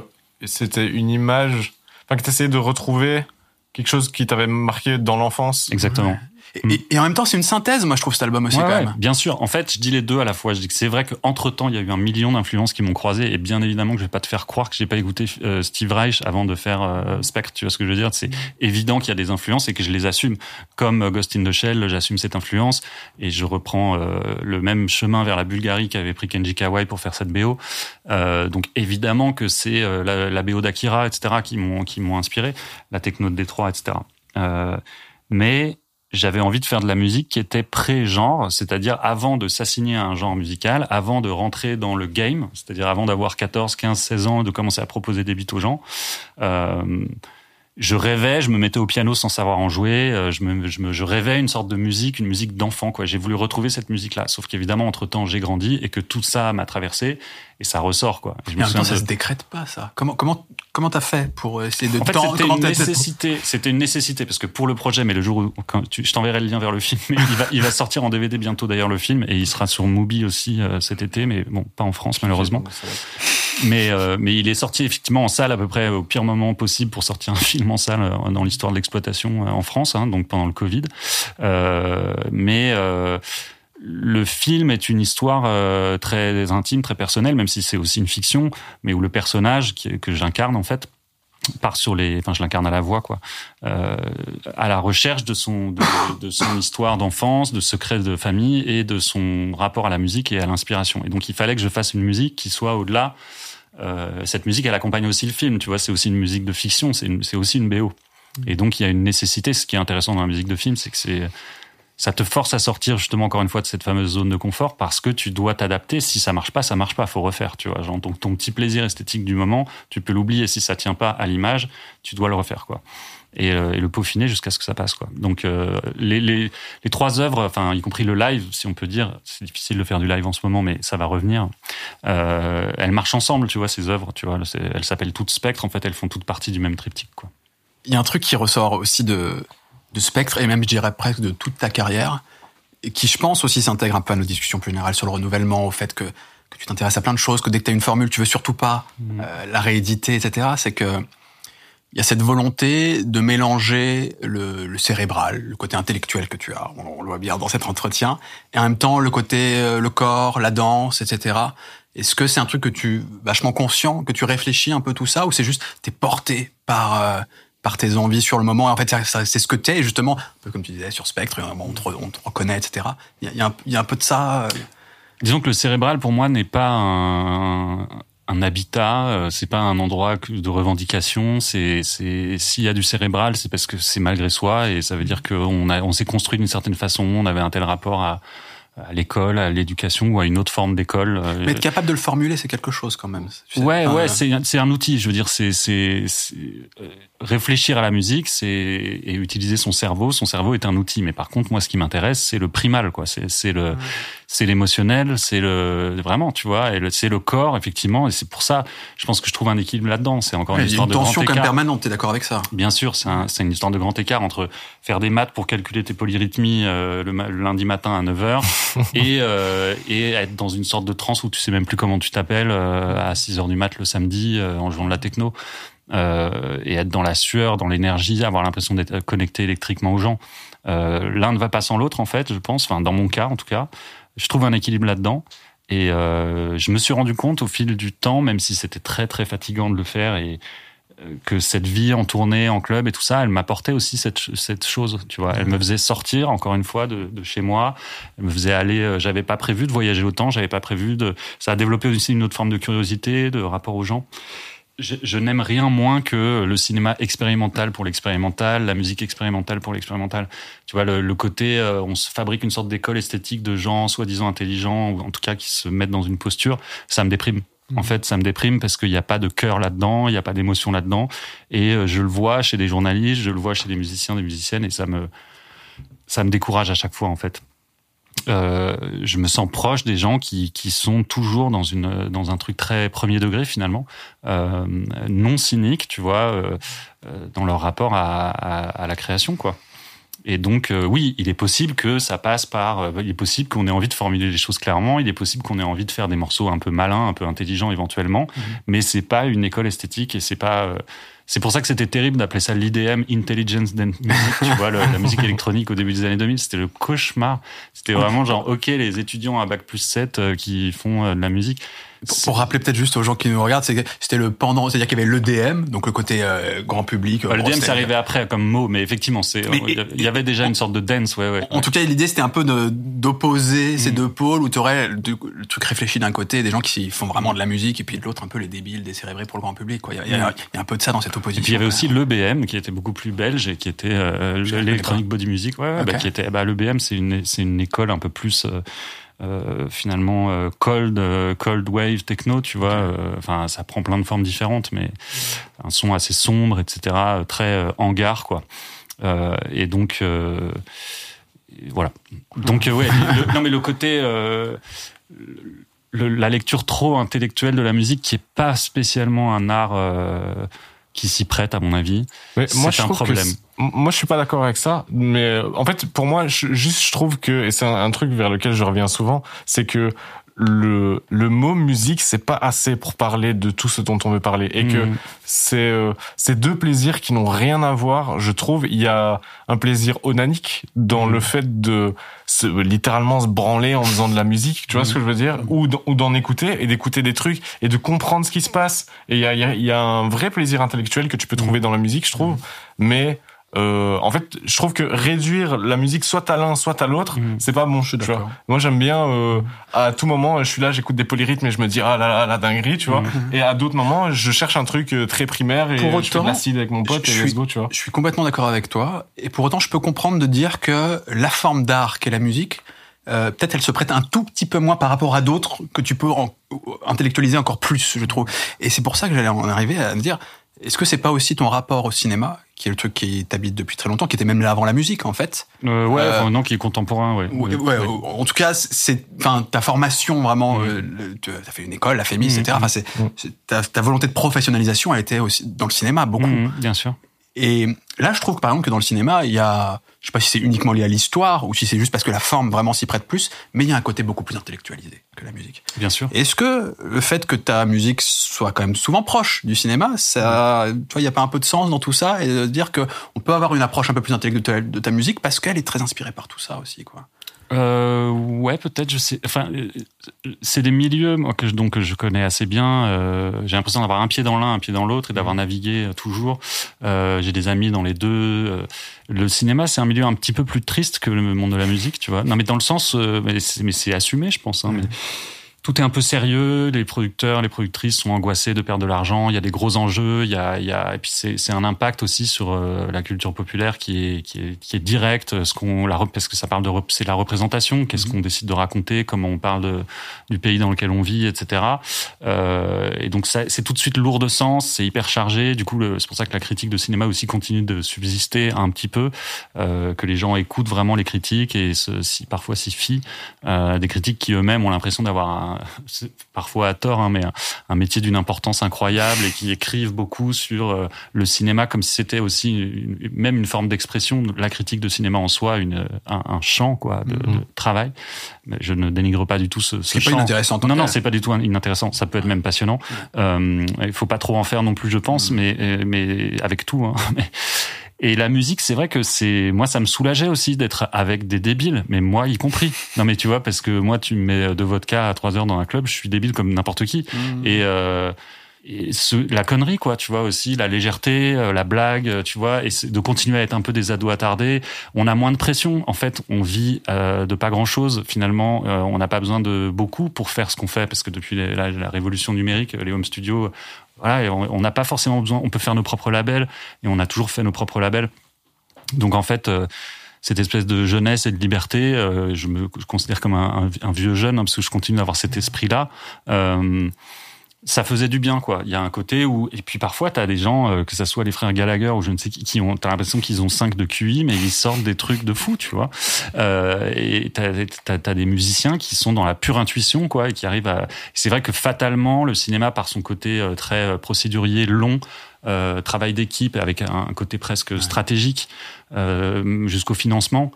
C'était une image. Enfin, que tu essayais de retrouver quelque chose qui t'avait marqué dans l'enfance. Exactement. Et, et- et en même temps, c'est une synthèse, moi je trouve cet album aussi Ouais, quand ouais, même. bien sûr. En fait, je dis les deux à la fois. Je dis que c'est vrai qu'entre temps, il y a eu un million d'influences qui m'ont croisé, et bien évidemment que je vais pas te faire croire que j'ai pas écouté euh, Steve Reich avant de faire euh, Spectre. Tu vois ce que je veux dire? C'est évident qu'il y a des influences et que je les assume. Comme euh, Ghost in the Shell, j'assume cette influence et je reprends euh, le même chemin vers la Bulgarie qu'avait pris Kenji Kawai pour faire cette BO. Euh, donc évidemment que c'est la, la BO d'Akira, etc., qui m'ont qui m'ont inspiré, la techno de Détroit, etc. Euh, mais j'avais envie de faire de la musique qui était pré-genre, c'est-à-dire avant de s'assigner à un genre musical, avant de rentrer dans le game, c'est-à-dire avant d'avoir 14, 15, 16 ans et de commencer à proposer des beats aux gens. Euh, je rêvais, je me mettais au piano sans savoir en jouer, euh, je, me, je, me, je rêvais une sorte de musique, une musique d'enfant. quoi. J'ai voulu retrouver cette musique-là, sauf qu'évidemment, entre-temps, j'ai grandi et que tout ça m'a traversé et ça ressort. quoi. Je Mais en même temps, ça de- se décrète pas, ça. Comment comment comment t'as fait pour essayer de en fait, temps- c'était comment une nécessité. C'était une nécessité parce que pour le projet, mais le jour où quand tu, je t'enverrai le lien vers le film, mais il va, il va sortir en DVD bientôt d'ailleurs le film et il sera sur Mubi aussi euh, cet été, mais bon, pas en France malheureusement. Mais euh, mais il est sorti effectivement en salle à peu près au pire moment possible pour sortir un film salle euh, dans l'histoire de l'exploitation euh, en France, hein, donc pendant le Covid. Euh, mais le film est une histoire très intime, très personnelle, même si c'est aussi une fiction, mais où le personnage que j'incarne en fait part sur les, enfin je l'incarne à la voix quoi, à la recherche de son de son histoire d'enfance, de secrets de famille et de son rapport à la musique et à l'inspiration. Et donc il fallait que je fasse une musique qui soit au-delà. Euh, cette musique, elle accompagne aussi le film, tu vois. C'est aussi une musique de fiction, c'est aussi une BO. Et donc il y a une nécessité. Ce qui est intéressant dans la musique de film, c'est que c'est ça te force à sortir justement encore une fois de cette fameuse zone de confort parce que tu dois t'adapter. Si ça marche pas, ça marche pas. Faut refaire, tu vois. Genre ton, ton petit plaisir esthétique du moment, tu peux l'oublier. Si ça tient pas à l'image, tu dois le refaire, quoi. Et, euh, et le peaufiner jusqu'à ce que ça passe, quoi. Donc euh, les, les, les trois œuvres, enfin y compris le live, si on peut dire, c'est difficile de faire du live en ce moment, mais ça va revenir. Euh, elles marchent ensemble, tu vois, ces œuvres, tu vois. Elles s'appellent toutes Spectre. En fait, elles font toutes partie du même triptyque, quoi. Il y a un truc qui ressort aussi de de Spectre et même je dirais presque de toute ta carrière et qui je pense aussi s'intègre un peu à nos discussions plus générales sur le renouvellement, au fait que que tu t'intéresses à plein de choses, que dès que tu as une formule, tu veux surtout pas euh, la rééditer, etc. C'est que il y a cette volonté de mélanger le, le cérébral, le côté intellectuel que tu as, on, le voit bien dans cet entretien, et en même temps le côté euh, le corps, la danse, etc. Est-ce que c'est un truc que tu vachement conscient, que tu réfléchis un peu tout ça, ou c'est juste t'es porté par euh, par tes envies sur le moment, et en fait c'est ce que t'es, justement, un peu comme tu disais sur Spectre, euh, on te, re- on te reconnaît, etc. Il y a, il y a un- il y a un peu de ça. euh, Disons que le cérébral, pour moi, n'est pas un, un habitat, euh, c'est pas un endroit de revendication. C'est, c'est, s'il y a du cérébral, c'est parce que c'est malgré soi et ça veut dire qu'on a, on s'est construit d'une certaine façon. On avait un tel rapport à, à l'école, à l'éducation ou à une autre forme d'école. euh, Mais être capable de le formuler, c'est quelque chose quand même. Tu sais, Ouais, enfin, ouais, euh, c'est c'est un outil. Je veux dire, c'est c'est euh, réfléchir à la musique, c'est et utiliser son cerveau. Son cerveau est un outil. Mais par contre, moi, ce qui m'intéresse, c'est le primal, quoi. C'est c'est le c'est l'émotionnel, c'est le vraiment, tu vois, et c'est le corps, effectivement. Et c'est pour ça, je pense que je trouve un équilibre là-dedans. C'est encore une histoire de tension écart. permanente, t'es d'accord avec ça Bien sûr, c'est un, c'est une histoire de grand écart entre faire des maths pour calculer tes polyrythmies euh, le, le lundi matin à 9h <laughs> et, euh, et être dans une sorte de transe où tu sais même plus comment tu t'appelles euh, à 6 heures du mat le samedi euh, en jouant de la techno. Euh, et être dans la sueur, dans l'énergie, avoir l'impression d'être connecté électriquement aux gens. Euh, L'un ne va pas sans l'autre, en fait, je pense. Enfin, dans mon cas, en tout cas, je trouve un équilibre là-dedans. Et euh, je me suis rendu compte au fil du temps, même si c'était très très fatigant de le faire, et euh, que cette vie en tournée, en club et tout ça, elle m'apportait aussi cette, cette chose, tu vois. Elle me faisait sortir, encore une fois, de, de chez moi. Elle me faisait aller. euh, J'avais pas prévu de voyager autant. J'avais pas prévu de. Ça a développé aussi une autre forme de curiosité, de rapport aux gens. Je, je n'aime rien moins que le cinéma expérimental pour l'expérimental, la musique expérimentale pour l'expérimental. Tu vois, le, le côté, euh, on se fabrique une sorte d'école esthétique de gens soi-disant intelligents, ou en tout cas qui se mettent dans une posture, ça me déprime. En fait, ça me déprime parce qu'il n'y a pas de cœur là-dedans, il n'y a pas d'émotion là-dedans. Et euh, je le vois chez des journalistes, je le vois chez des musiciens, des musiciennes, et ça me, ça me décourage à chaque fois, en fait. Euh, je me sens proche des gens qui, qui sont toujours dans une dans un truc très premier degré finalement. Euh, non cynique tu vois euh, dans leur rapport à, à, à la création quoi. Et donc euh, oui il est possible que ça passe par euh, il est possible qu'on ait envie de formuler les choses clairement il est possible qu'on ait envie de faire des morceaux un peu malins un peu intelligents éventuellement mais c'est pas une école esthétique et c'est pas euh, c'est pour ça que c'était terrible d'appeler ça l'IDM, Intelligence Dance Music, tu vois, le- la musique <laughs> électronique au début des années 2000, c'était le cauchemar. C'était vraiment genre, ok, les étudiants à Bac plus 7 euh, qui font euh, de la musique. Pour, pour rappeler peut-être juste aux gens qui nous regardent, c'était le pendant, c'est-à-dire qu'il y avait l'EDM, donc le côté euh, grand public. Bah, le bon, DM, c'était- c'est arrivé après comme mot, mais effectivement, c'est, il y avait déjà une sorte de dance, ouais, ouais. En tout cas, l'idée c'était un peu de- d'opposer ces Mm. deux pôles où tu aurais le, le truc réfléchi d'un côté, des gens qui font vraiment de la musique, et puis de l'autre un peu les débiles, décérébrés pour le grand public. quoi. Il y, a, il y a- il y a un peu de ça dans cette opposition. Et puis il y avait aussi l'EBM qui était beaucoup plus belge et qui était euh, l'Electronic Body Music. Ouais, ouais, Ok. bah, qui était bah, l'EBM, c'est une une école un peu plus euh, euh, finalement euh, cold euh, cold wave techno, tu vois. Enfin, ça prend plein de formes différentes, mais un son assez sombre, etc. Très hangar, quoi. Et donc voilà. Donc ouais, le- non mais le côté le- la lecture trop intellectuelle de la musique qui est pas spécialement un art qui s'y prête à mon avis. Mais C'est moi, je un problème. moi, je suis pas d'accord avec ça. Mais euh, en fait, pour moi, je, juste, je trouve que et c'est un, un truc vers lequel je reviens souvent, c'est que le le mot musique, c'est pas assez pour parler de tout ce dont on veut parler, et que Mhm. c'est euh, c'est deux plaisirs qui n'ont rien à voir. Je trouve il y a un plaisir onanique dans Mhm. le fait de se, littéralement se branler en faisant de la musique. Tu vois ce que je veux dire? Ou d'en- ou d'en écouter et d'écouter des trucs et de comprendre ce qui se passe. Et il y a, il y a- il y a un vrai plaisir intellectuel que tu peux trouver dans la musique, je trouve. Mais euh, en fait, je trouve que réduire la musique soit à l'un, soit à l'autre, Mhm. c'est pas bon. Je suis tu vois. d'accord. Moi, j'aime bien euh, à tout moment, je suis là, j'écoute des polyrythmes et je me dis ah là là la dinguerie, tu vois. Mhm. Et à d'autres moments, je cherche un truc euh, très primaire et Pour je fais de autant, l'acide avec mon pote je et suis- let's go, tu vois. Je suis complètement d'accord avec toi. Et pour autant, je peux comprendre de dire que la forme d'art qu'est la musique, euh, peut-être elle se prête un tout petit peu moins par rapport à d'autres que tu peux en- intellectualiser encore plus, je trouve. Et c'est pour ça que j'allais en arriver à me dire, est-ce que c'est pas aussi ton rapport au cinéma, qui est le truc qui t'habite depuis très longtemps, qui était même là avant la musique, en fait Euh, ouais, Euh, enfin, non, qui est contemporain, ouais. Ouais, Ouais. ouais, En tout cas, c'est, enfin, ta formation vraiment, euh, le- tu as fait une école, la FEMI, etc. Enfin, c'est, Mhm. c'est- ta, ta volonté de professionnalisation, elle était aussi dans le cinéma beaucoup. Mhm, bien sûr. Et là, je trouve par exemple que dans le cinéma, il y a, je sais pas si c'est uniquement lié à l'histoire ou si c'est juste parce que la forme vraiment s'y prête plus, mais il y a un côté beaucoup plus intellectualisé que la musique. Bien sûr. Est-ce que le fait que ta musique soit quand même souvent proche du cinéma, ça, tu vois, il y a pas un peu de sens dans tout ça et de dire que on peut avoir une approche un peu plus intellectuelle de ta musique parce qu'elle est très inspirée par tout ça aussi, quoi? Euh, ouais, peut-être, je sais. Enfin, euh, c'est des milieux moi, que je, donc, que je connais assez bien. Euh, j'ai l'impression d'avoir un pied dans l'un, un pied dans l'autre et d'avoir navigué euh, toujours. Euh, j'ai des amis dans les deux. Le cinéma, c'est un milieu un petit peu plus triste que le monde de la musique, tu vois. Non, mais dans le sens, mais c'est assumé, je pense. Hein, mais tout est un peu sérieux. Les producteurs, les productrices sont angoissés de perdre de l'argent. Il y a des gros enjeux. Il y a, il y a et puis c'est un impact aussi sur euh, la culture populaire qui est qui est qui est direct. Ce qu'on la parce que ça parle de c'est la représentation. Qu'est-ce qu'on décide de raconter Comment on parle de, du pays dans lequel on vit, etc. Euh, et donc c'est tout de suite lourd de sens. C'est hyper chargé. Du coup c'est pour ça que la critique de cinéma aussi continue de subsister un petit peu. Euh, que les gens écoutent vraiment les critiques et se, si parfois s'y fient. Euh, des critiques qui eux-mêmes ont l'impression d'avoir un un, parfois à tort, hein, mais un, un métier d'une importance incroyable et qui écrivent beaucoup sur euh, le cinéma comme si c'était aussi une- même une forme d'expression, la critique de cinéma en soi, une, un, un champ quoi de, Mhm. de travail. Mais je ne dénigre pas du tout ce, ce est pas champ. inintéressant Non, non, c'est pas du tout inintéressant. Ça peut être même passionnant. Euh, il faut pas trop en faire non plus, je pense, Mm. mais euh, mais avec tout. Hein. <laughs> Mais- Et la musique, c'est vrai que c'est moi, ça me soulageait aussi d'être avec des débiles, mais moi y compris. <laughs> Non, mais tu vois, parce que moi, tu me mets de vodka à 3 heures dans un club, je suis débile comme n'importe qui. Mmh. Et, euh, et ce- la connerie, quoi, tu vois aussi, la légèreté, euh, la blague, euh, tu vois, et de continuer à être un peu des ados attardés. On a moins de pression. En fait, on vit euh, de pas grand chose. Finalement, euh, on n'a pas besoin de beaucoup pour faire ce qu'on fait, parce que depuis la, la révolution numérique, les home studios, voilà, on n'a pas forcément besoin. On peut faire nos propres labels, et on a toujours fait nos propres labels. Donc en fait. euh, cette espèce de jeunesse et de liberté, je me considère comme un, un- un vieux jeune, hein, parce que je continue d'avoir cet esprit-là. Euh, ça faisait du bien quoi. Il y a un côté où et puis parfois t'as des gens euh, que ça soit les frères Gallagher ou je ne sais qui qui ont t'as l'impression qu'ils ont 5 de QI mais ils sortent des trucs de fou tu vois. Euh, et t'as des musiciens qui sont dans la pure intuition quoi et qui arrivent à c'est vrai que fatalement le cinéma par son côté euh, très procédurier long travail d'équipe avec un, côté presque stratégique jusqu'au financement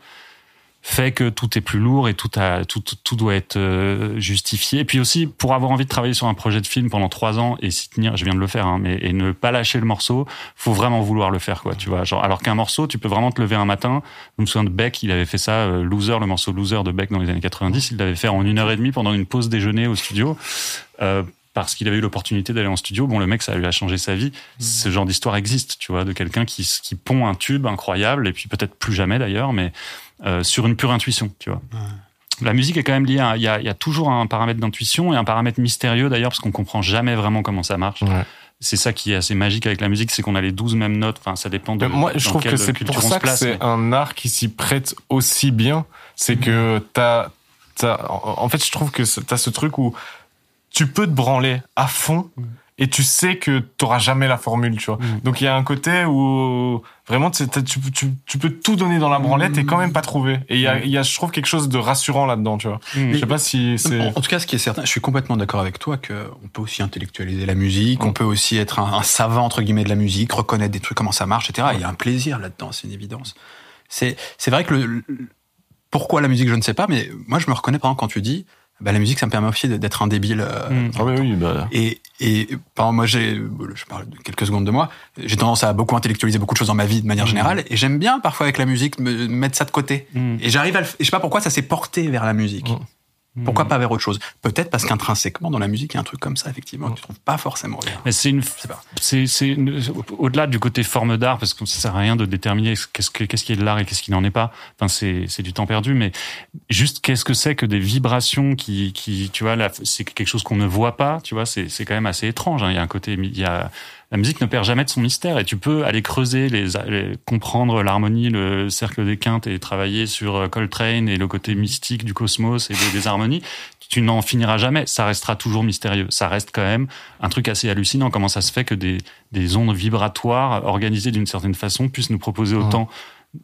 fait que tout est plus lourd et tout a tout tout doit être euh, justifié. Et puis aussi pour avoir envie de travailler sur un projet de film pendant trois ans et s'y tenir, je viens de le faire, hein, mais et ne pas lâcher le morceau, faut vraiment vouloir le faire quoi. Tu vois, genre alors qu'un morceau, tu peux vraiment te lever un matin. Je me souviens de Beck, il avait fait ça, euh, Loser, le morceau Loser de Beck dans les années 90, il l'avait fait en une heure et demie pendant une pause déjeuner au studio. Euh, parce qu'il avait eu l'opportunité d'aller en studio. Bon, le mec, ça lui a changé sa vie. Ce genre d'histoire existe, tu vois, de quelqu'un qui, qui pond un tube incroyable, et puis peut-être plus jamais d'ailleurs, mais euh, sur une pure intuition, tu vois. La musique est quand même liée à, il y a, il y a toujours un paramètre d'intuition et un paramètre mystérieux d'ailleurs, parce qu'on comprend jamais vraiment comment ça marche. Ouais. C'est ça qui est assez magique avec la musique, c'est qu'on a les 12 mêmes notes, enfin, ça dépend de moi, je trouve que c'est pour ça que c'est mais- un art qui s'y prête aussi bien. C'est que t'as, t'as, en fait, je trouve que t'as ce truc où tu peux te branler à fond et tu sais que t'auras jamais la formule, tu vois. Mm. Donc il y a un côté où vraiment tu, tu, peux tout donner dans la branlette et quand même pas trouver. Et il y a, y a, je trouve quelque chose de rassurant là-dedans, tu vois. Mm. Je sais pas si c'est. En, en tout cas, ce qui est certain, je suis complètement d'accord avec toi que on peut aussi intellectualiser la musique, on peut aussi être un, un savant entre guillemets de la musique, reconnaître des trucs, comment ça marche, etc. Il y a un plaisir là-dedans, c'est une évidence. C'est c'est vrai que le, le- pourquoi la musique, je ne sais pas, mais moi je me reconnais par exemple quand tu dis, bah, la musique, ça me permet aussi d'être un débile. euh, Mm. Ah oui, oui, bah. Et, et par moi, j'ai, je parle de quelques secondes de moi, j'ai tendance à beaucoup intellectualiser beaucoup de choses dans ma vie de manière générale, et j'aime bien parfois avec la musique me mettre ça de côté. Mm. Et j'arrive à, le, et je sais pas pourquoi ça s'est porté vers la musique. Pourquoi Mm. pas vers autre chose? Peut-être parce qu'intrinsèquement dans la musique, il y a un truc comme ça, effectivement, que tu trouves pas forcément c'est une, c'est, c'est au-delà du côté forme d'art, parce que ça sert à rien de déterminer qu'est-ce que, qu'est-ce qui est de l'art et qu'est-ce qui n'en est pas. Enfin, c'est, c'est du temps perdu, mais juste qu'est-ce que c'est que des vibrations qui, qui, tu vois, là, c'est quelque chose qu'on ne voit pas, tu vois, c'est, c'est quand même assez étrange. hein. Il y a un côté, il y a, la musique ne perd jamais de son mystère et tu peux aller creuser, les, les- comprendre l'harmonie, le cercle des quintes et travailler sur euh, Coltrane et le côté mystique du cosmos et des, des harmonies. Tu n'en finiras jamais. Ça restera toujours mystérieux. Ça reste quand même un truc assez hallucinant. Comment ça se fait que des, des ondes vibratoires organisées d'une certaine façon puissent nous proposer autant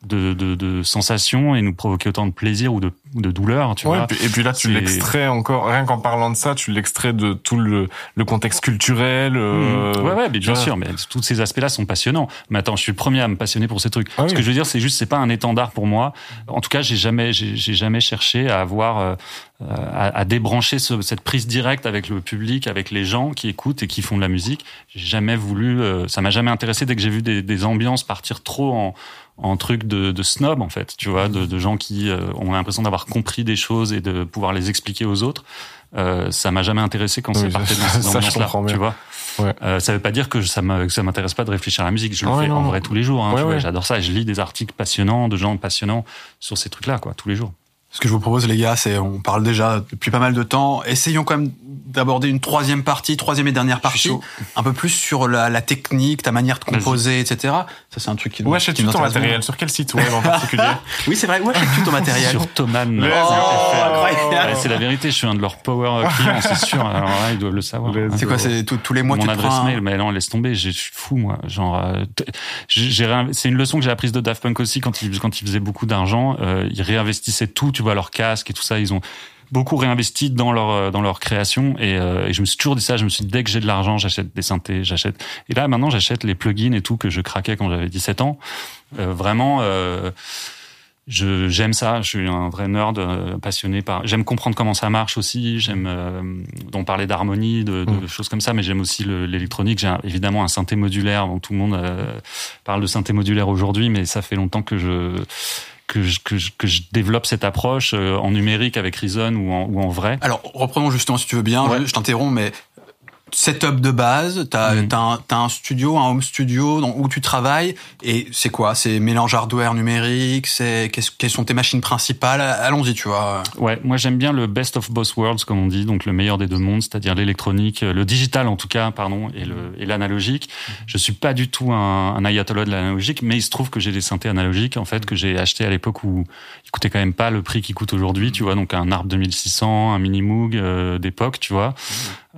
de, de, de sensations et nous provoquer autant de plaisir ou de, de douleur, tu Ouais, vois. et, puis, et puis là, tu l'extrais encore, rien qu'en parlant de ça, tu l'extrais de tout le, le contexte culturel. euh, Mmh. ouais, ouais, mais bien sûr, mais tous ces aspects-là sont passionnants. Mais attends, je suis le premier à me passionner pour ces trucs. Ah Ce oui. que je veux dire, c'est juste, c'est pas un étendard pour moi. En tout cas, j'ai jamais, j'ai j'ai jamais cherché à avoir, euh, à, à débrancher ce- cette prise directe avec le public, avec les gens qui écoutent et qui font de la musique. J'ai jamais voulu, euh, ça m'a jamais intéressé dès que j'ai vu des, des ambiances partir trop en en truc de, de snob en fait, tu vois, de, de gens qui euh, ont l'impression d'avoir compris des choses et de pouvoir les expliquer aux autres. Euh, ça m'a jamais intéressé quand Oui, c'est parti dans ces ambiances-là, tu vois. Ouais. Euh, ça veut pas dire que ça m'a- que ça m'intéresse pas de réfléchir à la musique. Je le Ouais, fais non, en non. vrai tous les jours. Hein, Ouais, tu vois, ouais. J'adore ça. Et je lis des articles passionnants de gens passionnants sur ces trucs-là, quoi, tous les jours. Ce que je vous propose, les gars, c'est, on parle déjà depuis pas mal de temps. Essayons quand même d'aborder une troisième partie, troisième et dernière partie, un peu plus sur la, la technique, ta manière de composer, etc. Ça, c'est un truc qui Où achètes-tu ton matériel. Sur quel site web en <laughs> particulier? Oui, c'est vrai. Où achètes-tu ton matériel Sur Thomann. Oh, incroyable. c'est la vérité. Je suis un de leurs power clients, c'est sûr. <laughs> Alors là, ils doivent le savoir. C'est quoi C'est tous les mois mon tu adresse prends mail, mais non, laisse tomber, je suis fou moi. Genre, euh, c'est une leçon que j'ai apprise de Daft Punk aussi quand ils quand ils faisaient beaucoup d'argent, euh, ils réinvestissaient tout, tu vois, leur casque et tout ça. Ils ont beaucoup réinvesti dans leur euh, dans leur création. Et, euh, et je me suis toujours dit ça. Je me suis dit dès que j'ai de l'argent j'achète des synthés j'achète. Et là maintenant j'achète les plugins et tout que je craquais quand j'avais 17 ans. Euh, vraiment euh, je j'aime ça. Je suis un vrai nerd euh, passionné par j'aime comprendre comment ça marche aussi. J'aime euh, on parlait d'harmonie de, de Mm. choses comme ça. Mais j'aime aussi le- l'électronique. J'ai évidemment un synthé modulaire. Dont tout le monde euh, parle de synthé modulaire aujourd'hui mais ça fait longtemps que je que je, que je, que je développe cette approche euh, en numérique avec Reason ou en, ou en vrai. Alors, reprenons justement si tu veux bien, Ouais. je, je t'interromps, mais setup de base, t'as t'as un, t'as un studio, un home studio dans, où tu travailles, et c'est quoi? C'est mélange hardware numérique, c'est qu'est-ce- quelles sont tes machines principales? Allons-y, tu vois. Ouais, moi j'aime bien le best of both worlds comme on dit, donc le meilleur des deux mondes, c'est-à-dire l'électronique, le digital en tout cas, pardon, et le et l'analogique. Je suis pas du tout un, un ayatollah de l'analogique, mais il se trouve que j'ai des synthés analogiques en fait que j'ai acheté à l'époque où ils coûtaient quand même pas le prix qu'ils coûtent aujourd'hui, tu vois, donc un ARP 2600, un Mini Moog euh, d'époque, tu vois,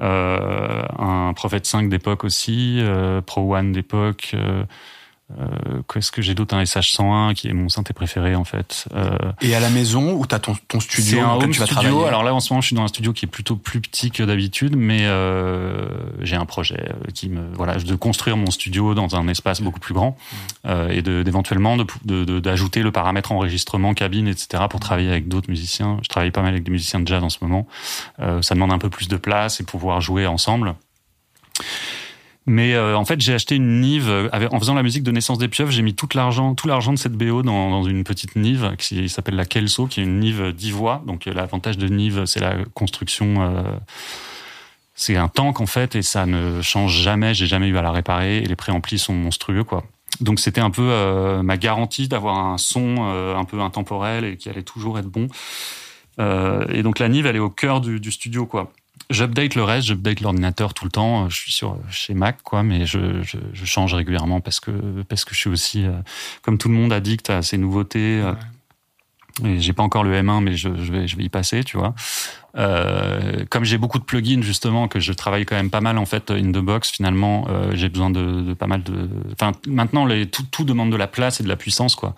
euh, un Prophet 5 d'époque aussi, euh, Pro One d'époque. Euh, Qu'est-ce que j'ai d'autre Un SH101 qui est mon synthé préféré en fait. Euh, Et à la maison, où t'as ton, ton studio un home tu vas studio. travailler Alors là, en ce moment, je suis dans un studio qui est plutôt plus petit que d'habitude, mais euh, j'ai un projet qui me voilà de construire mon studio dans un espace beaucoup plus grand et de- d'éventuellement de de- de- d'ajouter le paramètre enregistrement, cabine, etc. pour travailler avec d'autres musiciens. Je travaille pas mal avec des musiciens de jazz en ce moment. Ça demande un peu plus de place et pouvoir jouer ensemble. Mais euh, en fait, j'ai acheté une Nive euh, avec- en faisant la musique de Naissance des pieuvres. J'ai mis tout l'argent, tout l'argent de cette BO dans, dans une petite Nive qui s'appelle la Kelso, qui est une Nive dix voix. Donc euh, l'avantage de Nive, c'est la construction. euh, c'est un tank en fait, et ça ne change jamais. J'ai jamais eu à la réparer. Et les préamplis sont monstrueux, quoi. Donc c'était un peu euh, ma garantie d'avoir un son euh, un peu intemporel et qui allait toujours être bon. Et donc la Nive, elle est au cœur du, du studio, quoi. J'update le reste, j'update l'ordinateur tout le temps. Je suis sur chez Mac, quoi, mais je, je, je change régulièrement parce que parce que je suis aussi, euh, comme tout le monde, addict à ces nouveautés. euh, et j'ai pas encore le M1, mais je, je vais je vais y passer, tu vois. Euh, comme j'ai beaucoup de plugins justement que je travaille quand même pas mal en fait in the box finalement euh, j'ai besoin de, de pas mal de enfin maintenant les, tout, tout demande de la place et de la puissance quoi.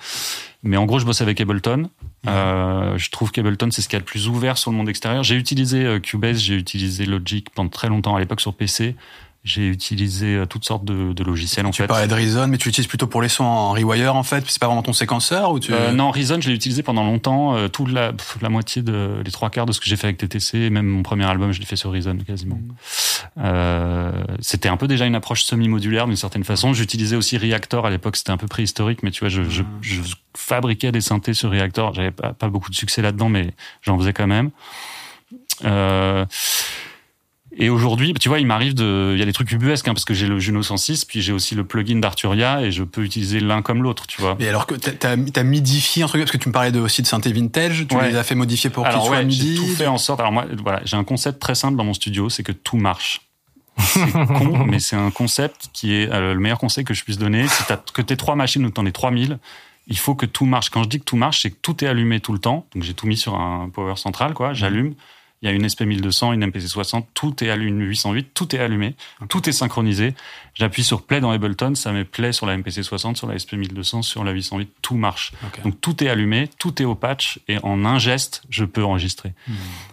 Mais en gros je bosse avec Ableton. Euh, je trouve qu'Ableton c'est ce qui est le plus ouvert sur le monde extérieur. J'ai utilisé euh, Cubase j'ai utilisé Logic pendant très longtemps à l'époque sur PC j'ai utilisé euh, toutes sortes de, de logiciels en Tu fait parlais de Reason, mais tu l'utilises plutôt pour les sons en rewire en fait. C'est pas vraiment ton séquenceur ou tu Euh, non, Reason, je l'ai utilisé pendant longtemps. Euh, toute la, pff, la moitié de, les trois quarts de ce que j'ai fait avec TTC, et même mon premier album, je l'ai fait sur Reason quasiment. Euh, c'était un peu déjà une approche semi-modulaire d'une certaine façon. J'utilisais aussi Reactor à l'époque, c'était un peu préhistorique, mais tu vois, je, je, je fabriquais des synthés sur Reactor. J'avais pas, pas beaucoup de succès là-dedans, mais j'en faisais quand même. Euh, et aujourd'hui, tu vois, il m'arrive de, il y a des trucs ubuesques, hein, parce que j'ai le Juno 106, puis j'ai aussi le plugin d'Arturia, et je peux utiliser l'un comme l'autre, tu vois. Mais alors que t'as- t'as t'as midifié un truc parce que tu me parlais de, aussi de synthé vintage, tu Ouais. les as fait modifier pour qu'ils Alors soient ouais, midi. j'ai tout fait en sorte. Alors moi, voilà, j'ai un concept très simple dans mon studio, c'est que tout marche. C'est <laughs> con, mais c'est un concept qui est euh, le meilleur conseil que je puisse donner. Si t'as que tes trois machines ou t'en es 3000, il faut que tout marche. Quand je dis que tout marche, c'est que tout est allumé tout le temps. Donc j'ai tout mis sur un power central, quoi. J'allume. Il y a une SP 1200, une MPC 60, tout est allumé, une 808, tout est allumé, tout est synchronisé. J'appuie sur play dans Ableton, ça met play sur la MPC 60, sur la SP 1200, sur la 808, tout marche. Donc tout est allumé, tout est au patch et en un geste, je peux enregistrer.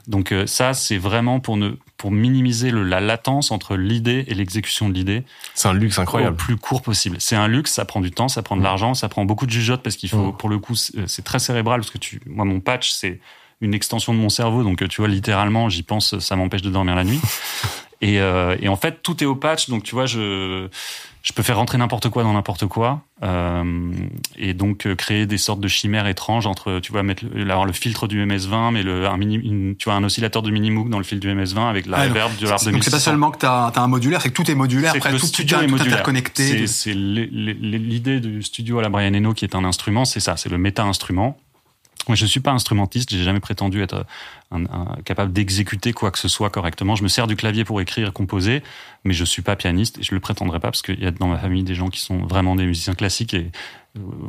Donc euh, ça, c'est vraiment pour ne pour minimiser le, la latence entre l'idée et l'exécution de l'idée C'est un luxe au incroyable. plus court possible. C'est un luxe, ça prend du temps, ça prend de l'argent, ça prend beaucoup de jugeote parce qu'il faut, Mm. pour le coup, c'est c'est très cérébral parce que tu, moi, mon patch, c'est une extension de mon cerveau, donc euh, tu vois, littéralement, j'y pense, ça m'empêche de dormir la nuit. <laughs> Et, euh, et en fait, tout est au patch, donc tu vois, je, je peux faire rentrer n'importe quoi dans n'importe quoi, euh, et donc créer des sortes de chimères étranges entre, tu vois, mettre avoir le filtre du MS20, mais le, un mini, une- tu vois, un oscillateur de Minimoog dans le fil du MS20 avec la Ah, reverb du RAR Donc c'est pas 2600. seulement que t'as as un modulaire, c'est que tout est modulaire. C'est Après, que le tout, studio tout, est tout modulaire. interconnecté. C'est- l'idée du studio à la Brian Eno qui est un instrument, c'est ça, c'est le méta-instrument. Je suis pas instrumentiste, j'ai jamais prétendu être un- capable d'exécuter quoi que ce soit correctement. Je me sers du clavier pour écrire, composer, mais je suis pas pianiste et je le prétendrai pas parce qu'il y a dans ma famille des gens qui sont vraiment des musiciens classiques et euh,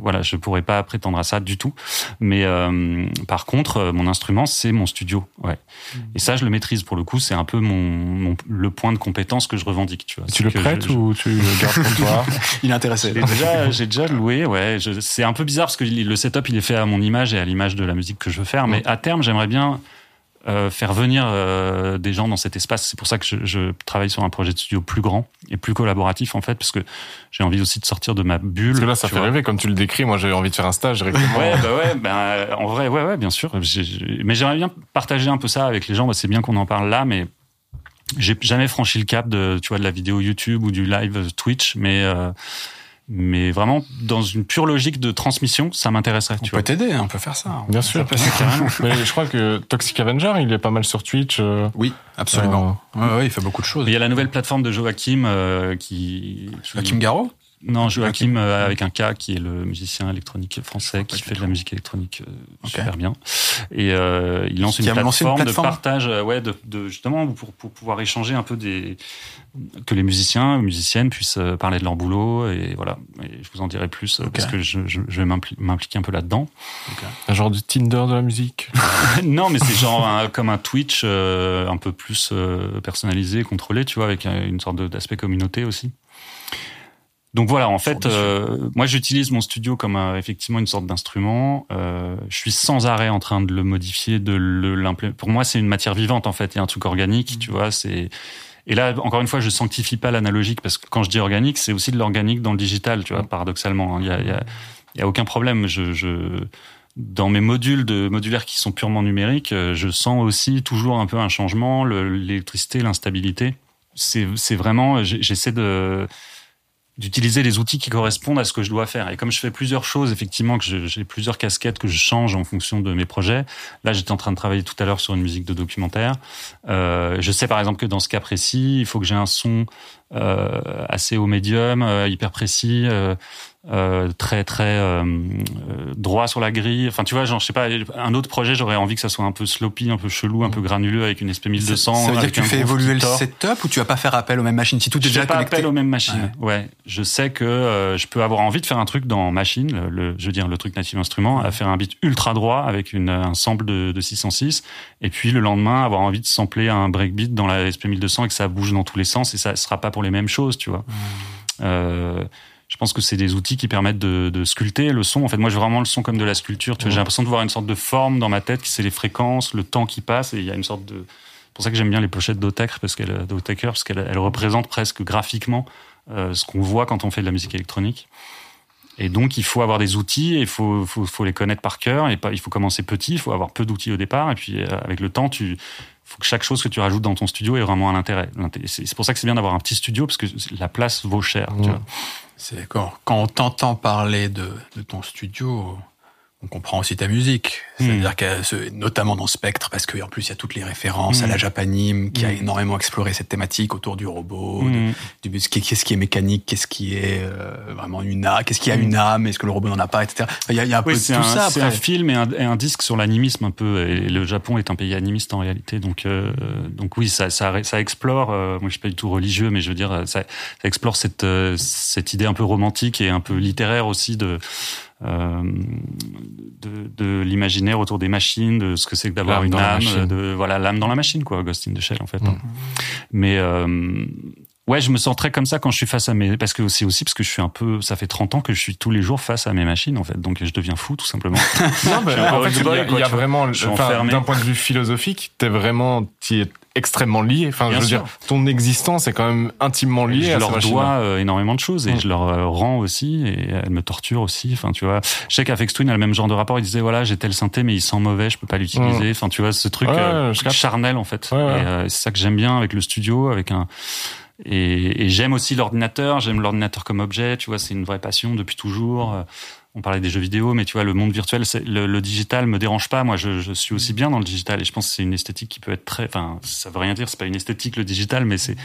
voilà, je pourrais pas prétendre à ça du tout. Mais euh, par contre, euh, mon instrument, c'est mon studio. Ouais. Et ça, je le maîtrise pour le coup. C'est un peu mon, mon- le point de compétence que je revendique. Tu vois. Tu le prêtes je- je- ou tu le gardes pour toi <laughs> Il est intéressé. j'ai déjà, j'ai déjà loué, ouais. je- C'est un peu bizarre parce que le setup il est fait à mon image et à l'image de la musique que je veux faire, mais à terme j'aimerais bien euh, faire venir euh, des gens dans cet espace. C'est pour ça que je, je travaille sur un projet de studio plus grand et plus collaboratif en fait, parce que j'ai envie aussi de sortir de ma bulle. Parce que là, ça fait vois. rêver. Comme tu le décris, moi, j'ai envie de faire un stage directement. Ouais, bah ouais, euh, en vrai, ouais, ouais, bien sûr. Mais j'aimerais bien partager un peu ça avec les gens. Bah, C'est bien qu'on en parle là, mais j'ai jamais franchi le cap de, tu vois, de la vidéo YouTube ou du live Twitch, mais euh, mais vraiment dans une pure logique de transmission, ça m'intéresserait. On Tu peut t'aider, hein, on peut faire ça. Bien sûr. <laughs> Mais je crois que Toxic Avenger, il est pas mal sur Twitch. euh, Oui, absolument. Ouais, ouais, il fait beaucoup de choses. Il y a la nouvelle plateforme de Joachim euh, qui Joachim Garraud? Non, Joachim euh, avec un K qui est le musicien électronique français qui fait de la musique électronique euh, super bien. Et euh, il lance une a lancé une plateforme, plateforme de partage, ouais, de, de- justement pour, pour pouvoir échanger un peu des que les musiciens, musiciennes puissent parler de leur boulot et voilà. Et je vous en dirai plus parce que je, je, je vais m'impli- m'impliquer un peu là-dedans. un genre du Tinder de la musique. <laughs> non, mais c'est genre un- comme un Twitch euh, un peu plus euh, personnalisé, contrôlé, tu vois, avec une sorte de- d'aspect communauté aussi. Donc voilà, en fait, euh, moi j'utilise mon studio comme euh, effectivement une sorte d'instrument. Euh, je suis sans arrêt en train de le modifier, de l'implémenter. Pour moi, c'est une matière vivante en fait, il y a un truc organique, tu vois. C'est et là encore une fois, je sanctifie pas l'analogique parce que quand je dis organique, c'est aussi de l'organique dans le digital, tu vois. Paradoxalement, hein. il y a, y a, y a aucun problème. Je, je dans mes modules de modulaires qui sont purement numériques, euh, je sens aussi toujours un peu un changement, le- l'électricité, l'instabilité. C'est vraiment, j'essaie de d'utiliser les outils qui correspondent à ce que je dois faire. Et comme je fais plusieurs choses, effectivement, que j'ai plusieurs casquettes que je change en fonction de mes projets. Là, j'étais en train de travailler tout à l'heure sur une musique de documentaire. Euh, je sais par exemple que dans ce cas précis, il faut que j'ai un son euh, assez haut médium, euh, hyper précis, euh, très très euh, euh, droit sur la grille. Enfin, tu vois, genre, je sais pas, un autre projet, j'aurais envie que ça soit un peu sloppy, un peu chelou, un peu granuleux avec une SP 1200. Ça veut dire que tu fais évoluer le setup ou tu vas pas faire appel aux mêmes machines? Si tout est Je déjà fais pas connecté appel aux mêmes machines. Ouais. Je sais que euh, je peux avoir envie de faire un truc dans machine, le, je veux dire le truc native instrument, à faire un beat ultra droit avec une, un sample de, de 606, et puis le lendemain avoir envie de sampler un breakbeat dans la SP 1200 et que ça bouge dans tous les sens et ça sera pas pour les mêmes choses, tu vois. Euh, je pense que c'est des outils qui permettent de, de sculpter le son. En fait, moi, vois vraiment le son comme de la sculpture. Tu vois, J'ai l'impression de voir une sorte de forme dans ma tête, qui c'est les fréquences, le temps qui passe, et il y a une sorte de. C'est pour ça que j'aime bien les pochettes d'Otaker, parce qu'elles parce représentent presque graphiquement euh, ce qu'on voit quand on fait de la musique électronique. Et donc, il faut avoir des outils, et il faut, faut, faut les connaître par cœur, et pas, il faut commencer petit, il faut avoir peu d'outils au départ, et puis euh, avec le temps, tu faut que chaque chose que tu rajoutes dans ton studio ait vraiment un intérêt. C'est pour ça que c'est bien d'avoir un petit studio, parce que la place vaut cher. C'est quand, quand on t'entend parler de, de ton studio, on comprend aussi ta musique. C'est-à-dire que, ce- notamment dans Spectre, parce qu'en plus il y a toutes les références à la Japanime, qui a Mm. énormément exploré cette thématique autour du robot, de- du qu'est-ce qui est mécanique, qu'est-ce qui est euh, vraiment une âme, qu'est-ce qui a une âme, est-ce que le robot n'en a pas, etc. Il y a, il y a un peu Oui, tout un, ça c'est un film et un, et un disque sur l'animisme un peu. Et le Japon est un pays animiste en réalité, donc euh, donc oui, ça ça, ça explore. euh, moi, je suis pas du tout religieux, mais je veux dire, ça, ça explore cette cette idée un peu romantique et un peu littéraire aussi de de, de l'imaginaire autour des machines, de ce que c'est que d'avoir une âme, de voilà l'âme dans la machine, quoi, Ghost in the Shell en fait. Mm. hein. Mais euh, Ouais, je me sens très comme ça quand je suis face à mes, parce que c'est aussi parce que je suis un peu, ça fait 30 ans que je suis tous les jours face à mes machines, en fait. Donc, je deviens fou, tout simplement. <laughs> Non, peu en fait, il y a, quoi, y a tu vois. vraiment, d'un point de vue philosophique, t'es vraiment, t'y es extrêmement lié. Enfin, Bien je veux sûr. dire, ton existence est quand même intimement liée je à leur dois euh, énormément de choses et Mm. je leur euh, rends aussi et elles me torturent aussi. Enfin, tu vois, je sais qu'Afex Twin a le même genre de rapport. Il disait voilà, j'ai tel synthé mais il sent mauvais, je peux pas l'utiliser. Enfin, tu vois, ce truc, Mm. Ouais, euh, charnel en fait. Ouais, ouais. Et euh, c'est ça que j'aime bien avec le studio, avec un et, et j'aime aussi l'ordinateur. J'aime l'ordinateur comme objet. Tu vois, c'est une vraie passion depuis toujours. Euh, On parlait des jeux vidéo, mais tu vois, le monde virtuel, le, le digital me dérange pas. Moi, je, je suis aussi bien dans le digital et je pense que c'est une esthétique qui peut être très. Enfin, ça veut rien dire. C'est pas une esthétique le digital, mais c'est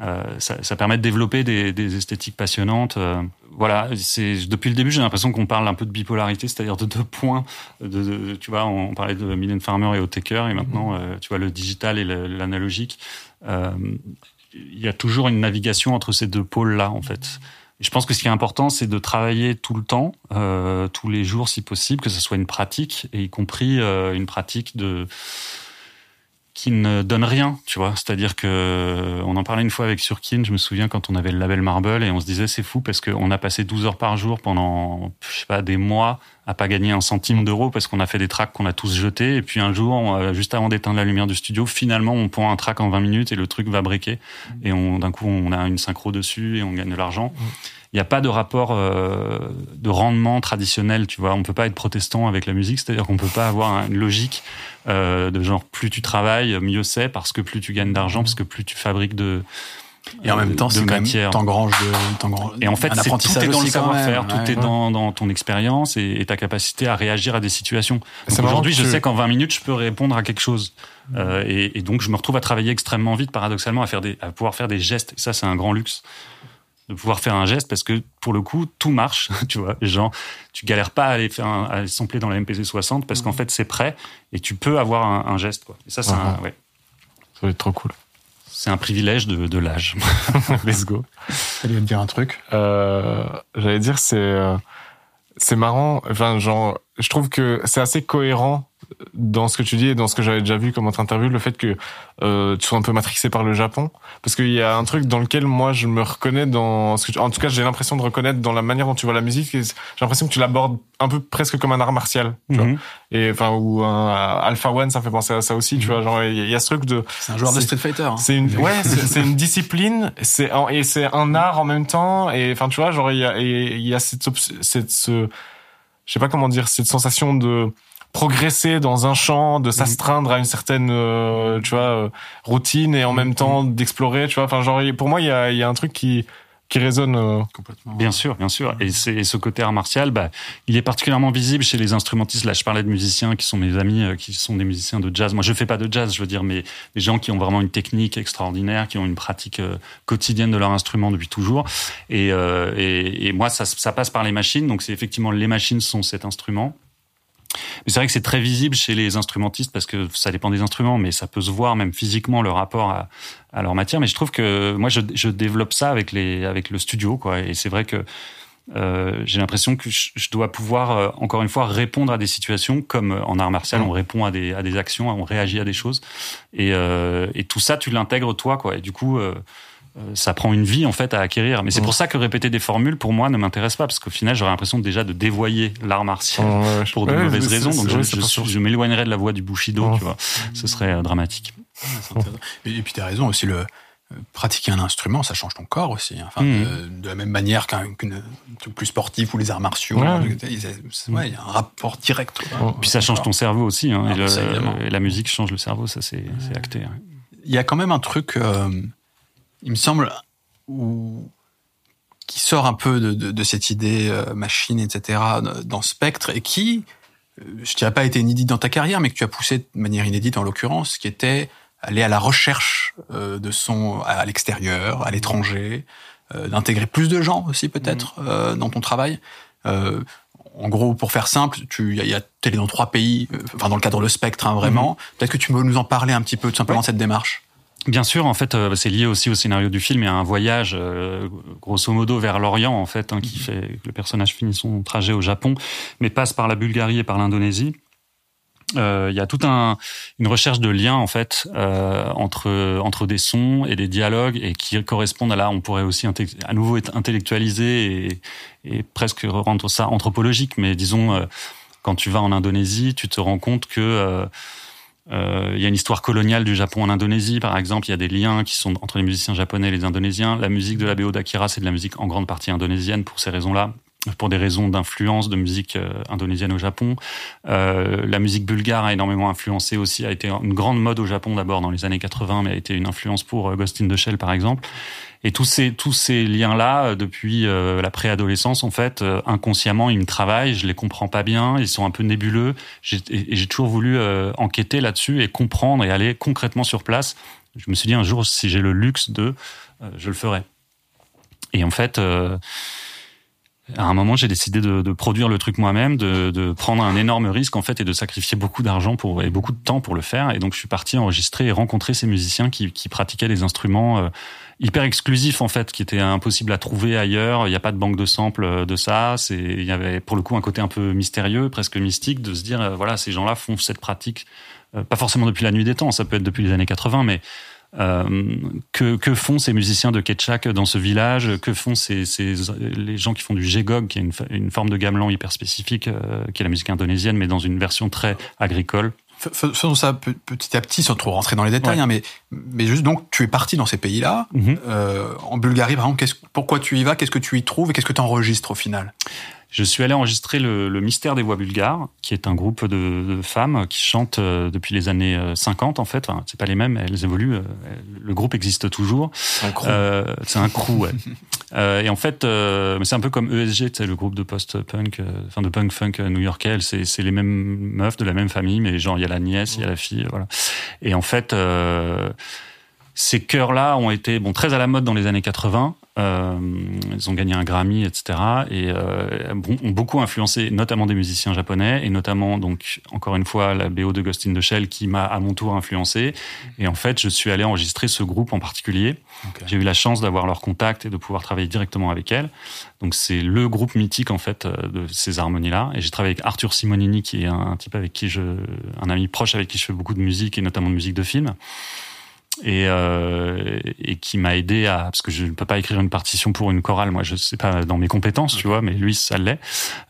euh, ça, ça permet de développer des, des esthétiques passionnantes. Euh, voilà, c'est depuis le début, j'ai l'impression qu'on parle un peu de bipolarité, c'est-à-dire de deux points. De, de- tu vois, on, parlait de Mylène Farmer et Otaker, et maintenant, euh, tu vois, le digital et l'analogique. Il y a toujours une navigation entre ces deux pôles-là, en fait. Je pense que ce qui est important, c'est de travailler tout le temps, euh, tous les jours si possible, que ce soit une pratique, et y compris euh, une pratique de qui ne donne rien, tu vois. C'est-à-dire que on en parlait une fois avec Surkin, je me souviens quand on avait le label Marble et on se disait c'est fou parce qu'on a passé 12 heures par jour pendant je sais pas des mois à pas gagner un centime d'euro parce qu'on a fait des tracks qu'on a tous jetés. Et puis un jour on- juste avant d'éteindre la lumière du studio, finalement on pond un track en 20 minutes et le truc va briquer. Et on d'un coup on a une synchro dessus et on gagne de l'argent. Il n'y a pas de rapport euh, de rendement traditionnel, tu vois. On peut pas être protestant avec la musique, c'est-à-dire qu'on peut pas avoir une logique euh, de genre plus tu travailles, mieux c'est, parce que plus tu gagnes d'argent, parce que plus tu fabriques de Et en même temps, de c'est quand même matière. t'engranges de, Et en fait, c'est- tout est dans le savoir-faire, tout Ouais. est dans, dans ton expérience et, et ta capacité à réagir à des situations. Aujourd'hui, je tu- sais qu'en 20 minutes, je peux répondre à quelque chose. Euh, et, et donc, je me retrouve à travailler extrêmement vite, paradoxalement, à, faire des, à pouvoir faire des gestes. Et ça, c'est un grand luxe de pouvoir faire un geste parce que pour le coup tout marche <laughs> tu vois genre tu galères pas à aller faire un, à aller sampler dans la MPC 60 parce qu'en fait c'est prêt et tu peux avoir un, un geste quoi et ça c'est un, ouais, Ça va être trop cool. C'est un privilège de, de l'âge <laughs> Let's go. T'allais me dire un truc? Euh, J'allais dire, c'est euh, c'est marrant. Enfin, genre, je trouve que c'est assez cohérent dans ce que tu dis et dans ce que j'avais déjà vu comme autre interview, le fait que euh, tu sois un peu matrixé par le Japon, parce qu'il y a un truc dans lequel moi je me reconnais dans ce que tu- en tout cas j'ai l'impression de reconnaître dans la manière dont tu vois la musique. J'ai l'impression que tu l'abordes un peu presque comme un art martial, tu vois. Mhm. Et enfin ou un Alpha One, ça fait penser à ça aussi, tu vois. Genre il y a- il y a ce truc de C'est un joueur de Street Fighter. hein. c'est une ouais, c'est une discipline, c'est un- et c'est un art en même temps et enfin tu vois, genre il y a il y a cette cette ce je sais pas comment dire, cette sensation de progresser dans un champ, de s'astreindre à une certaine euh, tu vois euh, routine et en même temps d'explorer, tu vois. Enfin genre pour moi il y a il y a un truc qui qui résonne euh, Complètement. Bien sûr, bien sûr. Et, c'est- et ce côté art martial, bah, il est particulièrement visible chez les instrumentistes. Là, je parlais de musiciens qui sont mes amis, euh, qui sont des musiciens de jazz. Moi, je fais pas de jazz, je veux dire, mais des gens qui ont vraiment une technique extraordinaire, qui ont une pratique euh, quotidienne de leur instrument depuis toujours. Et, euh, et, et moi, ça, ça passe par les machines. Donc, c'est effectivement les machines sont cet instrument. Mais c'est vrai que c'est très visible chez les instrumentistes parce que ça dépend des instruments, mais ça peut se voir même physiquement le rapport à, à leur matière. Mais je trouve que moi, je, je développe ça avec les avec le studio, quoi. Et c'est vrai que euh, j'ai l'impression que je, dois pouvoir euh, encore une fois répondre à des situations comme euh, en art martial, on répond à des à des actions, on réagit à des choses. Et, euh, et tout ça, tu l'intègres toi, quoi. Et du coup. Euh, ça prend une vie en fait à acquérir. Mais c'est pour ça que répéter des formules pour moi ne m'intéresse pas parce qu'au final j'aurais l'impression déjà de dévoyer l'art martial ouais, pour de ouais, mauvaises raisons. Donc je, je, m'éloignerais de la voie du Bushido, tu vois. Ce serait euh, dramatique. Et, et puis t'as raison aussi, le euh, pratiquer un instrument, ça change ton corps aussi. hein. Enfin, euh, de la même manière qu'un truc plus sportif ou les arts martiaux. Ouais. ouais, il y a un rapport direct. quoi. Puis ça change ton cerveau aussi. Hein, Ah, et, le- ça, évidemment. et la musique change le cerveau, ça c'est acté. hein. Il y a quand même un truc, euh, il me semble, où, qui sort un peu de, de, de cette idée euh, machine, etc., dans Spectre, et qui, euh, je dirais pas été inédite dans ta carrière, mais que tu as poussé de manière inédite en l'occurrence, qui était aller à la recherche euh, de son à l'extérieur, à l'étranger, euh, d'intégrer plus de gens aussi peut-être euh, dans ton travail. Euh, en gros, pour faire simple, tu, y a, y a t'es allé dans trois pays, euh, enfin dans le cadre de Spectre, hein, vraiment. Peut-être que tu peux nous en parler un petit peu, tout simplement de cette démarche. Bien sûr, en fait, euh, c'est lié aussi au scénario du film et à un voyage, euh, grosso modo, vers l'Orient, en fait, hein, qui fait que le personnage finit son trajet au Japon, mais passe par la Bulgarie et par l'Indonésie. Euh, Il y a toute un, une recherche de lien en fait euh, entre entre des sons et des dialogues et qui correspondent à là. On pourrait aussi à nouveau être intellectualisé et, et presque rendre ça anthropologique. Mais disons euh, quand tu vas en Indonésie tu te rends compte que il y a une histoire coloniale du Japon en Indonésie, par exemple. Il y a des liens qui sont entre les musiciens japonais et les Indonésiens. La musique de la BO d'Akira, c'est de la musique en grande partie indonésienne pour ces raisons-là, pour des raisons d'influence de musique euh, indonésienne au Japon. Euh, la musique bulgare a énormément influencé aussi, a été une grande mode au Japon d'abord dans les années 80, mais a été une influence pour euh, Ghost in the Shell, par exemple. Et tous ces tous ces liens-là, euh, depuis euh, la préadolescence, en fait, euh, inconsciemment, ils me travaillent. Je les comprends pas bien. Ils sont un peu nébuleux. Et j'ai toujours voulu enquêter là-dessus et comprendre et aller concrètement sur place. Je me suis dit un jour, si j'ai le luxe de, je le ferai. Et en fait, euh, à un moment, j'ai décidé de, de produire le truc moi-même, de, de prendre un énorme risque en fait et de sacrifier beaucoup d'argent pour et beaucoup de temps pour le faire. Et donc, je suis parti enregistrer et rencontrer ces musiciens qui, qui pratiquaient des instruments hyper exclusif en fait, qui était impossible à trouver ailleurs. Il n'y a pas de banque de samples euh, de ça. C'est, il y avait pour le coup un côté un peu mystérieux, presque mystique, de se dire euh, voilà, ces gens-là font cette pratique, euh, pas forcément depuis la nuit des temps, ça peut être depuis les années 80, mais que, que font ces musiciens de Ketchak dans ce village? Que font ces, les gens qui font du jegog, qui est une, une forme de gamelan hyper spécifique, qui est la musique indonésienne, mais dans une version très agricole? Fais- fais- Faisons ça pe- petit à petit, sans trop rentrer dans les détails, Ouais. hein, mais, mais juste donc, tu es parti dans ces pays-là. Mhm. Euh, en Bulgarie, par exemple, pourquoi tu y vas Qu'est-ce que tu y trouves Et qu'est-ce que tu enregistres au final? Je suis allé enregistrer le, le Mystère des voix bulgares, qui est un groupe de, de femmes qui chantent euh, depuis les années euh, 50 en fait. Enfin, c'est pas les mêmes, elles évoluent. euh, Le groupe existe toujours. Un crew. Euh, c'est un crew, ouais. <laughs> Euh, et en fait, euh, c'est un peu comme ESG, tu sais, le groupe de post-punk, euh, enfin de punk-funk euh, new-yorkais. C'est, c'est les mêmes meufs de la même famille, mais genre il y a la nièce, il y a la fille, voilà. Et en fait, euh, ces chœurs-là ont été bon très à la mode dans les années 80. Euh, ils ont gagné un Grammy, etc. Et euh, ont beaucoup influencé, notamment des musiciens japonais, et notamment donc encore une fois la BO de Ghost in the Shell qui m'a à mon tour influencé. Et en fait, je suis allé enregistrer ce groupe en particulier. J'ai eu la chance d'avoir leur contact et de pouvoir travailler directement avec elles. Donc c'est le groupe mythique en fait euh, de ces harmonies-là. Et j'ai travaillé avec Arthur Simonini, qui est un type avec qui je, un ami proche avec qui je fais beaucoup de musique et notamment de musique de film et, euh, et qui m'a aidé à parce que je ne peux pas écrire une partition pour une chorale moi je sais pas dans mes compétences tu vois mais lui ça l'est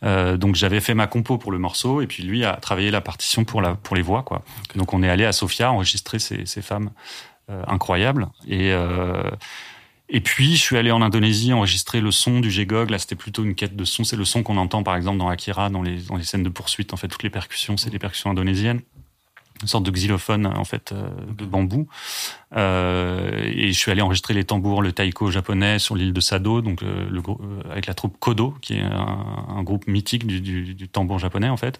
euh, donc j'avais fait ma compo pour le morceau et puis lui a travaillé la partition pour la pour les voix quoi donc on est allé à Sofia enregistrer ces, ces femmes euh, incroyables et euh, et puis, je suis allé en Indonésie enregistrer le son du Gégog. Là, c'était plutôt une quête de son. C'est le son qu'on entend, par exemple, dans Akira, dans les, dans les scènes de poursuite. En fait, toutes les percussions, c'est des percussions indonésiennes. Une sorte de xylophone, en fait, euh, de bambou. Euh, et je suis allé enregistrer les tambours, le taiko japonais sur l'île de Sado, donc euh, le, euh, avec la troupe Kodo, qui est un, un groupe mythique du, du, du tambour japonais, en fait,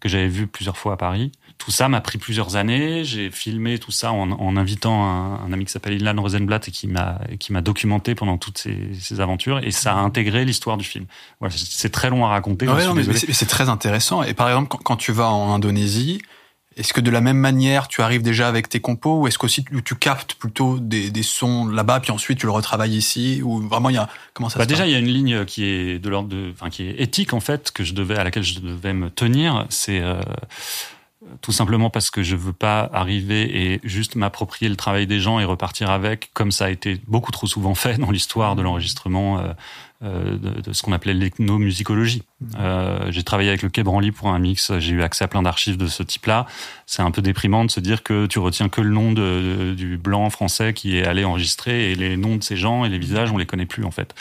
que j'avais vu plusieurs fois à Paris. Tout ça m'a pris plusieurs années. J'ai filmé tout ça en, en invitant un, un ami qui s'appelle Ilan Rosenblatt et qui m'a qui m'a documenté pendant toutes ces, ces aventures et ça a intégré l'histoire du film. Voilà, c'est- très long à raconter. Ouais, non, mais c'est c'est très intéressant. Et par exemple, quand, quand tu vas en Indonésie, est-ce que de la même manière, tu arrives déjà avec tes compos ou est-ce qu'aussi tu, tu captes plutôt des, des sons là-bas, puis ensuite tu le retravailles ici Ou vraiment, il y a comment ça Bah se déjà, il y a une ligne qui est de l'ordre de, enfin, qui est éthique en fait, que je devais, à laquelle je devais me tenir. C'est euh, tout simplement parce que je veux pas arriver et juste m'approprier le travail des gens et repartir avec, comme ça a été beaucoup trop souvent fait dans l'histoire de l'enregistrement euh, de, de ce qu'on appelait l'ethnomusicologie. Euh, j'ai travaillé avec le Quai Branly pour un mix, j'ai eu accès à plein d'archives de ce type-là. C'est un peu déprimant de se dire que tu retiens que le nom de, du blanc français qui est allé enregistrer et les noms de ces gens et les visages, on les connaît plus en fait.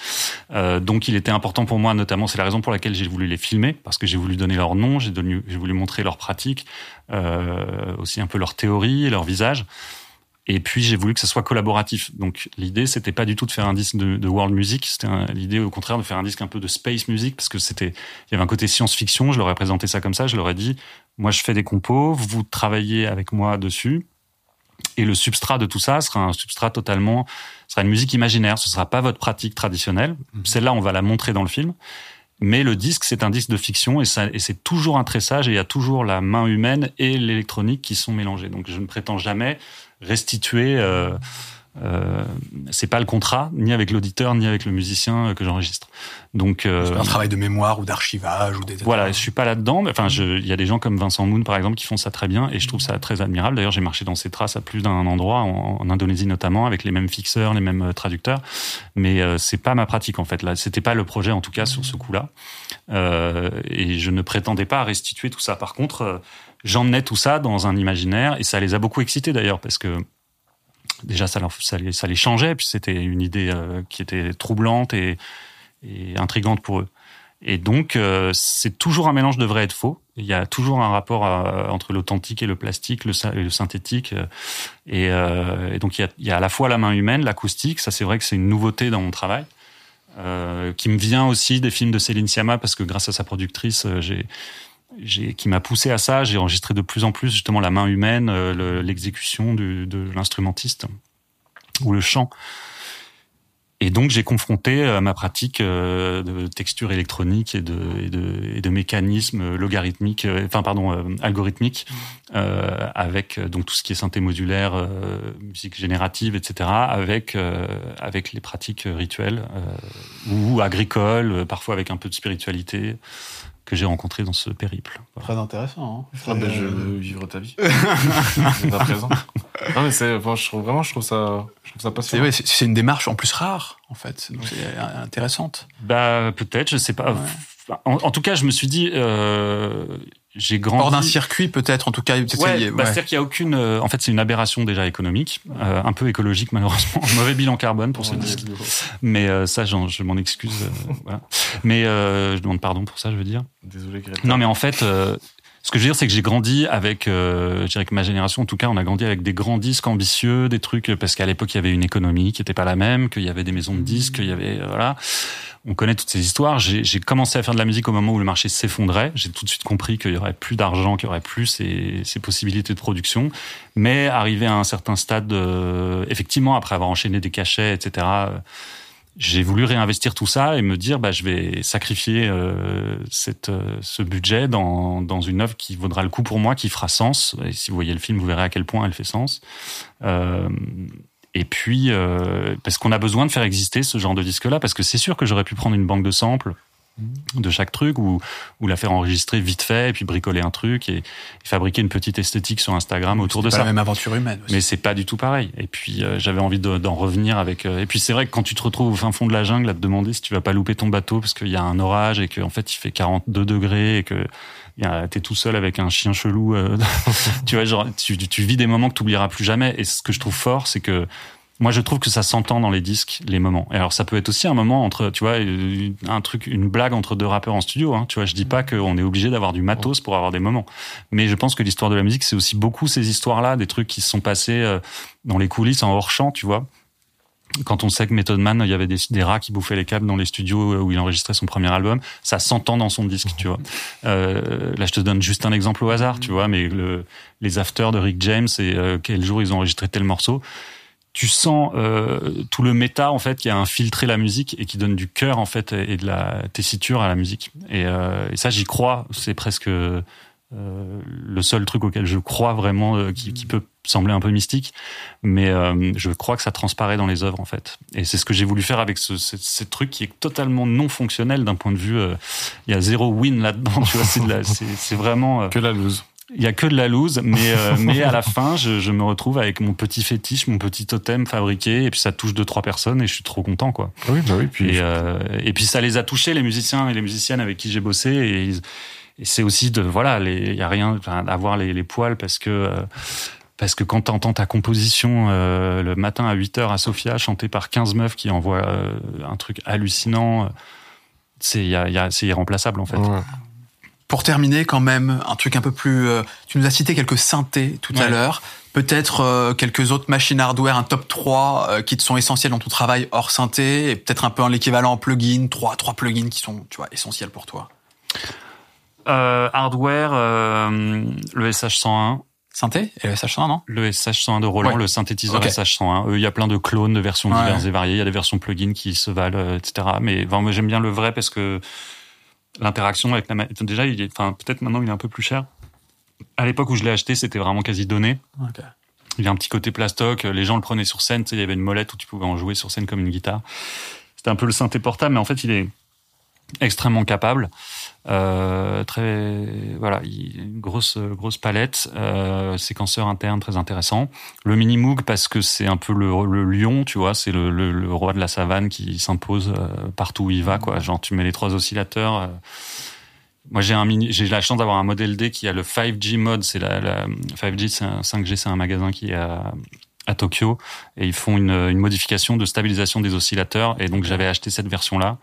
Euh, donc il était important pour moi, notamment, c'est la raison pour laquelle j'ai voulu les filmer, parce que j'ai voulu donner leur nom, j'ai voulu montrer leur pratique, euh, aussi un peu leur théorie et leur visage. Et puis j'ai voulu que ça soit collaboratif. Donc l'idée c'était pas du tout de faire un disque de, de world music, c'était l'idée au contraire de faire un disque un peu de space music parce que c'était il y avait un côté science-fiction. Je leur ai présenté ça comme ça. Je leur ai dit moi je fais des compos, vous travaillez avec moi dessus. Et le substrat de tout ça sera un substrat totalement, sera une musique imaginaire. Ce sera pas votre pratique traditionnelle. Celle-là, on va la montrer dans le film. Mais le disque, c'est un disque de fiction et, ça, et c'est toujours un tressage et il y a toujours la main humaine et l'électronique qui sont mélangés. Donc je ne prétends jamais restituer. Euh, euh, c'est pas le contrat ni avec l'auditeur ni avec le musicien que j'enregistre. Donc euh, C'est un travail de mémoire ou d'archivage ou des voilà, je suis pas là-dedans. Enfin, il y a des gens comme Vincent Moon, par exemple, qui font ça très bien, et je trouve ça très admirable. D'ailleurs, j'ai marché dans ses traces à plus d'un endroit, en, en Indonésie notamment, avec les mêmes fixeurs, les mêmes euh, traducteurs. Mais euh, c'est pas ma pratique en fait. Là, c'était pas le projet en tout cas sur ce coup-là. Euh, et je ne prétendais pas restituer tout ça. Par contre, euh, j'emmenais tout ça dans un imaginaire, et ça les a beaucoup excités d'ailleurs, parce que déjà ça, les, changeait, puis c'était une idée euh, qui était troublante et, intrigante pour eux. Et donc, euh, c'est toujours un mélange de vrai et de faux. Il y a toujours un rapport entre l'authentique et le plastique, le, et le synthétique. euh, Et, donc, il y, a, il y a à la fois la main humaine, l'acoustique. Ça, c'est vrai que c'est une nouveauté dans mon travail, qui me vient aussi des films de Céline Sciamma, parce que grâce à sa productrice, j'ai, qui m'a poussé à ça. J'ai enregistré de plus en plus justement la main humaine, euh, le- l'exécution de l'instrumentiste ou le chant. Et donc j'ai confronté euh, ma pratique euh, de texture électronique et de, et de, mécanismes logarithmiques, enfin pardon, algorithmiques, avec donc tout ce qui est synthé modulaire, musique générative, etc., avec les pratiques rituelles ou agricoles, parfois avec un peu de spiritualité que j'ai rencontré dans ce périple. Voilà. Très intéressant. Hein. Ah ben, je veux vivre ta vie. <laughs> à présent. Non mais c'est, enfin, je trouve vraiment, je trouve ça, je trouve ça C'est passionnant. ouais, c'est- c'est une démarche en plus rare, en fait. Donc c'est euh, intéressante. Bah peut-être, je sais pas. Ouais. En, en tout cas, je me suis dit, euh, j'ai grandi. Hors d'un circuit, peut-être, en tout cas. Ouais, bah, ouais. c'est-à-dire qu'il y a aucune. euh, en fait, c'est une aberration déjà économique, euh, un peu écologique malheureusement, <laughs> mauvais bilan carbone pour ce disque. Mais euh, ça, j'en- je m'en excuse. euh, voilà. Mais euh, je demande pardon pour ça, je veux dire. Désolé Greta. Non, mais en fait, euh, ce que je veux dire, c'est que j'ai grandi avec, euh, je dirais que ma génération, en tout cas, on a grandi avec des grands disques ambitieux, des trucs, parce qu'à l'époque, il y avait une économie qui n'était pas la même, qu'il y avait des maisons de disques, qu'il y avait, euh, voilà. On connaît toutes ces histoires. J'ai commencé à faire de la musique au moment où le marché s'effondrait. J'ai tout de suite compris qu'il y aurait plus d'argent, qu'il y aurait plus ces, ces possibilités de production. Mais arrivé à un certain stade, euh, effectivement, après avoir enchaîné des cachets, etc., j'ai voulu réinvestir tout ça et me dire bah je vais sacrifier euh, cette euh, ce budget dans dans une œuvre qui vaudra le coup pour moi qui fera sens. Et si vous voyez le film vous verrez à quel point elle fait sens. Euh, et puis euh, parce qu'on a besoin de faire exister ce genre de disque là parce que c'est sûr que j'aurais pu prendre une banque de samples de chaque truc ou ou la faire enregistrer vite fait et puis bricoler un truc et, et fabriquer une petite esthétique sur Instagram autour de C'est pas ça la même aventure humaine. Aussi. mais c'est pas du tout pareil. Et puis euh, j'avais envie de- d'en revenir avec. euh, et puis c'est vrai que quand tu te retrouves au fin fond de la jungle à te demander si tu vas pas louper ton bateau parce qu'il y a un orage et qu'en fait il fait 42 degrés et que t'es tout seul avec un chien chelou. euh, <laughs> tu vois, genre tu, tu vis des moments que tu oublieras plus jamais. Et ce que je trouve fort, c'est que moi, je trouve que ça s'entend dans les disques, les moments. Et alors, ça peut être aussi un moment entre, tu vois, euh, un truc, une blague entre deux rappeurs en studio. Hein. Tu vois, je dis pas qu'on est obligé d'avoir du matos pour avoir des moments. Mais je pense que l'histoire de la musique, c'est aussi beaucoup ces histoires-là, des trucs qui se sont passés euh, dans les coulisses, en hors champ, tu vois. Quand on sait que Method Man, il y avait des, des rats qui bouffaient les câbles dans les studios euh, où il enregistrait son premier album, ça s'entend dans son disque, tu vois. Euh, là, je te donne juste un exemple au hasard, tu vois, mais le, les afters de Rick James et euh, quel jour ils ont enregistré tel morceau, tu sens euh, tout le méta en fait qui a infiltré la musique et qui donne du cœur en fait et de la tessiture à la musique. Et, euh, et ça, j'y crois. C'est presque euh, le seul truc auquel je crois vraiment, euh, qui, peut sembler un peu mystique, mais euh, je crois que ça transparaît dans les œuvres en fait. Et c'est ce que j'ai voulu faire avec ce, ce, ce truc qui est totalement non fonctionnel d'un point de vue. euh, Il y a zéro win là-dedans. Tu vois, c'est vraiment. Que la loose. Il y a que de la loose, mais euh, <laughs> mais à la fin, je, je me retrouve avec mon petit fétiche, mon petit totem fabriqué, et puis ça touche deux trois personnes, et je suis trop content, quoi. Oui, bah oui. Puis Et euh, et puis ça les a touchés, les musiciens et les musiciennes avec qui j'ai bossé, et, c'est aussi de voilà, il y a rien, d'avoir les, les poils parce que. euh, parce que quand t'entends ta composition euh, le matin à 8 heures à Sofia, chantée par 15 meufs qui envoient un truc hallucinant, c'est y a, y a- irremplaçable en fait. Ouais. Pour terminer, quand même, un truc un peu plus. euh, tu nous as cité quelques synthés tout à l'heure. Peut-être euh, quelques autres machines hardware, un top 3 euh, qui te sont essentiels dans ton travail hors synthé, et peut-être un peu en l'équivalent plugin, trois, trois plugins qui sont, tu vois, essentiels pour toi. Hardware, le SH101, Synthé et le SH100, non? Le SH101 de Roland, Ouais. le synthétiseur Ok. SH101. Eux, Il y a plein de clones, de versions Ouais. diverses et variées. Il y a des versions plugins qui se valent, etc. Mais enfin, moi, j'aime bien le vrai parce que l'interaction avec la... ma- Déjà, il est, enfin, peut-être maintenant, il est un peu plus cher. À l'époque où je l'ai acheté, c'était vraiment quasi donné. Il y a un petit côté plastoc. Les gens le prenaient sur scène. Tu sais, il y avait une molette où tu pouvais en jouer sur scène comme une guitare. C'était un peu le synthé portable, mais en fait, il est extrêmement capable. Euh, très voilà, il- une grosse grosse palette, euh, séquenceur interne très intéressant. Le mini Moog parce que c'est un peu le, le lion, tu vois, c'est le, le, le roi de la savane qui s'impose euh, partout où il va, quoi. Genre tu mets les trois oscillateurs. euh. Moi j'ai un mini, j'ai la chance d'avoir un modèle D qui a le 5G mode, c'est la, la 5G, c'est un 5G, c'est un magasin qui à, à Tokyo et ils font une, une modification de stabilisation des oscillateurs et donc j'avais acheté cette version là.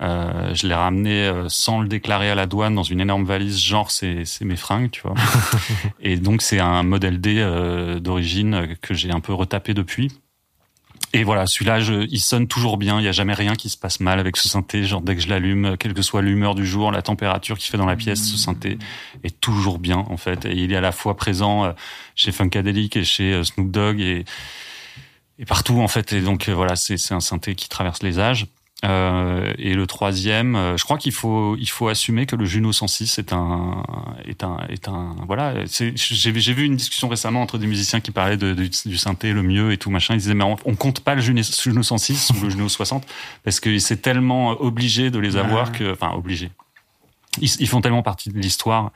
Euh, je l'ai ramené euh, sans le déclarer à la douane dans une énorme valise, genre c'est c'est mes fringues, tu vois. <laughs> et donc c'est un modèle D euh, d'origine euh, que j'ai un peu retapé depuis. Et voilà, celui-là, je- il sonne toujours bien. Il y a jamais rien qui se passe mal avec ce synthé. Genre dès que je l'allume, quelle que soit l'humeur du jour, la température qu'il fait dans la pièce, ce synthé est toujours bien en fait. Et il est à la fois présent chez Funkadelic et chez Snoop Dogg et et partout en fait. Et donc voilà, c'est c'est un synthé qui traverse les âges. Euh, et le troisième, euh, je crois qu'il faut il faut assumer que le Juno 106 est un est un est un voilà. J'ai j'ai vu une discussion récemment entre des musiciens qui parlaient de, du, du synthé le mieux et tout machin. Ils disaient mais on, on compte pas le Juno, Juno 106 ou le Juno 60 parce que c'est tellement obligé de les avoir que enfin obligé. Ils, ils font tellement partie de l'histoire.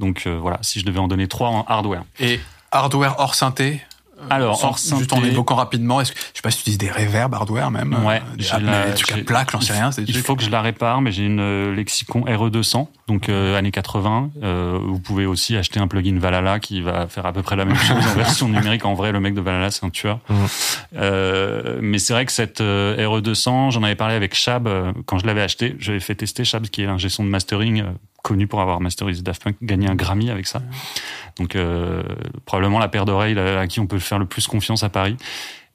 Donc euh, voilà, si je devais en donner trois en hardware. Et hardware hors synthé Alors sans- hors Juste en évoquant rapidement, est-ce que, je sais pas si tu utilises des reverbs hardware même Ouais, euh, des, la- des trucs à j'ai- plaque, j'en sais rien. Il trucs- faut que je la répare, mais j'ai une euh, Lexicon RE200, donc euh, années 80. Euh, vous pouvez aussi acheter un plugin Valhalla qui va faire à peu près la même chose en <laughs> version numérique. En vrai, le mec de Valhalla, c'est un tueur. Euh, mais c'est vrai que cette euh, RE200, j'en avais parlé avec Chab euh, quand je l'avais acheté. J'avais fait tester Chab, qui est l'ingé son de mastering, euh, connu pour avoir masterisé Daft Punk, gagné un Grammy avec ça. Donc euh, probablement la paire d'oreilles à qui on peut faire le plus confiance à Paris.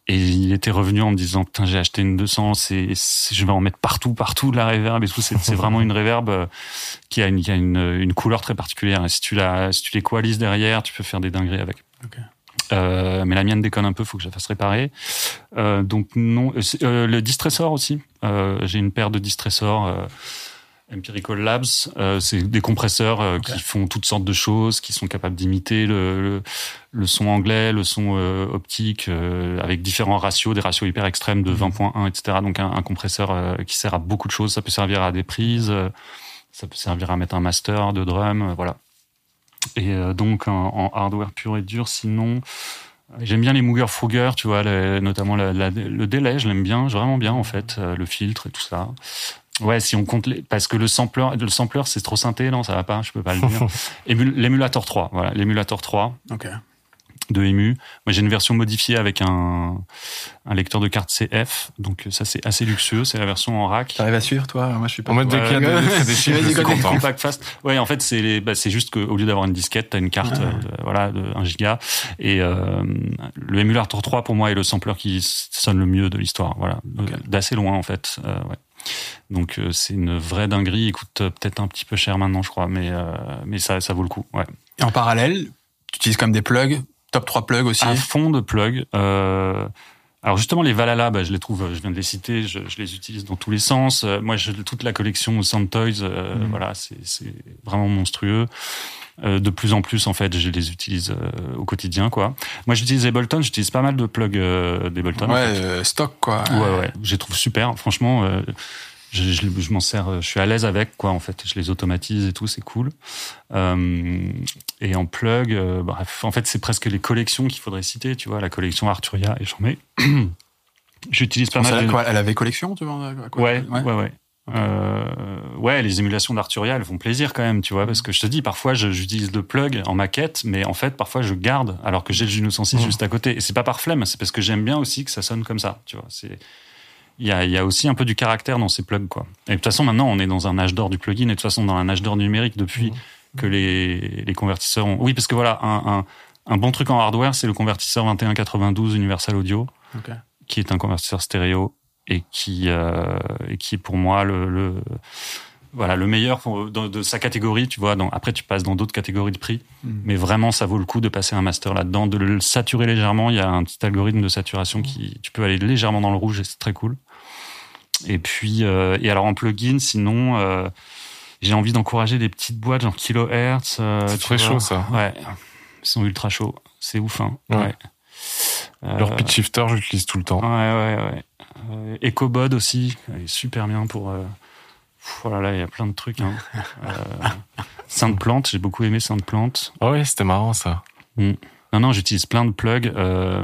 Et il était revenu en me disant putain j'ai acheté une 200, c'est je vais en mettre partout, partout de la reverb et tout. C'est vraiment une reverb euh, qui a une qui a une, une couleur très particulière. Et si tu la si tu les coalises derrière, tu peux faire des dingueries avec. Euh, mais la mienne déconne un peu, faut que je la fasse réparer. Euh, donc non, euh, le distressor aussi. J'ai une paire de distressors. Empirical Labs, euh, c'est des compresseurs euh, qui font toutes sortes de choses, qui sont capables d'imiter le, le, le son anglais, le son euh, optique, euh, avec différents ratios, des ratios hyper extrêmes de 20.1, etc. Donc un, un compresseur euh, qui sert à beaucoup de choses. Ça peut servir à des prises, euh, ça peut servir à mettre un master de drum, voilà. Et euh, donc en, en hardware pur et dur, sinon. J'aime bien les Mooger Fruger, tu vois, les- notamment la- la- le délai, je l'aime bien, vraiment bien en fait, euh, le filtre et tout ça. Ouais, si on compte les, parce que le sampler, le sampler c'est trop synthé, non, ça va pas, je peux pas le dire. <laughs> Ému- L'émulator 3, voilà, l'émulator 3 Ok. de EMU. Moi, j'ai une version modifiée avec un, un lecteur de carte CF, donc ça c'est assez luxueux, c'est la version en rack. T'arrives à suivre, toi? Moi, je suis pas. En mode go, <laughs> go. content. Compact fast. Ouais, en fait, c'est les- bah, c'est juste qu'au lieu d'avoir une disquette, t'as une carte, euh, de, voilà, de 1 giga. Et euh, le Emulator 3 pour moi est le sampler qui sonne le mieux de l'histoire. Voilà, Ok. Euh, d'assez loin en fait. Euh, ouais. Donc euh, c'est une vraie dinguerie. Il coûte euh, peut-être un petit peu cher maintenant, je crois, mais euh, mais ça ça vaut le coup. Ouais. Et en parallèle, tu utilises quand même des plugs, top 3 plugs aussi. À fond de plug. Euh, alors justement les Valhalla, bah, je les trouve, je viens de les citer, je, je les utilise dans tous les sens. Euh, moi, je, toute la collection Sound Toys, euh, Mhm. voilà, c'est c'est vraiment monstrueux. Euh, de plus en plus, en fait, je les utilise euh, au quotidien, quoi. Moi, j'utilise Ableton, j'utilise pas mal de plugs euh, d'Ableton. en ouais, fait. stock, quoi. Ouais, ouais, je les trouve super. Franchement, je, je, je m'en sers, je suis à l'aise avec, quoi, en fait. Je les automatise et tout, c'est cool. Et en plug, bref, en fait, c'est presque les collections qu'il faudrait citer, tu vois, la collection Arturia et j'en mets. <clears throat> J'utilise pas mal. de- quoi, elle avait collection, tu vois quoi? Ouais, ouais, ouais. Euh, ouais, les émulations d'Arturia, elles font plaisir quand même, tu vois, parce que je te dis, parfois, j'utilise le plug en maquette, mais en fait, parfois, je garde, alors que j'ai le Juno 106 Mhm. juste à côté. Et c'est pas par flemme, c'est parce que j'aime bien aussi que ça sonne comme ça, tu vois. C'est, il y a, il y a aussi un peu du caractère dans ces plugs, quoi. Et de toute façon, maintenant, on est dans un âge d'or du plugin, et de toute façon, dans un âge d'or numérique depuis que les, les convertisseurs ont. Oui, parce que voilà, un, un, un bon truc en hardware, c'est le convertisseur 2192 Universal Audio qui est un convertisseur stéréo et qui euh, et qui est pour moi le, le voilà le meilleur de sa catégorie tu vois dans, après tu passes dans d'autres catégories de prix Mhm. mais vraiment ça vaut le coup de passer un master là-dedans de le saturer légèrement il y a un petit algorithme de saturation qui tu peux aller légèrement dans le rouge et c'est très cool et puis euh, et alors en plugin sinon euh, j'ai envie d'encourager des petites boîtes genre kilohertz euh, C'est très vois. chaud, ça. ouais ils sont ultra chauds c'est ouf hein Ouais. ouais. Leur pitch shifter, j'utilise tout le temps. Ouais, ouais, ouais. Euh, EcoBud aussi, elle est super bien pour. Euh... pff, Oh là là, il y a plein de trucs. Hein. <laughs> Euh, Sainte Plante, j'ai beaucoup aimé Sainte Plante. Ah ouais, c'était marrant ça. Non, non, j'utilise plein de plugs. Euh,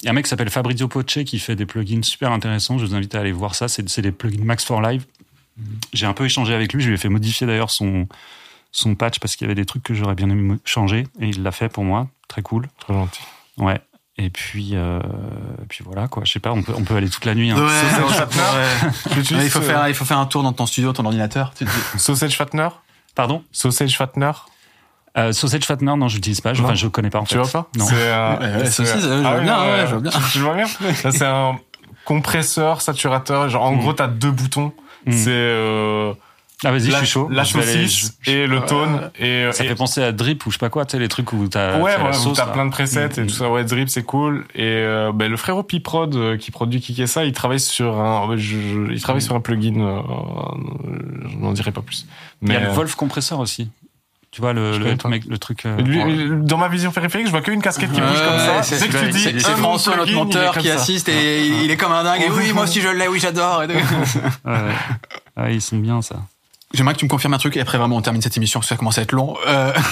Il y a un mec qui s'appelle Fabrizio Poce qui fait des plugins super intéressants. Je vous invite à aller voir ça. C'est des plugins Max for Live. J'ai un peu échangé avec lui. Je lui ai fait modifier d'ailleurs son, son patch parce qu'il y avait des trucs que j'aurais bien aimé changer. Et il l'a fait pour moi. Très cool. Très gentil. Ouais. Et puis, euh, et puis voilà quoi. Je sais pas. On peut, on peut aller toute la nuit. Hein. Ouais, <laughs> J'utilise Ouais, il, faut ce- faire, il faut faire un tour dans ton studio, ton ordinateur. Tu te Sausage Fattener? Pardon? Sausage Fattener? Euh, sausage fattener, non, je l'utilise pas. Je, enfin, je connais pas en Tu fait. vois pas? Non. C'est, euh, saucisse, je vois Ah bien, ouais, euh, je vois bien. Tu, tu vois bien? <laughs> Là, c'est un compresseur, saturateur. Genre, en Mm. gros, t'as deux boutons. Mm. C'est euh, Ah vas-y, je suis chaud. la saucisse et le tone. Et, Ça et- fait penser à Drip ou je sais pas quoi, tu sais les trucs où t'as Ouais, ouais, sauce. plein de presets et Mm, tout ça. Ouais, Drip, c'est cool. Et euh, ben, le frérot Piprod euh, qui produit Kikessa, il travaille sur un, je- je- il travaille sur un plugin. euh, je n'en dirai pas plus. Il y Mais a le euh, Wolf compresseur aussi. Tu vois le, le, mec, truc. euh, lui- ouais. lui- dans ma vision périphérique, je vois qu'une casquette qui bouge comme ça. c'est- que tu dis c'est- François, notre monteur, qui ça. assiste et il est comme un dingue. Et oui, moi aussi je l'ai, oui, j'adore. <laughs> ouais. Ah, ils sont bien ça. J'aimerais que tu me confirmes un truc et après vraiment on termine cette émission parce que ça commence à être long. Euh, <laughs>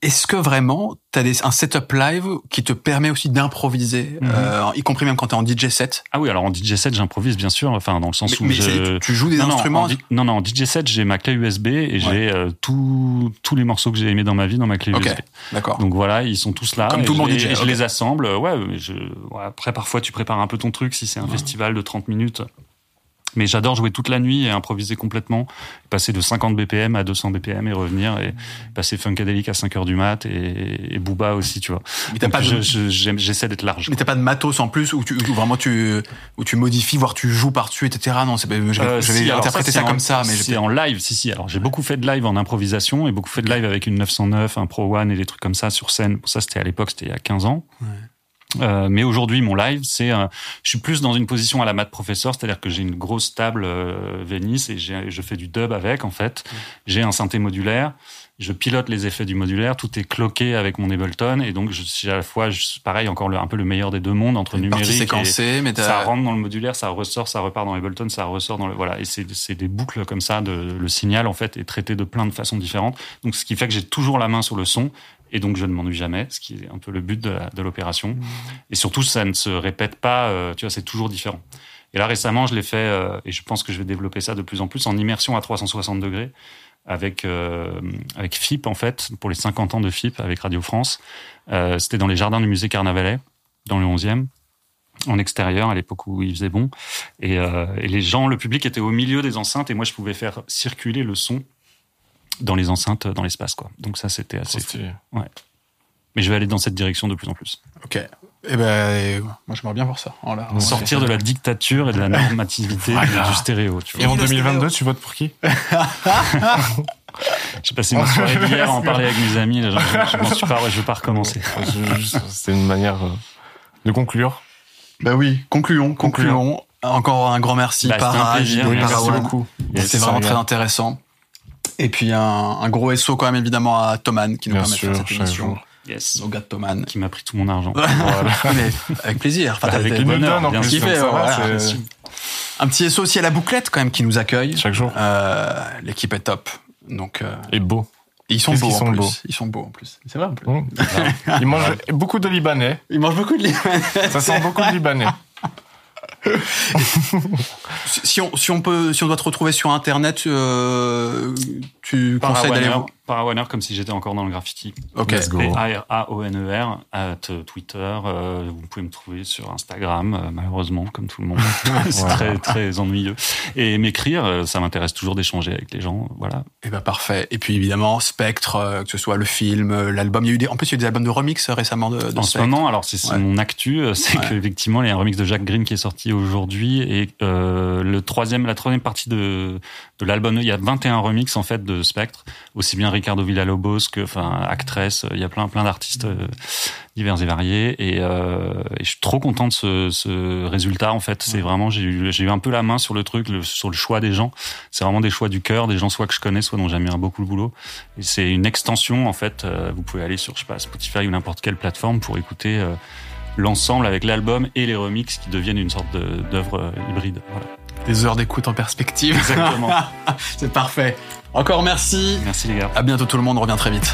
Est-ce que vraiment tu as un setup live qui te permet aussi d'improviser, Mhm. euh, y compris même quand tu es en DJ set? Ah oui, alors en DJ set, j'improvise bien sûr, enfin dans le sens Mais, où mais je... tu joues des non, non, instruments en, non, non, en DJ set, j'ai ma clé USB et j'ai euh, tous les morceaux que j'ai aimés dans ma vie dans ma clé Ok. USB. D'accord. Donc voilà, ils sont tous là. Comme tout je bon les- DJ, et je les assemble. Ouais, je, ouais, après, parfois, tu prépares un peu ton truc si c'est un festival de 30 minutes. Mais j'adore jouer toute la nuit et improviser complètement, passer de 50 BPM à 200 BPM et revenir et passer Funkadelic à 5 heures du mat et, et Booba aussi, tu vois. Mais t'as pas, de, j'essaie d'être large. mais t'as pas de matos en plus où, tu, où vraiment tu, où tu modifies, voire tu joues par-dessus, etc. Non, c'est, j'avais, Euh, si, interprété ça, en- comme ça, mais c'est en live. Si si. Alors j'ai beaucoup fait de live en improvisation et beaucoup fait de live avec une 909, un Pro One et des trucs comme ça sur scène. Ça c'était à l'époque, c'était il y a 15 ans. Euh, mais aujourd'hui, mon live, c'est, euh, je suis plus dans une position à la mat professeur, c'est-à-dire que j'ai une grosse table euh, Venice et je fais du dub avec en fait. J'ai un synthé modulaire, je pilote les effets du modulaire, tout est cloqué avec mon Ableton et donc je suis à la fois, je- pareil, encore le- un peu le meilleur des deux mondes entre une numérique et, mais ça rentre dans le modulaire, ça ressort, ça repart dans Ableton, ça ressort dans le voilà. Et c'est c'est des boucles comme ça. De, le signal en fait est traité de plein de façons différentes. Donc ce qui fait que j'ai toujours la main sur le son et donc je ne m'ennuie jamais, ce qui est un peu le but de l'opération. Et surtout ça ne se répète pas. euh, tu vois, c'est toujours différent. Et là récemment, je l'ai fait euh, et je pense que je vais développer ça de plus en plus en immersion à 360 degrés avec euh, avec FIP en fait pour les 50 ans de FIP avec Radio France. C'était dans les jardins du musée Carnavalet dans le 11e en extérieur à l'époque où il faisait bon et, euh, et les gens le public était au milieu des enceintes et moi je pouvais faire circuler le son dans les enceintes dans l'espace quoi donc ça c'était assez fou mais je vais aller dans cette direction de plus en plus ok. Eh ben, moi j'aimerais bien voir ça. Oh sortir de la dictature et de la normativité Voilà. du stéréo tu Et en le 2022, tu votes pour qui? <laughs> J'ai passé ma soirée <laughs> d'hier à en parler avec mes amis là, je, je, je suis pas je vais pas recommencer C'est une manière euh, de conclure. Bah oui, concluons, concluons. Encore un grand merci Bah, c'était JD, merci beaucoup. C'est vraiment très intéressant. Et puis un, un gros SO quand même évidemment à Thoman qui nous Bien permet de faire cette chaque émission. jour. yes Au gars de Thoman. qui m'a pris tout mon argent <laughs> Voilà. <laughs> Mais avec plaisir. Enfin, avec le bonheur, en bien plus, ça Kiffé, va, voilà. un petit SO aussi à la bouclette quand même qui nous accueille. Chaque jour. Euh, L'équipe est top. Donc euh, Et beau. et ils sont beaux en sont plus. beaux. Ils sont beaux en plus. C'est vrai en plus. Mmh. Il mange <laughs> beaucoup de Libanais. Ils mangent beaucoup de livres. Ça sent beaucoup de Libanais. Si on, si on peut, si on doit te retrouver sur internet, euh, tu conseilles d'aller voir. Parawaner comme si j'étais encore dans le graffiti Ok. Let's go. P-A-R-A-O-N-E-R, at Twitter. euh, vous pouvez me trouver sur Instagram, euh, malheureusement, comme tout le monde. <laughs> <laughs> c'est Voilà. très, très ennuyeux. Et m'écrire, euh, ça m'intéresse toujours d'échanger avec les gens. Voilà. Eh ben parfait. Et puis évidemment Spectre, euh, que ce soit le film, l'album. Il y a eu des, en plus il y a eu des albums de remix récemment de, de en ce moment, alors c'est Ouais. mon actu, c'est Ouais. qu'effectivement, il y a un remix de Jack Green qui est sorti aujourd'hui et le troisième, la troisième partie de, de l'album, il y a 21 remixes en fait de Spectre, aussi bien Ricardo Villalobos que, enfin, Actress, il y a plein, plein d'artistes euh, divers et variés et, euh, et je suis trop content de ce, ce résultat en fait. C'est vraiment, j'ai eu, j'ai eu un peu la main sur le truc, le- sur le choix des gens. C'est vraiment des choix du cœur, des gens soit que je connais, soit dont j'admire beaucoup le boulot. Et c'est une extension en fait. euh, vous pouvez aller sur, je sais pas, Spotify ou n'importe quelle plateforme pour écouter euh, l'ensemble avec l'album et les remixes qui deviennent une sorte d'œuvre hybride. Voilà. Des heures d'écoute en perspective. Exactement. <laughs> C'est parfait. Encore merci. Merci les gars. À bientôt tout le monde. On revient très vite.